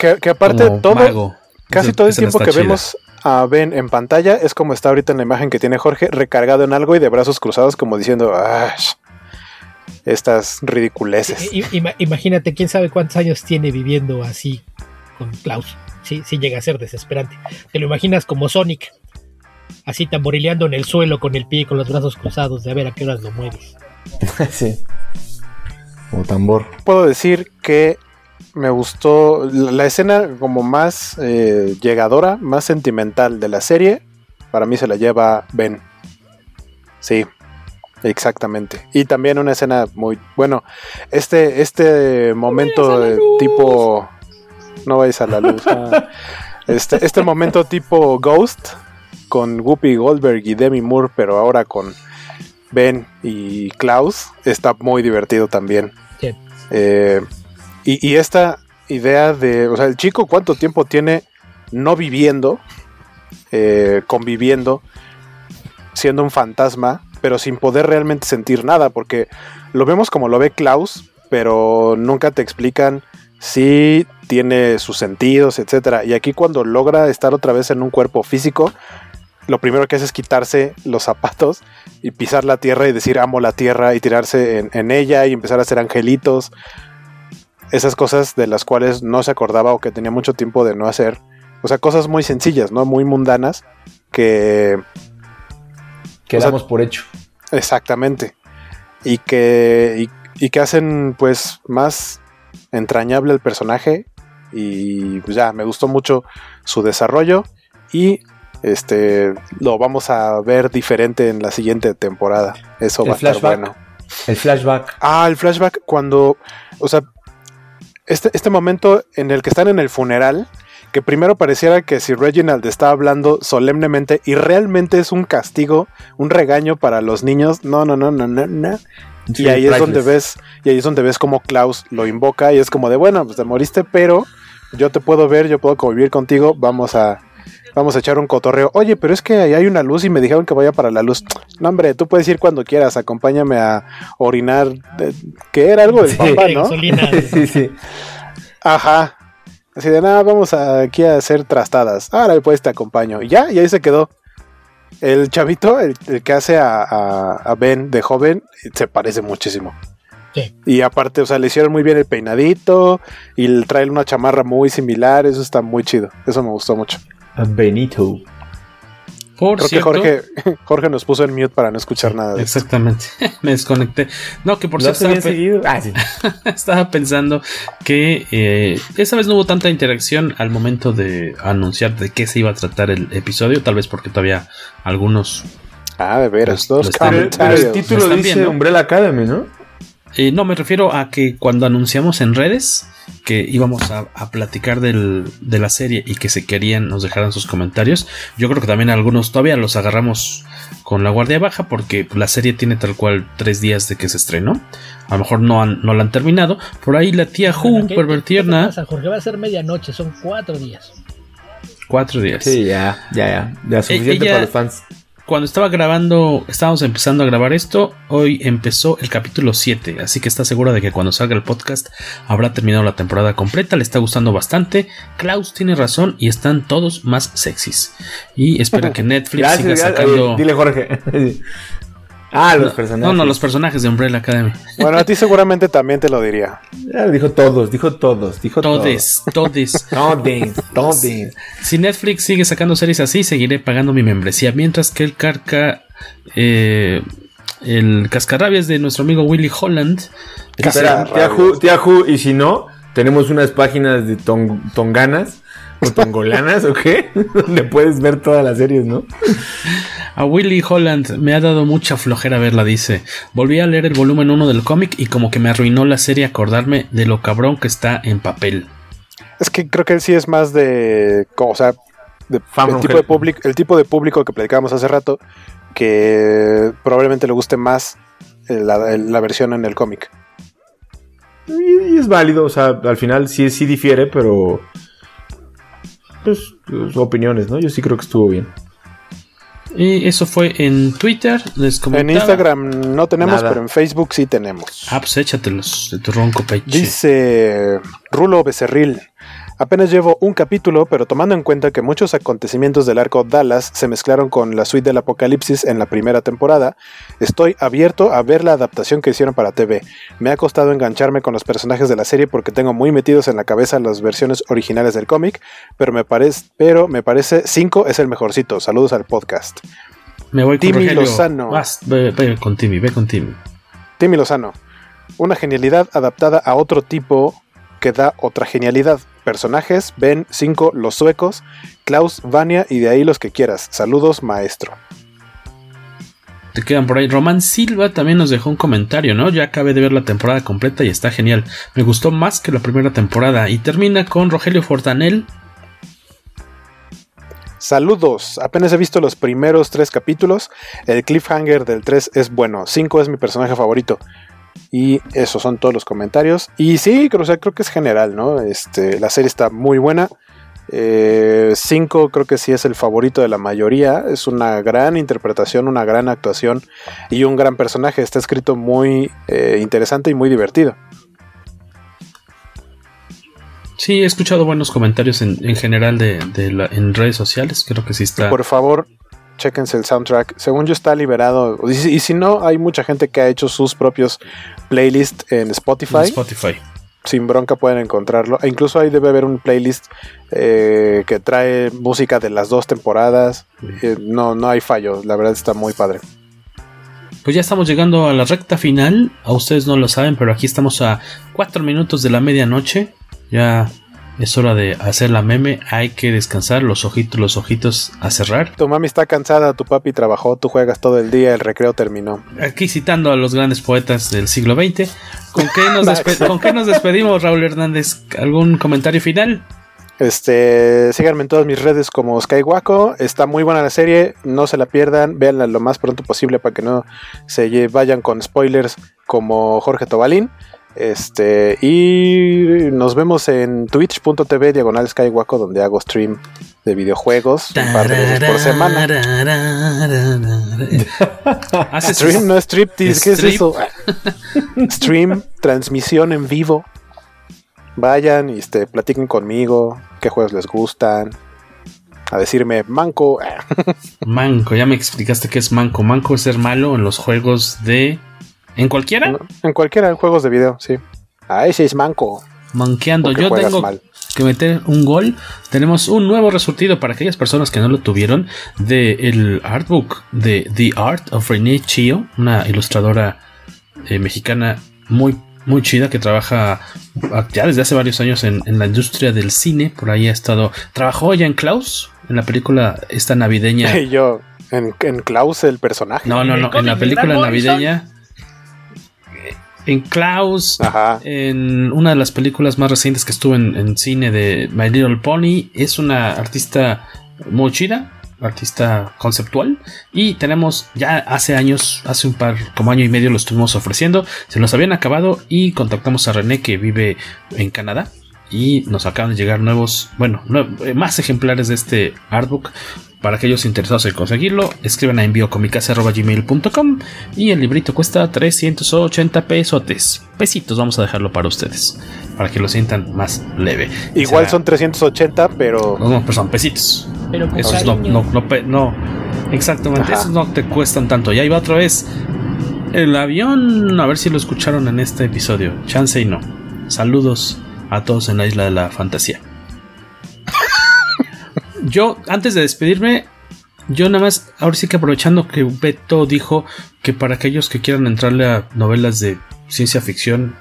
Que, aparte todo. casi todo el tiempo que vemos a Ben en pantalla es como está ahorita en la imagen que tiene Jorge, recargado en algo y de brazos cruzados, como diciendo. estas ridiculeces. imagínate, quién sabe cuántos años tiene viviendo así con Klaus. Sí, sí llega a ser desesperante. Te lo imaginas como Sonic, así tamborileando en el suelo con el pie y con los brazos cruzados, de a ver a qué horas lo mueves. [laughs] sí o tambor. Puedo decir que me gustó la escena como más eh, llegadora, más sentimental de la serie. Para mí se la lleva Ben. Sí, exactamente. Y también una escena muy bueno. Este, este momento de tipo. No vais a la luz. Ah. [laughs] este, este momento tipo Ghost. con Whoopi Goldberg y Demi Moore, pero ahora con Ben y Klaus, está muy divertido también. Sí. Eh, y, y esta idea de, o sea, el chico cuánto tiempo tiene no viviendo, eh, conviviendo, siendo un fantasma, pero sin poder realmente sentir nada, porque lo vemos como lo ve Klaus, pero nunca te explican si tiene sus sentidos, etcétera. Y aquí cuando logra estar otra vez en un cuerpo físico, lo primero que hace es quitarse los zapatos y pisar la tierra y decir amo la tierra y tirarse en, en ella y empezar a hacer angelitos. Esas cosas de las cuales no se acordaba o que tenía mucho tiempo de no hacer. O sea, cosas muy sencillas, ¿no? Muy mundanas que... Quedamos o sea, por hecho. Exactamente. Y que, y, y que hacen pues más entrañable el personaje y pues ya me gustó mucho su desarrollo y este lo vamos a ver diferente en la siguiente temporada. Eso el va a estar bueno. El flashback. Ah, el flashback cuando, o sea, este, este momento en el que están en el funeral, que primero pareciera que si Reginald está hablando solemnemente y realmente es un castigo, un regaño para los niños. No, no, no, no, no, no. Sí, y ahí priceless. es donde ves, y ahí es donde ves como Klaus lo invoca y es como de bueno, pues te moriste, pero yo te puedo ver, yo puedo convivir contigo, vamos a vamos a echar un cotorreo. Oye, pero es que ahí hay una luz y me dijeron que vaya para la luz. No, hombre, tú puedes ir cuando quieras, acompáñame a orinar. que era algo del sí, papá, ¿no? [laughs] sí, sí. Ajá. Así de nada, vamos aquí a hacer trastadas. Ahora pues te acompaño. Y ya, y ahí se quedó. El chavito, el, el que hace a, a, a, Ben de joven, se parece muchísimo. Sí. Y aparte, o sea, le hicieron muy bien el peinadito y trae una chamarra muy similar. Eso está muy chido. Eso me gustó mucho. Benito. Por Creo cierto, que Jorge, [laughs] Jorge nos puso en mute para no escuchar nada. De exactamente. [laughs] Me desconecté. No, que por ¿Lo cierto. Estaba, pe ah, sí. [laughs] estaba, pensando que eh, esa vez no hubo tanta interacción al momento de anunciar de qué se iba a tratar el episodio. Tal vez porque todavía algunos. Ah, de veras, dos pero, pero el título dice. Umbrella Academy, ¿no? Eh, no, me refiero a que cuando anunciamos en redes que íbamos a, a platicar del, de la serie y que se querían nos dejaran sus comentarios, yo creo que también algunos todavía los agarramos con la guardia baja porque la serie tiene tal cual tres días de que se estrenó. A lo mejor no, han, no la han terminado. Por ahí la tía ¿Qué, pervertierna. ¿qué pasa, Jorge va a ser medianoche, son cuatro días. Cuatro días. Sí, ya, ya, ya. Ya suficiente Ella- para los fans. Cuando estaba grabando, estábamos empezando a grabar esto, hoy empezó el capítulo 7, así que está segura de que cuando salga el podcast habrá terminado la temporada completa, le está gustando bastante, Klaus tiene razón y están todos más sexys. Y espera [laughs] que Netflix Gracias, siga gracias. sacando... Eh, dile Jorge. [laughs] ah, los no, personajes. No, no, los personajes de Umbrella Academy. Bueno, a ti seguramente también te lo diría. Ya lo dijo todos, dijo todos, dijo Todes, todes. [laughs] Todes, todes. Si Netflix sigue sacando series así, seguiré pagando mi membresía. Mientras que el carca. Eh, el cascarrabias de nuestro amigo Willy Holland. Espera, tía Ju, tía Ju, y si no, tenemos unas páginas de tong, tonganas o tongolanas o qué, [laughs] donde puedes ver todas las series, ¿no? A Willy Holland me ha dado mucha flojera verla, dice. Volví a leer el volumen 1 del cómic y como que me arruinó la serie acordarme de lo cabrón que está en papel. Es que creo que él sí es más de. O sea, de, el, tipo de público, el tipo de público que platicábamos hace rato, que probablemente le guste más la, la versión en el cómic. Y, y, es válido, o sea, al final sí, sí difiere, pero. Pues, pues, opiniones, ¿no? Yo sí creo que estuvo bien. Y eso fue en Twitter. Les en Instagram no tenemos, Nada. pero en Facebook sí tenemos. Ah, pues échatelos de tu ronco peche. Dice Rulo Becerril. Apenas llevo un capítulo, pero tomando en cuenta que muchos acontecimientos del arco Dallas se mezclaron con la suite del apocalipsis en la primera temporada, estoy abierto a ver la adaptación que hicieron para TV. Me ha costado engancharme con los personajes de la serie porque tengo muy metidos en la cabeza las versiones originales del cómic, pero me parece, pero me parece 5 es el mejorcito. Saludos al podcast. Me voy con Timmy Rogelio. Lozano. Vas, ve, ve, con Timmy, ve con Timmy. Timmy Lozano. Una genialidad adaptada a otro tipo que da otra genialidad. Personajes, Ben 5, los suecos, Klaus, Vania y de ahí los que quieras. Saludos, maestro. Te quedan por ahí. Román Silva también nos dejó un comentario, ¿no? Ya acabé de ver la temporada completa y está genial. Me gustó más que la primera temporada. Y termina con Rogelio Fortanel. Saludos, apenas he visto los primeros tres capítulos. El cliffhanger del 3 es bueno. 5 es mi personaje favorito. Y esos son todos los comentarios. Y sí, creo, creo que es general, ¿no? Este, la serie está muy buena. 5 eh, creo que sí es el favorito de la mayoría. Es una gran interpretación, una gran actuación y un gran personaje. Está escrito muy eh, interesante y muy divertido. Sí, he escuchado buenos comentarios en, general de, en redes sociales. Creo que sí está. Por favor, chequense el soundtrack. Según yo está liberado. Y, si no, hay mucha gente que ha hecho sus propios playlists en Spotify. Spotify. Sin bronca pueden encontrarlo. E incluso ahí debe haber un playlist eh, que trae música de las dos temporadas. Eh, no, no hay fallo. La verdad está muy padre. Pues ya estamos llegando a la recta final. A ustedes no lo saben, pero aquí estamos a cuatro minutos de la medianoche. Ya es hora de hacer la meme, hay que descansar, los ojitos, los ojitos a cerrar. Tu mami está cansada, tu papi trabajó, tú juegas todo el día, el recreo terminó. Aquí citando a los grandes poetas del siglo XX, ¿con qué nos, [laughs] ¿con qué nos despedimos, Raúl Hernández? ¿Algún comentario final? Este, síganme en todas mis redes como Skywaco. Está muy buena la serie, no se la pierdan, véanla lo más pronto posible para que no se vayan con spoilers como Jorge Tobalín. Este, y nos vemos en twitch.tv diagonal Skywaco, donde hago stream de videojuegos un par de veces por semana. [laughs] stream, no striptease, ¿qué es eso? [laughs] stream, transmisión en vivo. Vayan y este, platiquen conmigo, qué juegos les gustan. A decirme manco. [laughs] manco, ya me explicaste qué es manco. Manco es ser malo en los juegos de ¿En cualquiera? En, cualquiera, en juegos de video, sí. Ah, ese es manco. Manqueando. Yo tengo que meter un gol. Tenemos un nuevo resultado para aquellas personas que no lo tuvieron del el artbook de The Art of Renee Chio, una ilustradora eh, mexicana muy muy chida que trabaja ya desde hace varios años en, la industria del cine. Por ahí ha estado. Trabajó ya en Klaus, en la película esta navideña. Y [laughs] yo, en, en Klaus, el personaje. No, no, no, en la película navideña en Klaus, en una de las películas más recientes que estuvo en, cine de My Little Pony. Es una artista muy chida, artista conceptual. Y tenemos ya hace años, hace un par, como año y medio lo estuvimos ofreciendo. Se nos habían acabado y contactamos a René que vive en Canadá. Y nos acaban de llegar nuevos, bueno, más ejemplares de este artbook para aquellos interesados en conseguirlo, escriban a enviocomicase.gmail.com y el librito cuesta 380 pesotes. Pesitos, vamos a dejarlo para ustedes, para que lo sientan más leve. Igual son 380, pero... No, no, son pesitos. Pero esos no, no, no, exactamente, esos no te cuestan tanto. Y ahí va otra vez el avión, a ver si lo escucharon en este episodio. Chance y no. Saludos a todos en la isla de la fantasía yo, antes de despedirme, yo nada más, ahora sí que aprovechando que Beto dijo que para aquellos que quieran entrarle a novelas de ciencia ficción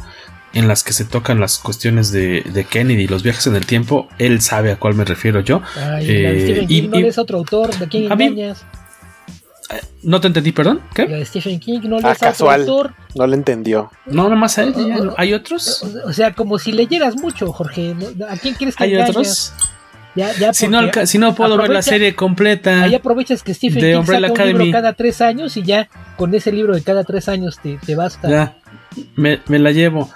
en las que se tocan las cuestiones de, Kennedy y los viajes en el tiempo, él sabe a cuál me refiero yo. Ay, eh, y, no es otro autor, ¿de quién engañas? No te entendí, perdón. ¿Qué? de Stephen King no le ah, casual. autor. No le entendió. No, nada más a él. ¿Hay otros? O sea, como si leyeras mucho, Jorge. ¿A quién quieres que ¿Hay otros? si, no, si no puedo ver la serie completa. Ahí aprovechas que Stephen King saca un libro cada tres años y ya con ese libro de cada tres años te, te basta. Ya, me, la llevo.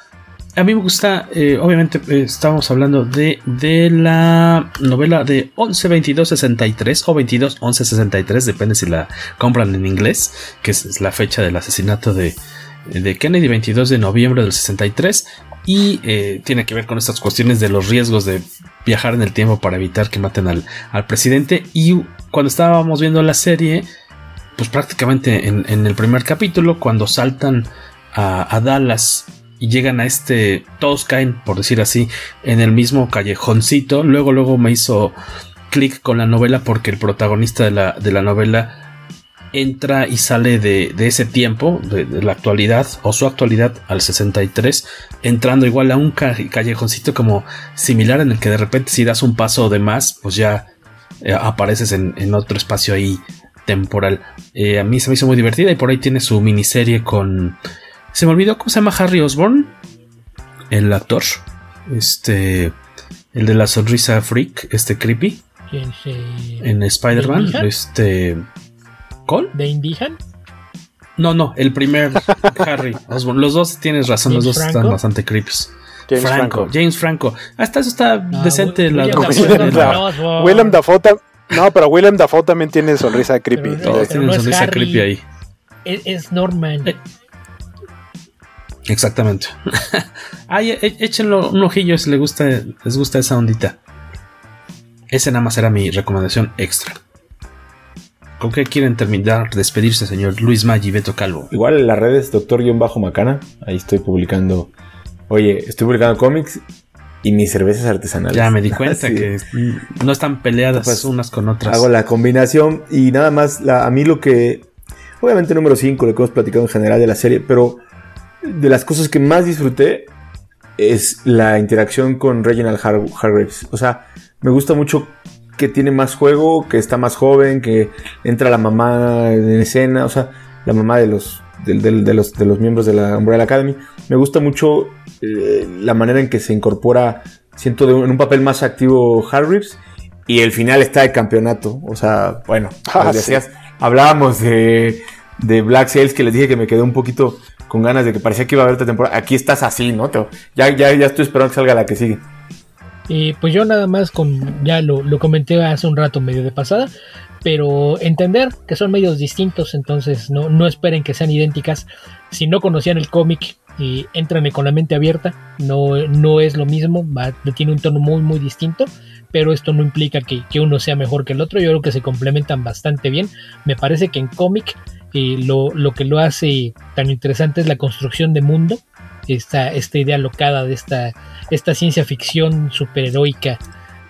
A mí me gusta, eh, obviamente eh, estamos hablando de, de la novela de 11-22-63 o 22-11-63, depende si la compran en inglés, que es la fecha del asesinato de, de Kennedy, 22 de noviembre del 63 y eh, tiene que ver con estas cuestiones de los riesgos de viajar en el tiempo para evitar que maten al, presidente. Y cuando estábamos viendo la serie, pues prácticamente en, el primer capítulo, cuando saltan a, Dallas y llegan a este, todos caen, por decir así, en el mismo callejoncito. Luego, luego me hizo clic con la novela porque el protagonista de la, de la novela entra y sale de, ese tiempo, de, la actualidad o su actualidad al 63, entrando igual a un callejoncito como similar en el que de repente si das un paso de más, pues ya eh, apareces en, otro espacio ahí temporal. Eh, a mí se me hizo muy divertida y por ahí tiene su miniserie con... Se me olvidó cómo se llama Harry Osborn, el actor, este, el de la sonrisa freak, este creepy. en Spider-Man. Este. ¿Con? ¿De Indihan? No, no, el primer [laughs] Harry Los dos tienes razón, los dos están bastante creepy. James Franco, James Franco. Hasta eso está decente William la William, Dafoe, [laughs] Willem Dafoe No, pero Willem Dafoe también tiene sonrisa creepy. Todos tienen sonrisa creepy ahí. Es, Norman. Eh, exactamente. [laughs] Ay, e, échenlo un ojillo si les gusta, les gusta esa ondita. Ese nada más era mi recomendación extra. ¿Con qué quieren terminar, despedirse, señor Luis Maggi, Beto Calvo? Igual en las redes, doctor-macana. Ahí estoy publicando. Oye, estoy publicando cómics y mis cervezas artesanales. Ya me di cuenta [laughs] que no están peleadas pues, unas con otras. Hago la combinación y nada más, a mí lo que. Obviamente, número 5, lo que hemos platicado en general de la serie, pero de las cosas que más disfruté es la interacción con Reginald Hargreaves. O sea, me gusta mucho que tiene más juego, que está más joven, que entra la mamá en escena, o sea, la mamá de los, de, los, de los miembros de la Umbrella Academy. Me gusta mucho eh, la manera en que se incorpora, siento, en un papel más activo Hargreaves. Y el final está de campeonato. O sea, bueno, ah, decías, hablábamos de, de Black Sails que les dije que me quedé un poquito con ganas de que parecía que iba a haber esta temporada. Aquí estás así, ¿no? Ya, ya, ya estoy esperando que salga la que sigue. Eh, pues yo nada más con, ya lo, comenté hace un rato medio de pasada, pero entender que son medios distintos, entonces no, no esperen que sean idénticas. Si no conocían el cómic, y entran con la mente abierta, no, no es lo mismo, tiene un tono muy muy distinto, pero esto no implica que, uno sea mejor que el otro, yo creo que se complementan bastante bien. Me parece que en cómic eh, lo, lo, que lo hace tan interesante es la construcción de mundo, esta, esta idea locada de esta, esta ciencia ficción superheroica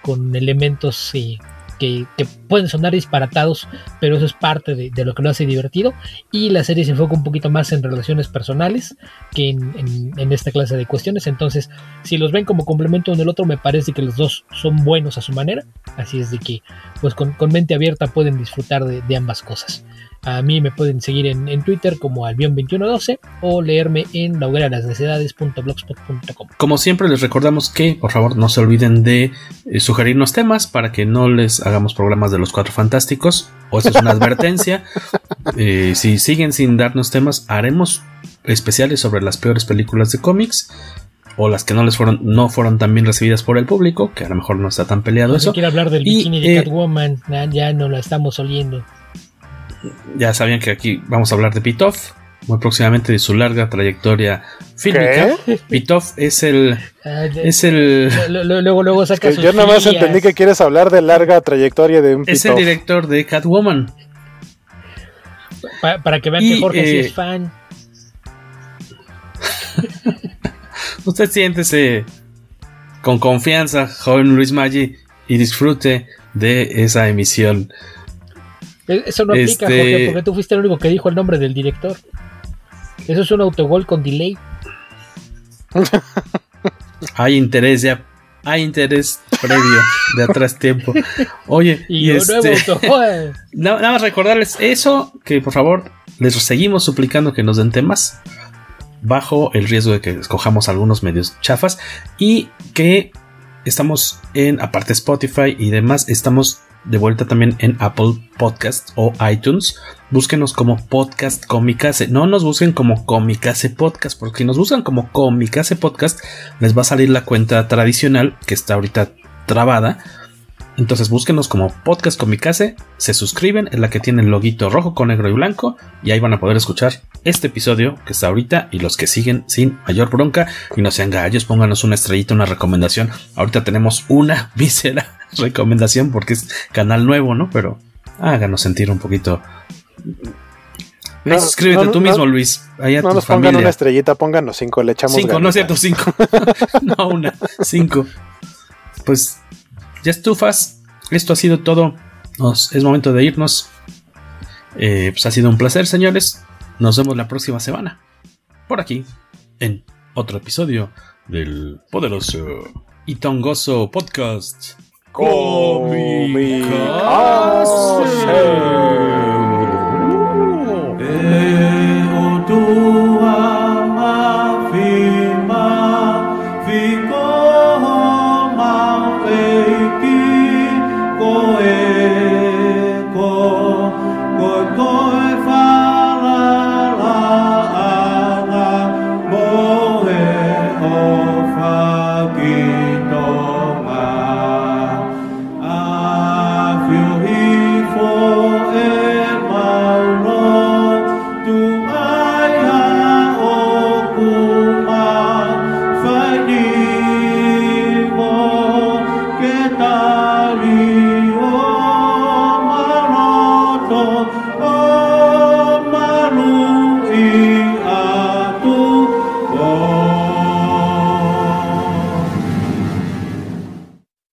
con elementos eh, que, pueden sonar disparatados, pero eso es parte de, lo que lo hace divertido. Y la serie se enfoca un poquito más en relaciones personales que en, esta clase de cuestiones. Entonces, si los ven como complemento uno del otro, me parece que los dos son buenos a su manera. Así es de que, pues con, mente abierta pueden disfrutar de ambas cosas. A mí me pueden seguir en, Twitter como albion2112 o leerme en laugueralasnecesidades.blogspot.com. Como siempre les recordamos que por favor no se olviden de eh, sugerirnos temas para que no les hagamos programas de los cuatro fantásticos. O eso es una advertencia. [laughs] Eh, si siguen sin darnos temas, haremos especiales sobre las peores películas de cómics o las que no les fueron no fueron tan bien recibidas por el público, que a lo mejor no está tan peleado eso. quiero hablar del bikini de eh, Catwoman, ya no la estamos oliendo ya sabían que aquí vamos a hablar de Pitoff, muy próximamente de su larga trayectoria fílmica. Pitoff es el. Ah, es el. Luego, luego saca Yo nada más entendí que quieres hablar de larga trayectoria de un Es el director de Catwoman. para que vean que Jorge sí es eh, fan. [laughs] Usted siéntese con confianza, joven Luis Maggi, y disfrute de esa emisión eso no aplica, Jorge, este- porque tú fuiste el único que dijo el nombre del director. Eso es un autogol con delay. [laughs] hay interés ya. Hay interés previo de atrás tiempo. Oye, y, este, [laughs] nada más recordarles eso, que por favor les seguimos suplicando que nos den temas bajo el riesgo de que escojamos algunos medios chafas y que estamos en aparte Spotify y demás, estamos de vuelta también en Apple Podcast o iTunes. Búsquenos como Podcast Comicase. No nos busquen como Comicase Podcast, porque si nos buscan como Comicase Podcast, les va a salir la cuenta tradicional que está ahorita trabada. Entonces búsquenos como Podcast Comicase, se suscriben, en la que tiene el loguito rojo con negro y blanco, y ahí van a poder escuchar este episodio que está ahorita y los que siguen sin mayor bronca. Y no sean gallos, pónganos una estrellita, una recomendación. Ahorita tenemos una [laughs] víscera [laughs] recomendación porque es canal nuevo, ¿no? Pero háganos sentir un poquito. No, suscríbete tú mismo, Luis. no nos pongan una estrellita, pónganos cinco, le echamos Cinco, no es cierto, cinco. [laughs] [laughs] no, una, cinco. Pues ya estufas. Esto ha sido todo. es momento de irnos. Eh, pues ha sido un placer, señores. Nos vemos la próxima semana. Por aquí, en otro episodio del poderoso y tongoso podcast. Come, Come